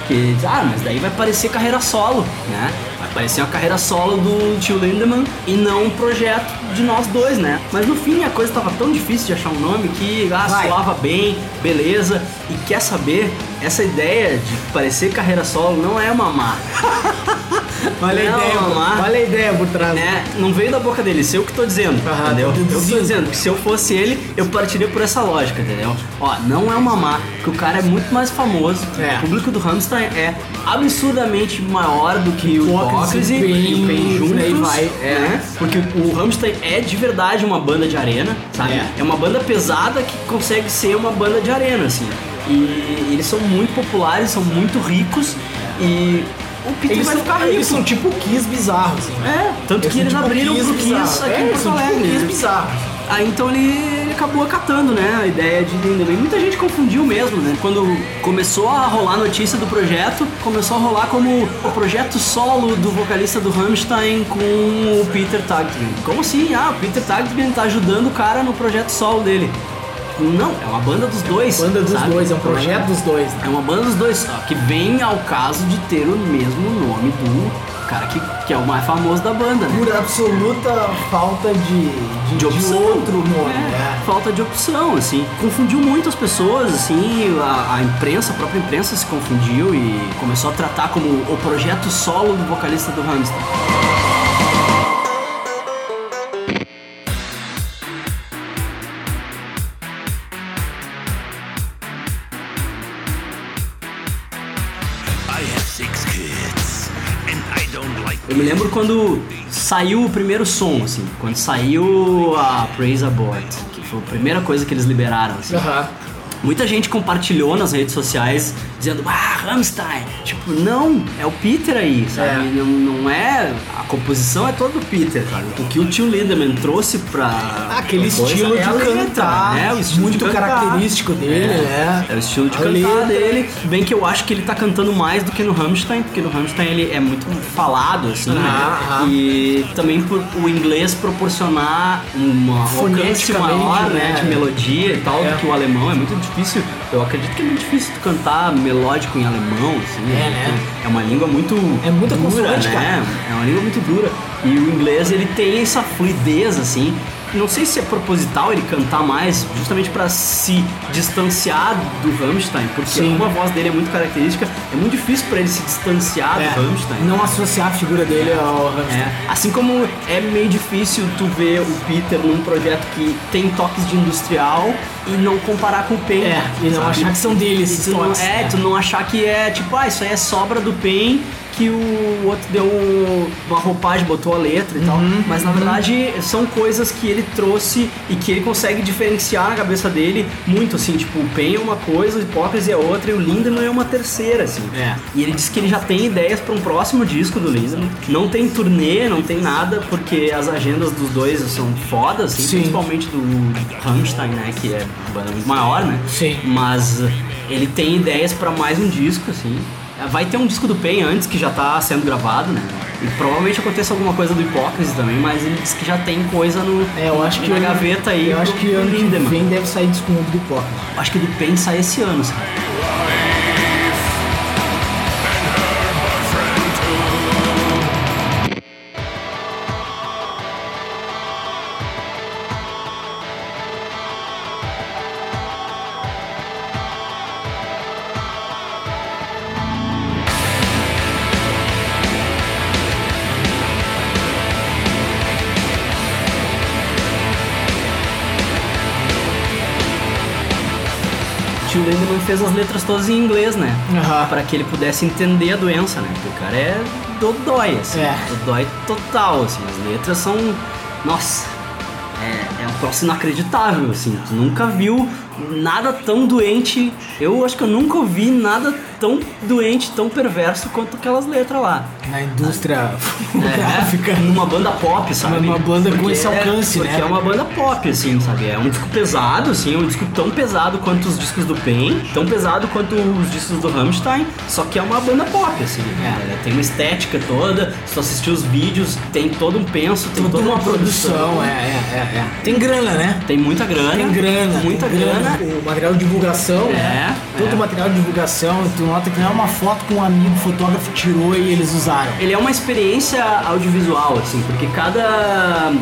[SPEAKER 1] Que, ah, mas daí vai parecer carreira solo, né? Vai parecer uma carreira solo do tio Lindemann e não um projeto de nós dois, né? Mas no fim a coisa tava tão difícil de achar um nome que ah,
[SPEAKER 2] Vai.
[SPEAKER 1] soava bem, beleza. E quer saber? Essa ideia de parecer carreira solo não é uma má.
[SPEAKER 2] Olha a
[SPEAKER 1] Não,
[SPEAKER 2] ideia,
[SPEAKER 1] lá.
[SPEAKER 2] olha a ideia por trás.
[SPEAKER 1] né? Não veio da boca dele, sei eu que tô dizendo,
[SPEAKER 2] Aham,
[SPEAKER 1] entendeu? Eu tô dizendo que se eu fosse ele, eu partiria por essa lógica, entendeu? Ó, não é uma má, que o cara é muito mais famoso.
[SPEAKER 2] É.
[SPEAKER 1] O público do Rammstein é absurdamente maior do que o
[SPEAKER 2] Hipócrise,
[SPEAKER 1] e o Pain juntos,
[SPEAKER 2] vai, é.
[SPEAKER 1] né? Porque o Rammstein é de verdade uma banda de arena, sabe?
[SPEAKER 2] É.
[SPEAKER 1] É uma banda pesada que consegue ser uma banda de arena, assim. E eles são muito populares, são muito ricos e o Peter
[SPEAKER 2] Eles
[SPEAKER 1] vai
[SPEAKER 2] são,
[SPEAKER 1] ficar rico.
[SPEAKER 2] eles são tipo Kiss bizarros, assim.
[SPEAKER 1] É, tanto que eles
[SPEAKER 2] tipo
[SPEAKER 1] abriram pro Kiss
[SPEAKER 2] bizarros.
[SPEAKER 1] aqui
[SPEAKER 2] é,
[SPEAKER 1] em Porto
[SPEAKER 2] são tipo
[SPEAKER 1] Alegre.
[SPEAKER 2] Kiss
[SPEAKER 1] né?
[SPEAKER 2] bizarros.
[SPEAKER 1] Aí então ele, acabou acatando, né, a ideia de Lindemann. Muita gente confundiu mesmo, né? Quando começou a rolar a notícia do projeto, começou a rolar como o projeto solo do vocalista do Rammstein com o Peter Tagtgren. Como assim? Ah, o Peter Tagtgren tá ajudando o cara no projeto solo dele. Não, é uma banda dos dois.
[SPEAKER 2] Banda dos
[SPEAKER 1] sabe?
[SPEAKER 2] dois, é um projeto dos dois. né?
[SPEAKER 1] É uma banda dos dois, só que vem ao caso de ter o mesmo nome do cara que, que é o mais famoso da banda, né?
[SPEAKER 2] Por absoluta falta de, de,
[SPEAKER 1] de opção.
[SPEAKER 2] outro nome.
[SPEAKER 1] É,
[SPEAKER 2] né?
[SPEAKER 1] Falta de opção, assim. Confundiu muito as pessoas, assim. A, a imprensa, a própria imprensa se confundiu e começou a tratar como o projeto solo do vocalista do Hamster. Lembro quando saiu o primeiro som, assim. Quando saiu a Praise Abort, que foi a primeira coisa que eles liberaram, assim. Muita gente compartilhou nas redes sociais dizendo, ah, Rammstein. Tipo, não, é o Peter aí, sabe?
[SPEAKER 2] É.
[SPEAKER 1] Não, não é. A composição é toda do Peter, sabe? O que o tio Lindemann trouxe pra.
[SPEAKER 2] Aquele
[SPEAKER 1] coisa
[SPEAKER 2] estilo
[SPEAKER 1] é
[SPEAKER 2] de
[SPEAKER 1] letra,
[SPEAKER 2] cantar,
[SPEAKER 1] né? O estilo
[SPEAKER 2] muito
[SPEAKER 1] de cantar.
[SPEAKER 2] característico dele,
[SPEAKER 1] é.
[SPEAKER 2] né?
[SPEAKER 1] É o estilo de
[SPEAKER 2] A
[SPEAKER 1] cantar
[SPEAKER 2] letra.
[SPEAKER 1] dele. Bem que eu acho que ele tá cantando mais do que no Rammstein, porque no Rammstein ele é muito falado, assim, né?
[SPEAKER 2] Aham, aham.
[SPEAKER 1] E também por o inglês proporcionar uma alcance maior, né?
[SPEAKER 2] né?
[SPEAKER 1] De melodia e tal,
[SPEAKER 2] É.
[SPEAKER 1] do que o alemão. É muito difícil. Eu acredito que é muito difícil tu cantar melódico em alemão, assim.
[SPEAKER 2] É, né?
[SPEAKER 1] É uma língua muito.
[SPEAKER 2] É muita
[SPEAKER 1] dura, né?
[SPEAKER 2] cara.
[SPEAKER 1] É uma língua muito dura. E o inglês, ele tem essa fluidez, assim. Não sei se é proposital ele cantar mais, justamente pra se distanciar do Rammstein, porque
[SPEAKER 2] Sim.
[SPEAKER 1] como a voz dele é muito característica, é muito difícil pra ele se distanciar
[SPEAKER 2] É,
[SPEAKER 1] do Rammstein.
[SPEAKER 2] não associar a figura dele ao Rammstein.
[SPEAKER 1] É, assim como é meio difícil tu ver o Peter num projeto que tem toques de industrial e não comparar com o Pain.
[SPEAKER 2] É, e não achar que são dele esses toques,
[SPEAKER 1] É, tu não achar que é tipo, ah, isso aí é sobra do Pain que o outro deu uma roupagem, botou a letra e tal.
[SPEAKER 2] Uhum,
[SPEAKER 1] Mas na verdade são coisas que ele trouxe e que ele consegue diferenciar na cabeça dele muito, assim, tipo, o Pain é uma coisa, o Hipócrise é outra e o Lindemann é uma terceira, assim.
[SPEAKER 2] É.
[SPEAKER 1] E ele disse que ele já tem ideias para um próximo disco do Lindemann. Não tem turnê, não tem nada, porque as agendas dos dois são fodas, assim,
[SPEAKER 2] Sim.
[SPEAKER 1] principalmente do Rammstein, né? Que é banda muito maior, né?
[SPEAKER 2] Sim.
[SPEAKER 1] Mas ele tem ideias para mais um disco, assim. Vai ter um disco do Pain antes que já tá sendo gravado, né? E provavelmente aconteça alguma coisa do Hipócrise também, mas ele disse que já tem coisa no,
[SPEAKER 2] É, eu acho que
[SPEAKER 1] na gaveta aí.
[SPEAKER 2] Eu acho que ano que vem deve sair disco novo do Pop.
[SPEAKER 1] Acho que do Pain sai esse ano, sabe? Fez as letras todas em inglês, né?
[SPEAKER 2] Aham.
[SPEAKER 1] Pra que ele pudesse entender a doença, né? Porque o cara é dodói, assim.
[SPEAKER 2] É.
[SPEAKER 1] Dodói total, assim. As letras são. Nossa. É, é um troço inacreditável, assim. Tu nunca viu nada tão doente. Eu acho que eu nunca ouvi nada tão doente, tão perverso quanto aquelas letras lá.
[SPEAKER 2] Na indústria
[SPEAKER 1] É,
[SPEAKER 2] gráfica.
[SPEAKER 1] numa banda pop, sabe?
[SPEAKER 2] Uma banda com
[SPEAKER 1] Porque
[SPEAKER 2] esse
[SPEAKER 1] é-
[SPEAKER 2] alcance,
[SPEAKER 1] porque
[SPEAKER 2] né?
[SPEAKER 1] é uma banda pop, assim, sabe? É um disco pesado, assim, é um disco tão pesado quanto os discos do Pain, tão pesado quanto os discos do Rammstein, só que é uma banda pop, assim.
[SPEAKER 2] É.
[SPEAKER 1] Ela tem uma estética toda, se tu assistir os vídeos, tem todo um penso, tem
[SPEAKER 2] Toda
[SPEAKER 1] toda
[SPEAKER 2] uma produção, é, é, é, é.
[SPEAKER 1] Tem
[SPEAKER 2] grana, né?
[SPEAKER 1] Tem muita grana.
[SPEAKER 2] Tem grana,
[SPEAKER 1] Muita
[SPEAKER 2] tem
[SPEAKER 1] grana.
[SPEAKER 2] O material de divulgação,
[SPEAKER 1] É,
[SPEAKER 2] né? Todo
[SPEAKER 1] é.
[SPEAKER 2] o material de divulgação, tu nota que não é uma foto que um amigo fotógrafo tirou e eles usaram.
[SPEAKER 1] Ele é uma experiência audiovisual, assim, porque cada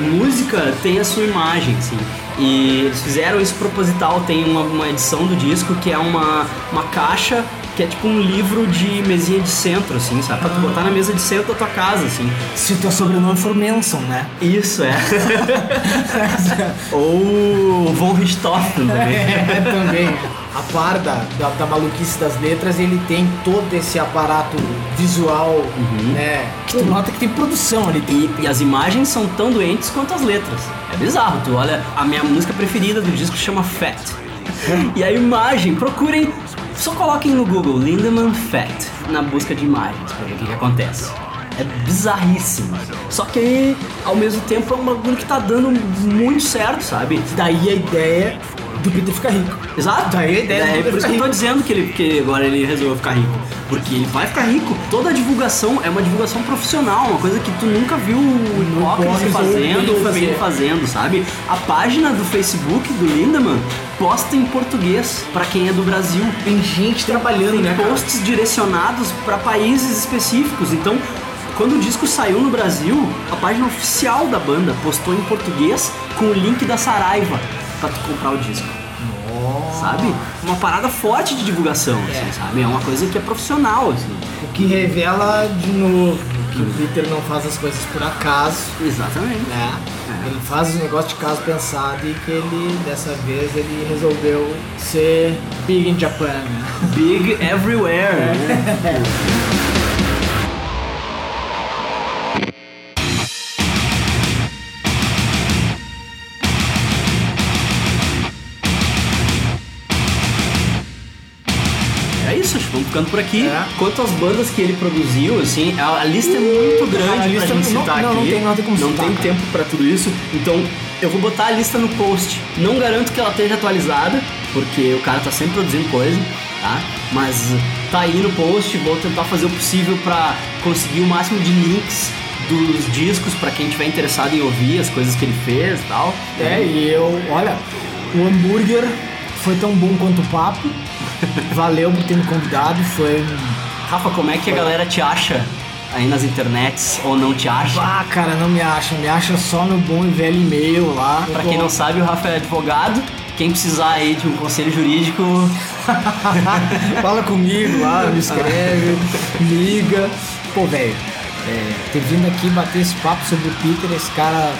[SPEAKER 1] música tem a sua imagem, assim. E eles fizeram isso proposital, tem uma, uma edição do disco que é uma, uma caixa que é tipo um livro de mesinha de centro, assim, sabe? Pra tu botar na mesa de centro da tua casa, assim.
[SPEAKER 2] Se o teu sobrenome for Manson, né?
[SPEAKER 1] Isso, é. Ou Von Richthofen também.
[SPEAKER 2] É, também. A par da, da, da maluquice das letras, ele tem todo esse aparato visual, né? Que tu nota que tem produção ali. Tem,
[SPEAKER 1] E, e as imagens são tão doentes quanto as letras. É bizarro. Tu olha, a minha música preferida do disco chama Fat. E a imagem, procurem, só coloquem no Google Lindemann Fat na busca de imagens pra ver o que, que acontece. É bizarríssimo. Só que ao mesmo tempo é um bagulho que tá dando muito certo, sabe?
[SPEAKER 2] Daí a ideia do Peter ficar rico.
[SPEAKER 1] Exato.
[SPEAKER 2] Daí a ideia
[SPEAKER 1] é,
[SPEAKER 2] do
[SPEAKER 1] por isso que eu tô dizendo que, ele, que agora ele resolveu ficar rico. Porque ele vai ficar rico. Toda a divulgação é uma divulgação profissional, uma coisa que tu nunca viu o Hipócrise fazendo
[SPEAKER 2] ou
[SPEAKER 1] ele fazendo, sabe? A página do Facebook do Lindemann posta em português pra quem é do Brasil.
[SPEAKER 2] Tem gente trabalhando,
[SPEAKER 1] Tem
[SPEAKER 2] né, cara?
[SPEAKER 1] posts direcionados pra países específicos. Então, quando o disco saiu no Brasil, a página oficial da banda postou em português com o link da Saraiva pra tu comprar o disco. Sabe? Uma parada forte de divulgação, assim, sabe? É uma coisa que é profissional, assim.
[SPEAKER 2] O que revela de novo que o Peter não faz as coisas por acaso,
[SPEAKER 1] Exatamente.
[SPEAKER 2] né? Ele faz os negócios de caso pensado e que ele, dessa vez, ele resolveu ser big in Japan, né?
[SPEAKER 1] Big everywhere. É vamos ficando por aqui.
[SPEAKER 2] É.
[SPEAKER 1] Quanto às bandas que ele produziu, assim, a, a lista é muito grande
[SPEAKER 2] a lista
[SPEAKER 1] pra gente
[SPEAKER 2] não-
[SPEAKER 1] citar
[SPEAKER 2] não,
[SPEAKER 1] aqui.
[SPEAKER 2] não tem nada como
[SPEAKER 1] Não
[SPEAKER 2] citar,
[SPEAKER 1] tem
[SPEAKER 2] cara.
[SPEAKER 1] tempo pra tudo isso. Então, eu vou botar a lista no post. Não garanto que ela esteja atualizada, porque o cara tá sempre produzindo coisa, tá? Mas tá aí no post, vou tentar fazer o possível pra conseguir o máximo de links dos discos pra quem tiver interessado em ouvir as coisas que ele fez e tal.
[SPEAKER 2] É, e eu, olha, o hambúrguer foi tão bom quanto o papo. Valeu por ter me convidado, foi
[SPEAKER 1] Rafa, como é que a galera te acha aí nas internets ou não te acha?
[SPEAKER 2] Ah, cara, não me acha. Me acha só no bom e velho e-mail lá.
[SPEAKER 1] Pra quem não sabe, o Rafa é advogado. Quem precisar aí de um conselho jurídico,
[SPEAKER 2] Fala comigo lá, me escreve, liga. Pô, velho, é, ter vindo aqui bater esse papo sobre o Peter, esse cara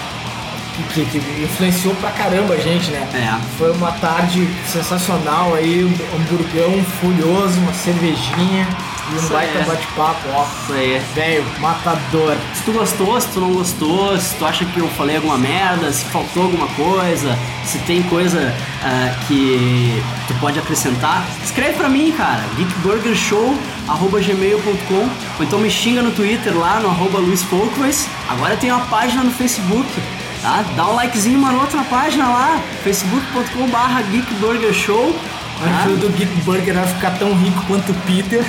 [SPEAKER 2] que, que- influenciou pra caramba a gente, né?
[SPEAKER 1] É.
[SPEAKER 2] Foi uma tarde sensacional aí, um hamburgão folhoso, uma cervejinha e um
[SPEAKER 1] Isso
[SPEAKER 2] baita
[SPEAKER 1] aí.
[SPEAKER 2] bate-papo, ó.
[SPEAKER 1] isso aí.
[SPEAKER 2] Velho, matador.
[SPEAKER 1] Se tu gostou, se tu não gostou, se tu acha que eu falei alguma merda, se faltou alguma coisa, se tem coisa ah, que tu pode acrescentar, escreve pra mim, cara. geekburgershow.gmail.com ou então me xinga no Twitter lá no arroba Luiz. Agora tem uma página no Facebook, tá? Dá um likezinho maroto na página lá, facebook.com
[SPEAKER 2] Ajuda o Geek Burger a ficar tão rico quanto o Peter.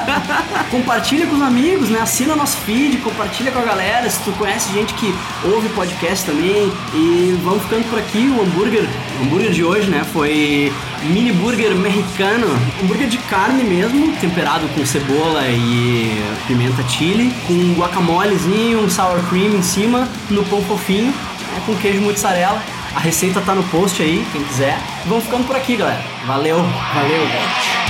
[SPEAKER 1] Compartilha com os amigos, né? Assina nosso feed, compartilha com a galera. Se tu conhece gente que ouve podcast também. E vamos ficando por aqui. O hambúrguer, o hambúrguer de hoje, né? Foi mini burger mexicano. Hambúrguer de carne mesmo, temperado com cebola e pimenta chili, com guacamolezinho, um sour cream em cima, no pão fofinho, né? com queijo mozzarella. A receita tá no post aí, quem quiser. Vamos ficando por aqui, galera. Valeu!
[SPEAKER 2] Valeu.